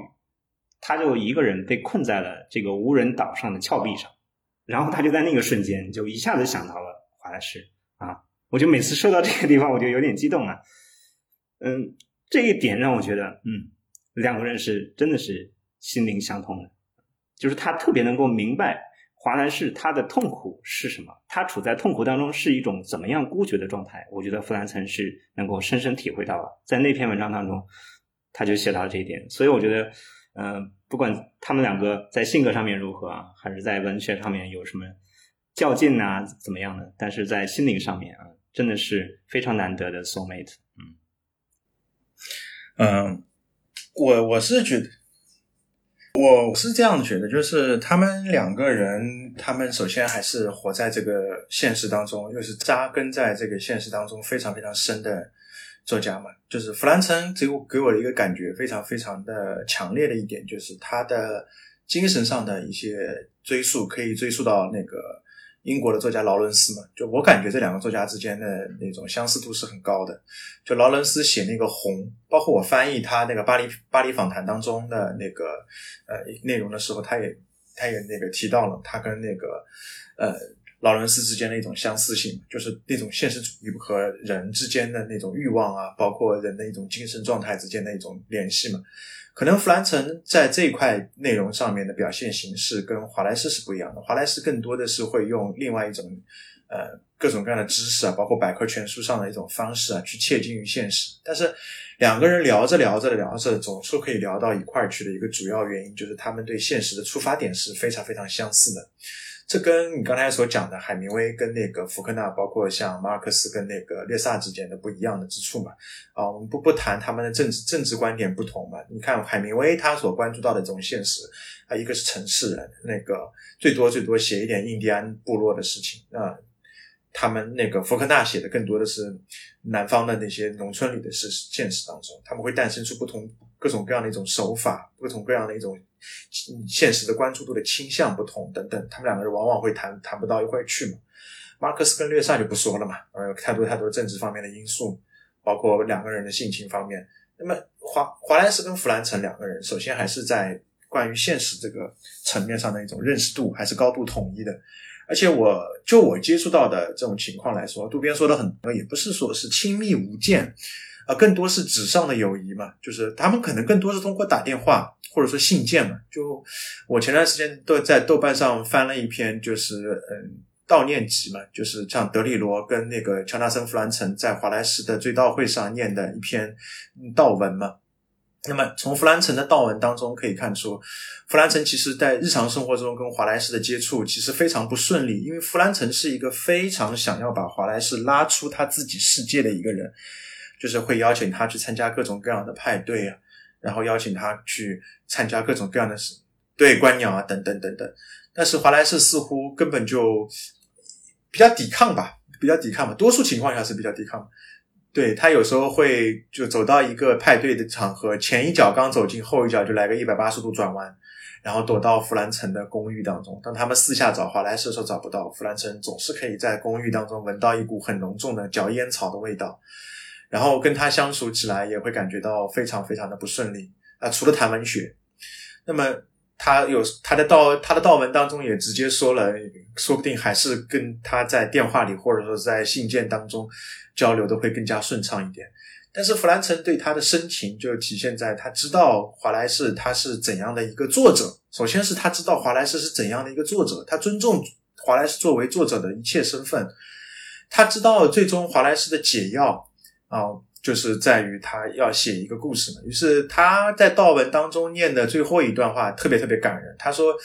他就一个人被困在了这个无人岛上的峭壁上。然后他就在那个瞬间就一下子想到了华莱士啊，我就每次说到这个地方，我就有点激动啊。嗯，这一点让我觉得，嗯，两个人是真的是心灵相通的，就是他特别能够明白华莱士他的痛苦是什么，他处在痛苦当中是一种怎么样孤绝的状态。我觉得弗兰岑是能够深深体会到了，在那篇文章当中，他就写到了这一点。所以我觉得，嗯，不管他们两个在性格上面如何啊，还是在文学上面有什么较劲啊，怎么样的，但是在心灵上面啊，真的是非常难得的 soul mate。嗯，嗯我我是觉得，我是这样觉得，就是他们两个人，他们首先还是活在这个现实当中，又是扎根在这个现实当中非常非常深的作家嘛。就是弗兰岑给我给我的一个感觉非常非常的强烈的一点，就是他的精神上的一些追溯，可以追溯到那个。英国的作家劳伦斯嘛，就我感觉这两个作家之间的那种相似度是很高的。就劳伦斯写那个《红》，包括我翻译他那个《巴黎巴黎访谈》当中的那个呃内容的时候，他也他也那个提到了他跟那个呃劳伦斯之间的一种相似性，就是那种现实主义和人之间的那种欲望啊，包括人的一种精神状态之间的一种联系嘛。可能弗兰岑在这一块内容上面的表现形式跟华莱士是不一样的。华莱士更多的是会用另外一种，呃，各种各样的知识啊，包括百科全书上的一种方式啊，去切近于现实。但是两个人聊着聊着聊着，总是可以聊到一块儿去的一个主要原因，就是他们对现实的出发点是非常非常相似的。这跟你刚才所讲的海明威跟那个福克纳，包括像马尔克斯跟那个列萨之间的不一样的之处嘛。啊，我们不不谈他们的政治政治观点不同嘛。你看海明威他所关注到的这种现实，啊，一个是城市人，那个最多最多写一点印第安部落的事情啊。他们那个福克纳写的更多的是南方的那些农村里的事实现实当中，他们会诞生出不同各种各样的一种手法，各种各样的一种现实的关注度的倾向不同等等，他们两个人往往会谈谈不到一块去嘛。马克思跟略萨就不说了嘛，呃，太多太多政治方面的因素，包括两个人的性情方面。那么华华莱士跟弗兰岑两个人，首先还是在关于现实这个层面上的一种认识度还是高度统一的。而且我就我接触到的这种情况来说，渡边说的很多，也不是说是亲密无间，啊，更多是纸上的友谊嘛，就是他们可能更多是通过打电话或者说信件嘛。就我前段时间都在豆瓣上翻了一篇，就是嗯悼念集嘛，就是像德里罗跟那个乔纳森·弗兰岑在华莱士的追悼会上念的一篇悼文嘛。那么从弗兰岑的悼文当中可以看出，弗兰岑其实在日常生活中跟华莱士的接触其实非常不顺利，因为弗兰岑是一个非常想要把华莱士拉出他自己世界的一个人，就是会邀请他去参加各种各样的派对啊，然后邀请他去参加各种各样的事，对观鸟啊等等等等。但是华莱士似乎根本就比较抵抗吧，比较抵抗吧，多数情况下是比较抵抗。对他有时候会就走到一个派对的场合，前一脚刚走进，后一脚就来个一百八十度转弯，然后躲到弗兰城的公寓当中。当他们私下找华莱士的时候找不到，弗兰城总是可以在公寓当中闻到一股很浓重的嚼烟草的味道，然后跟他相处起来也会感觉到非常非常的不顺利啊。除了谈文学，那么他有他的道他的道文当中也直接说了，说不定还是跟他在电话里或者说在信件当中。交流都会更加顺畅一点，但是弗兰岑对他的深情就体现在他知道华莱士他是怎样的一个作者。首先是他知道华莱士是怎样的一个作者，他尊重华莱士作为作者的一切身份。他知道最终华莱士的解药啊，就是在于他要写一个故事嘛。于是他在悼文当中念的最后一段话特别特别感人。他说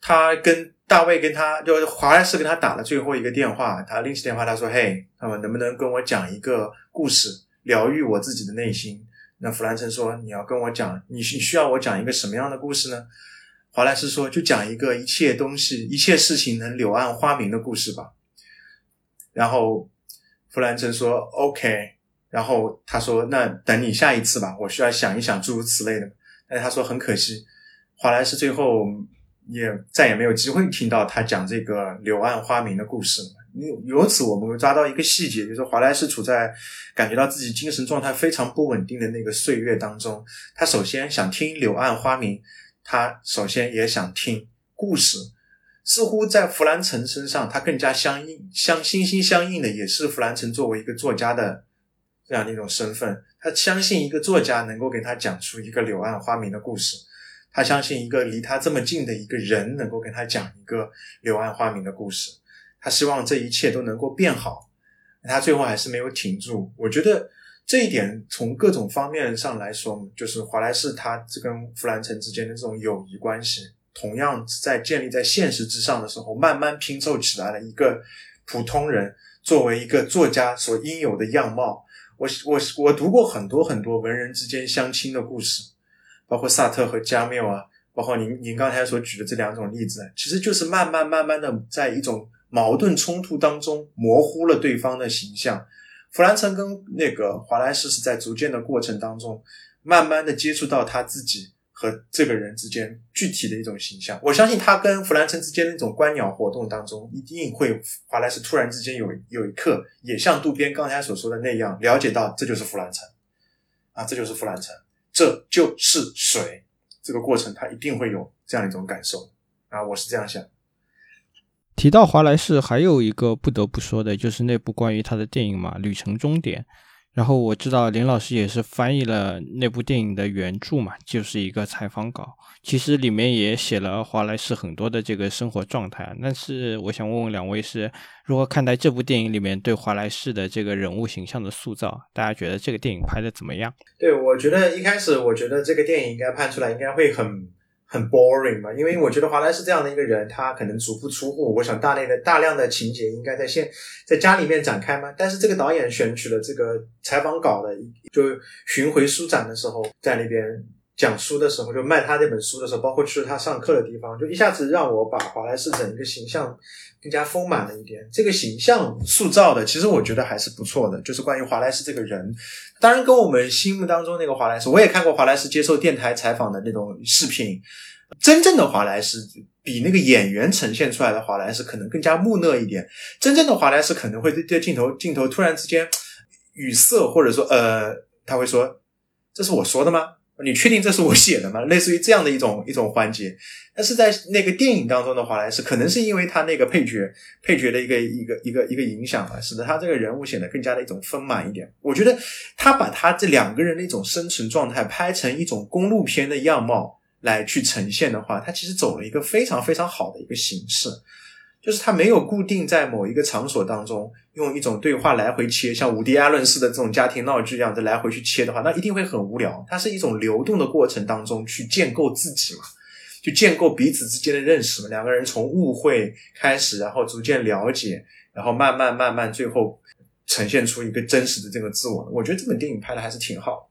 他跟。大卫跟他就华莱士跟他打了最后一个电话，他拎起电话，他说：“嘿，那么能不能跟我讲一个故事，疗愈我自己的内心？”那弗兰岑说：“你要跟我讲，你需需要我讲一个什么样的故事呢？”华莱士说：“就讲一个一切东西、一切事情能柳暗花明的故事吧。”然后弗兰岑说：“OK。”然后他说：“那等你下一次吧，我需要想一想诸如此类的。”但是他说：“很可惜，华莱士最后。”也再也没有机会听到他讲这个柳暗花明的故事。由由此，我们会抓到一个细节，就是华莱士处在感觉到自己精神状态非常不稳定的那个岁月当中。他首先想听柳暗花明，他首先也想听故事。似乎在弗兰岑身上，他更加相应、相心心相印的，也是弗兰岑作为一个作家的这样的一种身份。他相信一个作家能够给他讲出一个柳暗花明的故事。他相信一个离他这么近的一个人能够跟他讲一个柳暗花明的故事，他希望这一切都能够变好，他最后还是没有挺住。我觉得这一点从各种方面上来说，就是华莱士他这跟弗兰岑之间的这种友谊关系，同样在建立在现实之上的时候，慢慢拼凑起来了一个普通人作为一个作家所应有的样貌。我我我读过很多很多文人之间相亲的故事。包括萨特和加缪啊，包括您您刚才所举的这两种例子，其实就是慢慢慢慢的在一种矛盾冲突当中模糊了对方的形象。弗兰岑跟那个华莱士是在逐渐的过程当中，慢慢的接触到他自己和这个人之间具体的一种形象。我相信他跟弗兰城之间的那种观鸟活动当中，一定会华莱士突然之间有有一刻，也像渡边刚才所说的那样，了解到这就是弗兰城啊，这就是弗兰城。这就是水，这个过程他一定会有这样一种感受啊！我是这样想。提到华莱士，还有一个不得不说的就是那部关于他的电影嘛，《旅程终点》。然后我知道林老师也是翻译了那部电影的原著嘛，就是一个采访稿。其实里面也写了华莱士很多的这个生活状态。但是我想问问两位是如何看待这部电影里面对华莱士的这个人物形象的塑造？大家觉得这个电影拍的怎么样？对我觉得一开始我觉得这个电影应该拍出来应该会很很 boring 嘛，因为我觉得华莱士这样的一个人，他可能足不出户，我想大量的大量的情节应该在现在家里面展开嘛。但是这个导演选取了这个采访稿的，就巡回书展的时候，在那边讲书的时候，就卖他那本书的时候，包括去他上课的地方，就一下子让我把华莱士整个形象更加丰满了一点。这个形象塑造的，其实我觉得还是不错的。就是关于华莱士这个人，当然跟我们心目当中那个华莱士，我也看过华莱士接受电台采访的那种视频。真正的华莱士比那个演员呈现出来的华莱士可能更加木讷一点。真正的华莱士可能会对对镜头镜头突然之间语塞，或者说呃，他会说：“这是我说的吗？你确定这是我写的吗？” 类似于这样的一种一种环节。但是在那个电影当中的华莱士，可能是因为他那个配角配角的一个一个一个一个影响啊，使得他这个人物显得更加的一种丰满一点。我觉得他把他这两个人的一种生存状态拍成一种公路片的样貌。来去呈现的话，他其实走了一个非常非常好的一个形式，就是它没有固定在某一个场所当中用一种对话来回切，像伍迪·艾伦式的这种家庭闹剧一样的来回去切的话，那一定会很无聊。它是一种流动的过程当中去建构自己嘛，去建构彼此之间的认识嘛。两个人从误会开始，然后逐渐了解，然后慢慢慢慢，最后呈现出一个真实的这个自我。我觉得这本电影拍的还是挺好。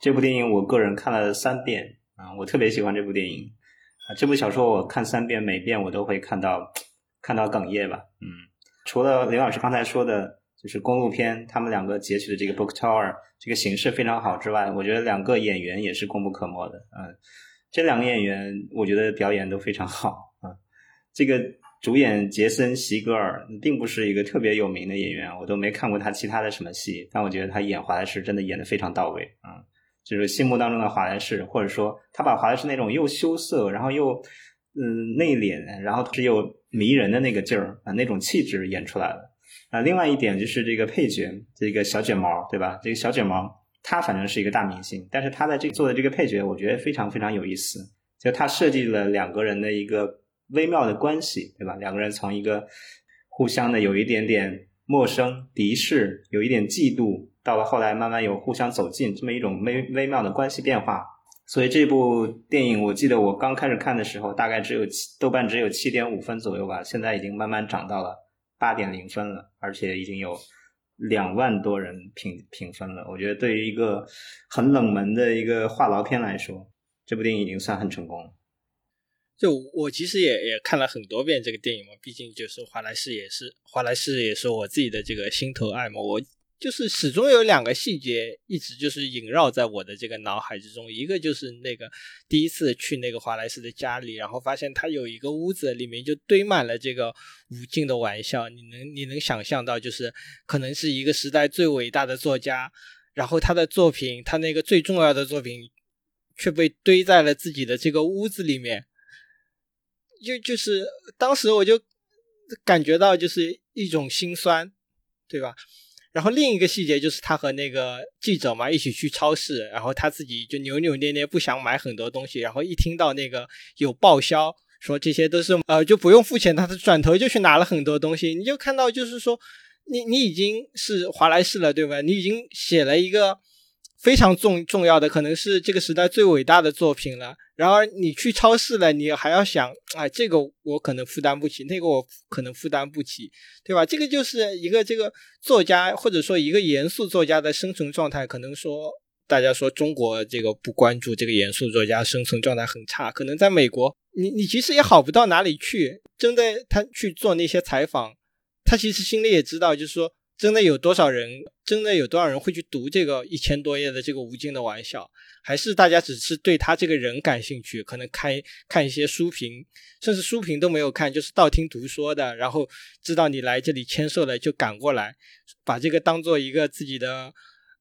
这部电影我个人看了三遍。啊，我特别喜欢这部电影啊！这部小说我看三遍，每遍我都会看到看到哽咽吧。嗯，除了林老师刚才说的，就是公路片，他们两个截取的这个 book tour 这个形式非常好之外，我觉得两个演员也是功不可没的。嗯，这两个演员我觉得表演都非常好啊。这个主演杰森·席格尔并不是一个特别有名的演员，我都没看过他其他的什么戏，但我觉得他演华莱士真的演的非常到位啊。就是心目当中的华莱士，或者说他把华莱士那种又羞涩，然后又嗯内敛，然后是又迷人的那个劲儿啊，那种气质演出来了啊。另外一点就是这个配角，这个小卷毛，对吧？这个小卷毛他反正是一个大明星，但是他在这做的这个配角，我觉得非常非常有意思。就他设计了两个人的一个微妙的关系，对吧？两个人从一个互相的有一点点陌生、敌视，有一点嫉妒。到了后来，慢慢有互相走近这么一种微微妙的关系变化，所以这部电影，我记得我刚开始看的时候，大概只有七豆瓣只有七点五分左右吧，现在已经慢慢涨到了八点零分了，而且已经有两万多人评评分了。我觉得对于一个很冷门的一个话痨片来说，这部电影已经算很成功了。就我其实也也看了很多遍这个电影嘛，毕竟就是华莱士也是华莱士也是我自己的这个心头爱嘛，我。就是始终有两个细节一直就是萦绕在我的这个脑海之中，一个就是那个第一次去那个华莱士的家里，然后发现他有一个屋子里面就堆满了这个无尽的玩笑，你能你能想象到就是可能是一个时代最伟大的作家，然后他的作品他那个最重要的作品却被堆在了自己的这个屋子里面，就就是当时我就感觉到就是一种心酸，对吧？然后另一个细节就是他和那个记者嘛一起去超市，然后他自己就扭扭捏捏不想买很多东西，然后一听到那个有报销说这些都是呃就不用付钱，他转头就去拿了很多东西。你就看到就是说你你已经是华莱士了，对吧？你已经写了一个非常重重要的，可能是这个时代最伟大的作品了。然而你去超市了，你还要想，哎，这个我可能负担不起，那个我可能负担不起，对吧？这个就是一个这个作家或者说一个严肃作家的生存状态。可能说大家说中国这个不关注这个严肃作家生存状态很差，可能在美国，你你其实也好不到哪里去。真的，他去做那些采访，他其实心里也知道，就是说。真的有多少人？真的有多少人会去读这个一千多页的这个无尽的玩笑？还是大家只是对他这个人感兴趣？可能看看一些书评，甚至书评都没有看，就是道听途说的。然后知道你来这里签售了，就赶过来，把这个当做一个自己的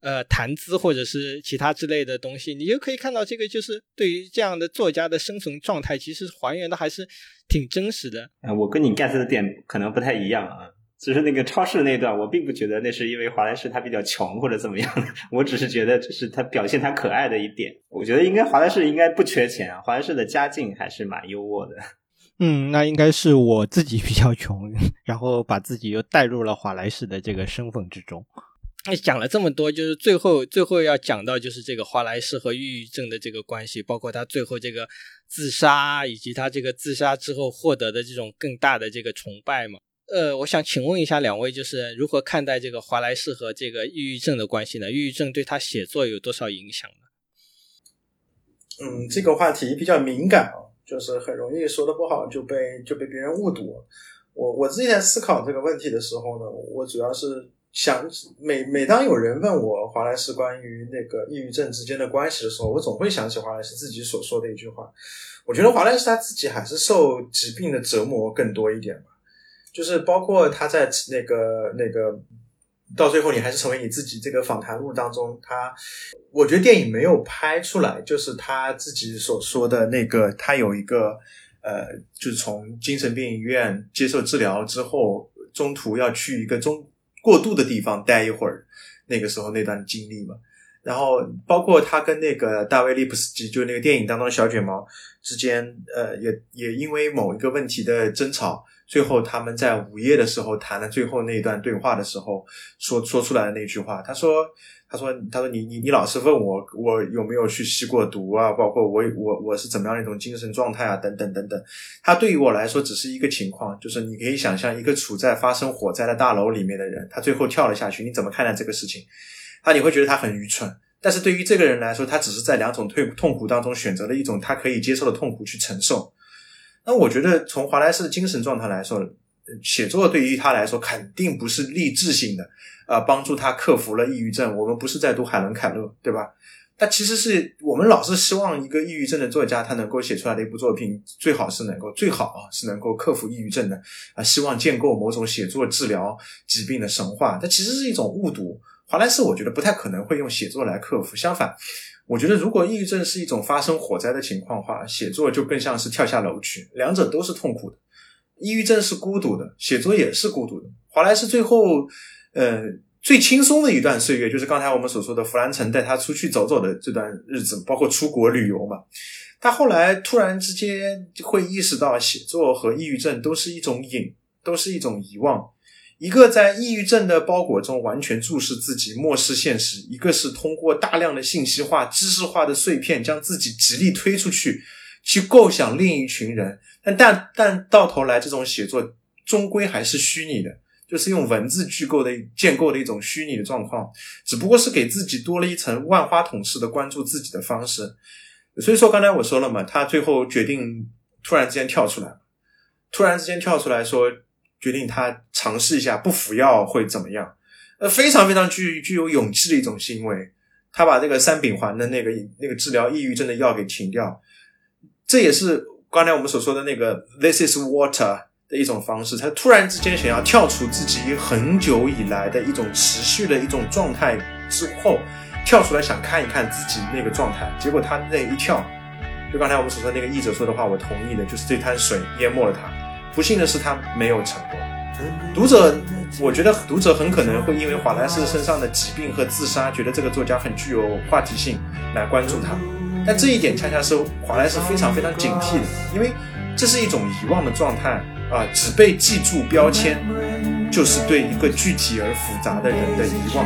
呃谈资或者是其他之类的东西。你就可以看到，这个就是对于这样的作家的生存状态，其实还原的还是挺真实的。呃，我跟你 get 的点可能不太一样啊。只是那个超市那段，我并不觉得那是因为华莱士他比较穷或者怎么样的，我只是觉得这是他表现他可爱的一点。我觉得应该华莱士应该不缺钱啊，华莱士的家境还是蛮优渥的。嗯，那应该是我自己比较穷，然后把自己又带入了华莱士的这个身份之中。那讲了这么多，就是最后最后要讲到就是这个华莱士和抑郁症的这个关系，包括他最后这个自杀，以及他这个自杀之后获得的这种更大的这个崇拜嘛。呃，我想请问一下两位，就是如何看待这个华莱士和这个抑郁症的关系呢？抑郁症对他写作有多少影响呢？嗯，这个话题比较敏感啊，就是很容易说的不好就被就被别人误读。我我自己在思考这个问题的时候呢，我主要是想每每当有人问我华莱士关于那个抑郁症之间的关系的时候，我总会想起华莱士自己所说的一句话。我觉得华莱士他自己还是受疾病的折磨更多一点吧。就是包括他在那个那个到最后，你还是成为你自己这个访谈录当中，他我觉得电影没有拍出来，就是他自己所说的那个，他有一个呃，就是从精神病医院接受治疗之后，中途要去一个中过渡的地方待一会儿，那个时候那段经历嘛。然后包括他跟那个大卫利普斯基，就那个电影当中的小卷毛之间，呃，也也因为某一个问题的争吵。最后，他们在午夜的时候谈了最后那一段对话的时候，说说出来的那句话，他说：“他说，他说，你你你老是问我，我有没有去吸过毒啊？包括我我我是怎么样的一种精神状态啊？等等等等。他对于我来说只是一个情况，就是你可以想象一个处在发生火灾的大楼里面的人，他最后跳了下去，你怎么看待这个事情？他你会觉得他很愚蠢，但是对于这个人来说，他只是在两种痛痛苦当中选择了一种他可以接受的痛苦去承受。”那我觉得，从华莱士的精神状态来说，写作对于他来说肯定不是励志性的，啊，帮助他克服了抑郁症。我们不是在读海伦凯勒，对吧？他其实是我们老是希望一个抑郁症的作家，他能够写出来的一部作品，最好是能够最好啊，是能够克服抑郁症的啊，希望建构某种写作治疗疾病的神话。它其实是一种误读。华莱士我觉得不太可能会用写作来克服，相反。我觉得，如果抑郁症是一种发生火灾的情况的话，写作就更像是跳下楼去，两者都是痛苦的。抑郁症是孤独的，写作也是孤独的。华莱士最后，呃，最轻松的一段岁月，就是刚才我们所说的弗兰城带他出去走走的这段日子，包括出国旅游嘛。他后来突然之间会意识到，写作和抑郁症都是一种瘾，都是一种遗忘。一个在抑郁症的包裹中完全注视自己、漠视现实；一个是通过大量的信息化、知识化的碎片，将自己极力推出去，去构想另一群人。但但但到头来，这种写作终归还是虚拟的，就是用文字具构的建构的一种虚拟的状况，只不过是给自己多了一层万花筒式的关注自己的方式。所以说，刚才我说了嘛，他最后决定突然之间跳出来，突然之间跳出来说。决定他尝试一下不服药会怎么样？呃，非常非常具具有勇气的一种行为。他把这个三丙环的那个那个治疗抑郁症的药给停掉，这也是刚才我们所说的那个 “this is water” 的一种方式。他突然之间想要跳出自己很久以来的一种持续的一种状态之后，跳出来想看一看自己那个状态。结果他那一跳，就刚才我们所说那个译者说的话，我同意的，就是这滩水淹没了他。不幸的是，他没有成功。读者，我觉得读者很可能会因为华莱士身上的疾病和自杀，觉得这个作家很具有话题性，来关注他。但这一点恰恰是华莱士非常非常警惕的，因为这是一种遗忘的状态啊，只被记住标签，就是对一个具体而复杂的人的遗忘。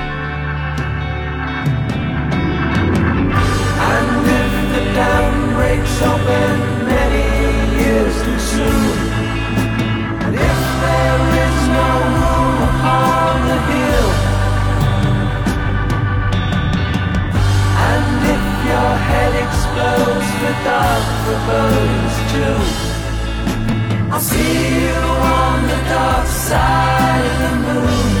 Breaks open many years too soon. And if there is no room upon the hill, and if your head explodes, the dark forebodings too. I'll see you on the dark side of the moon.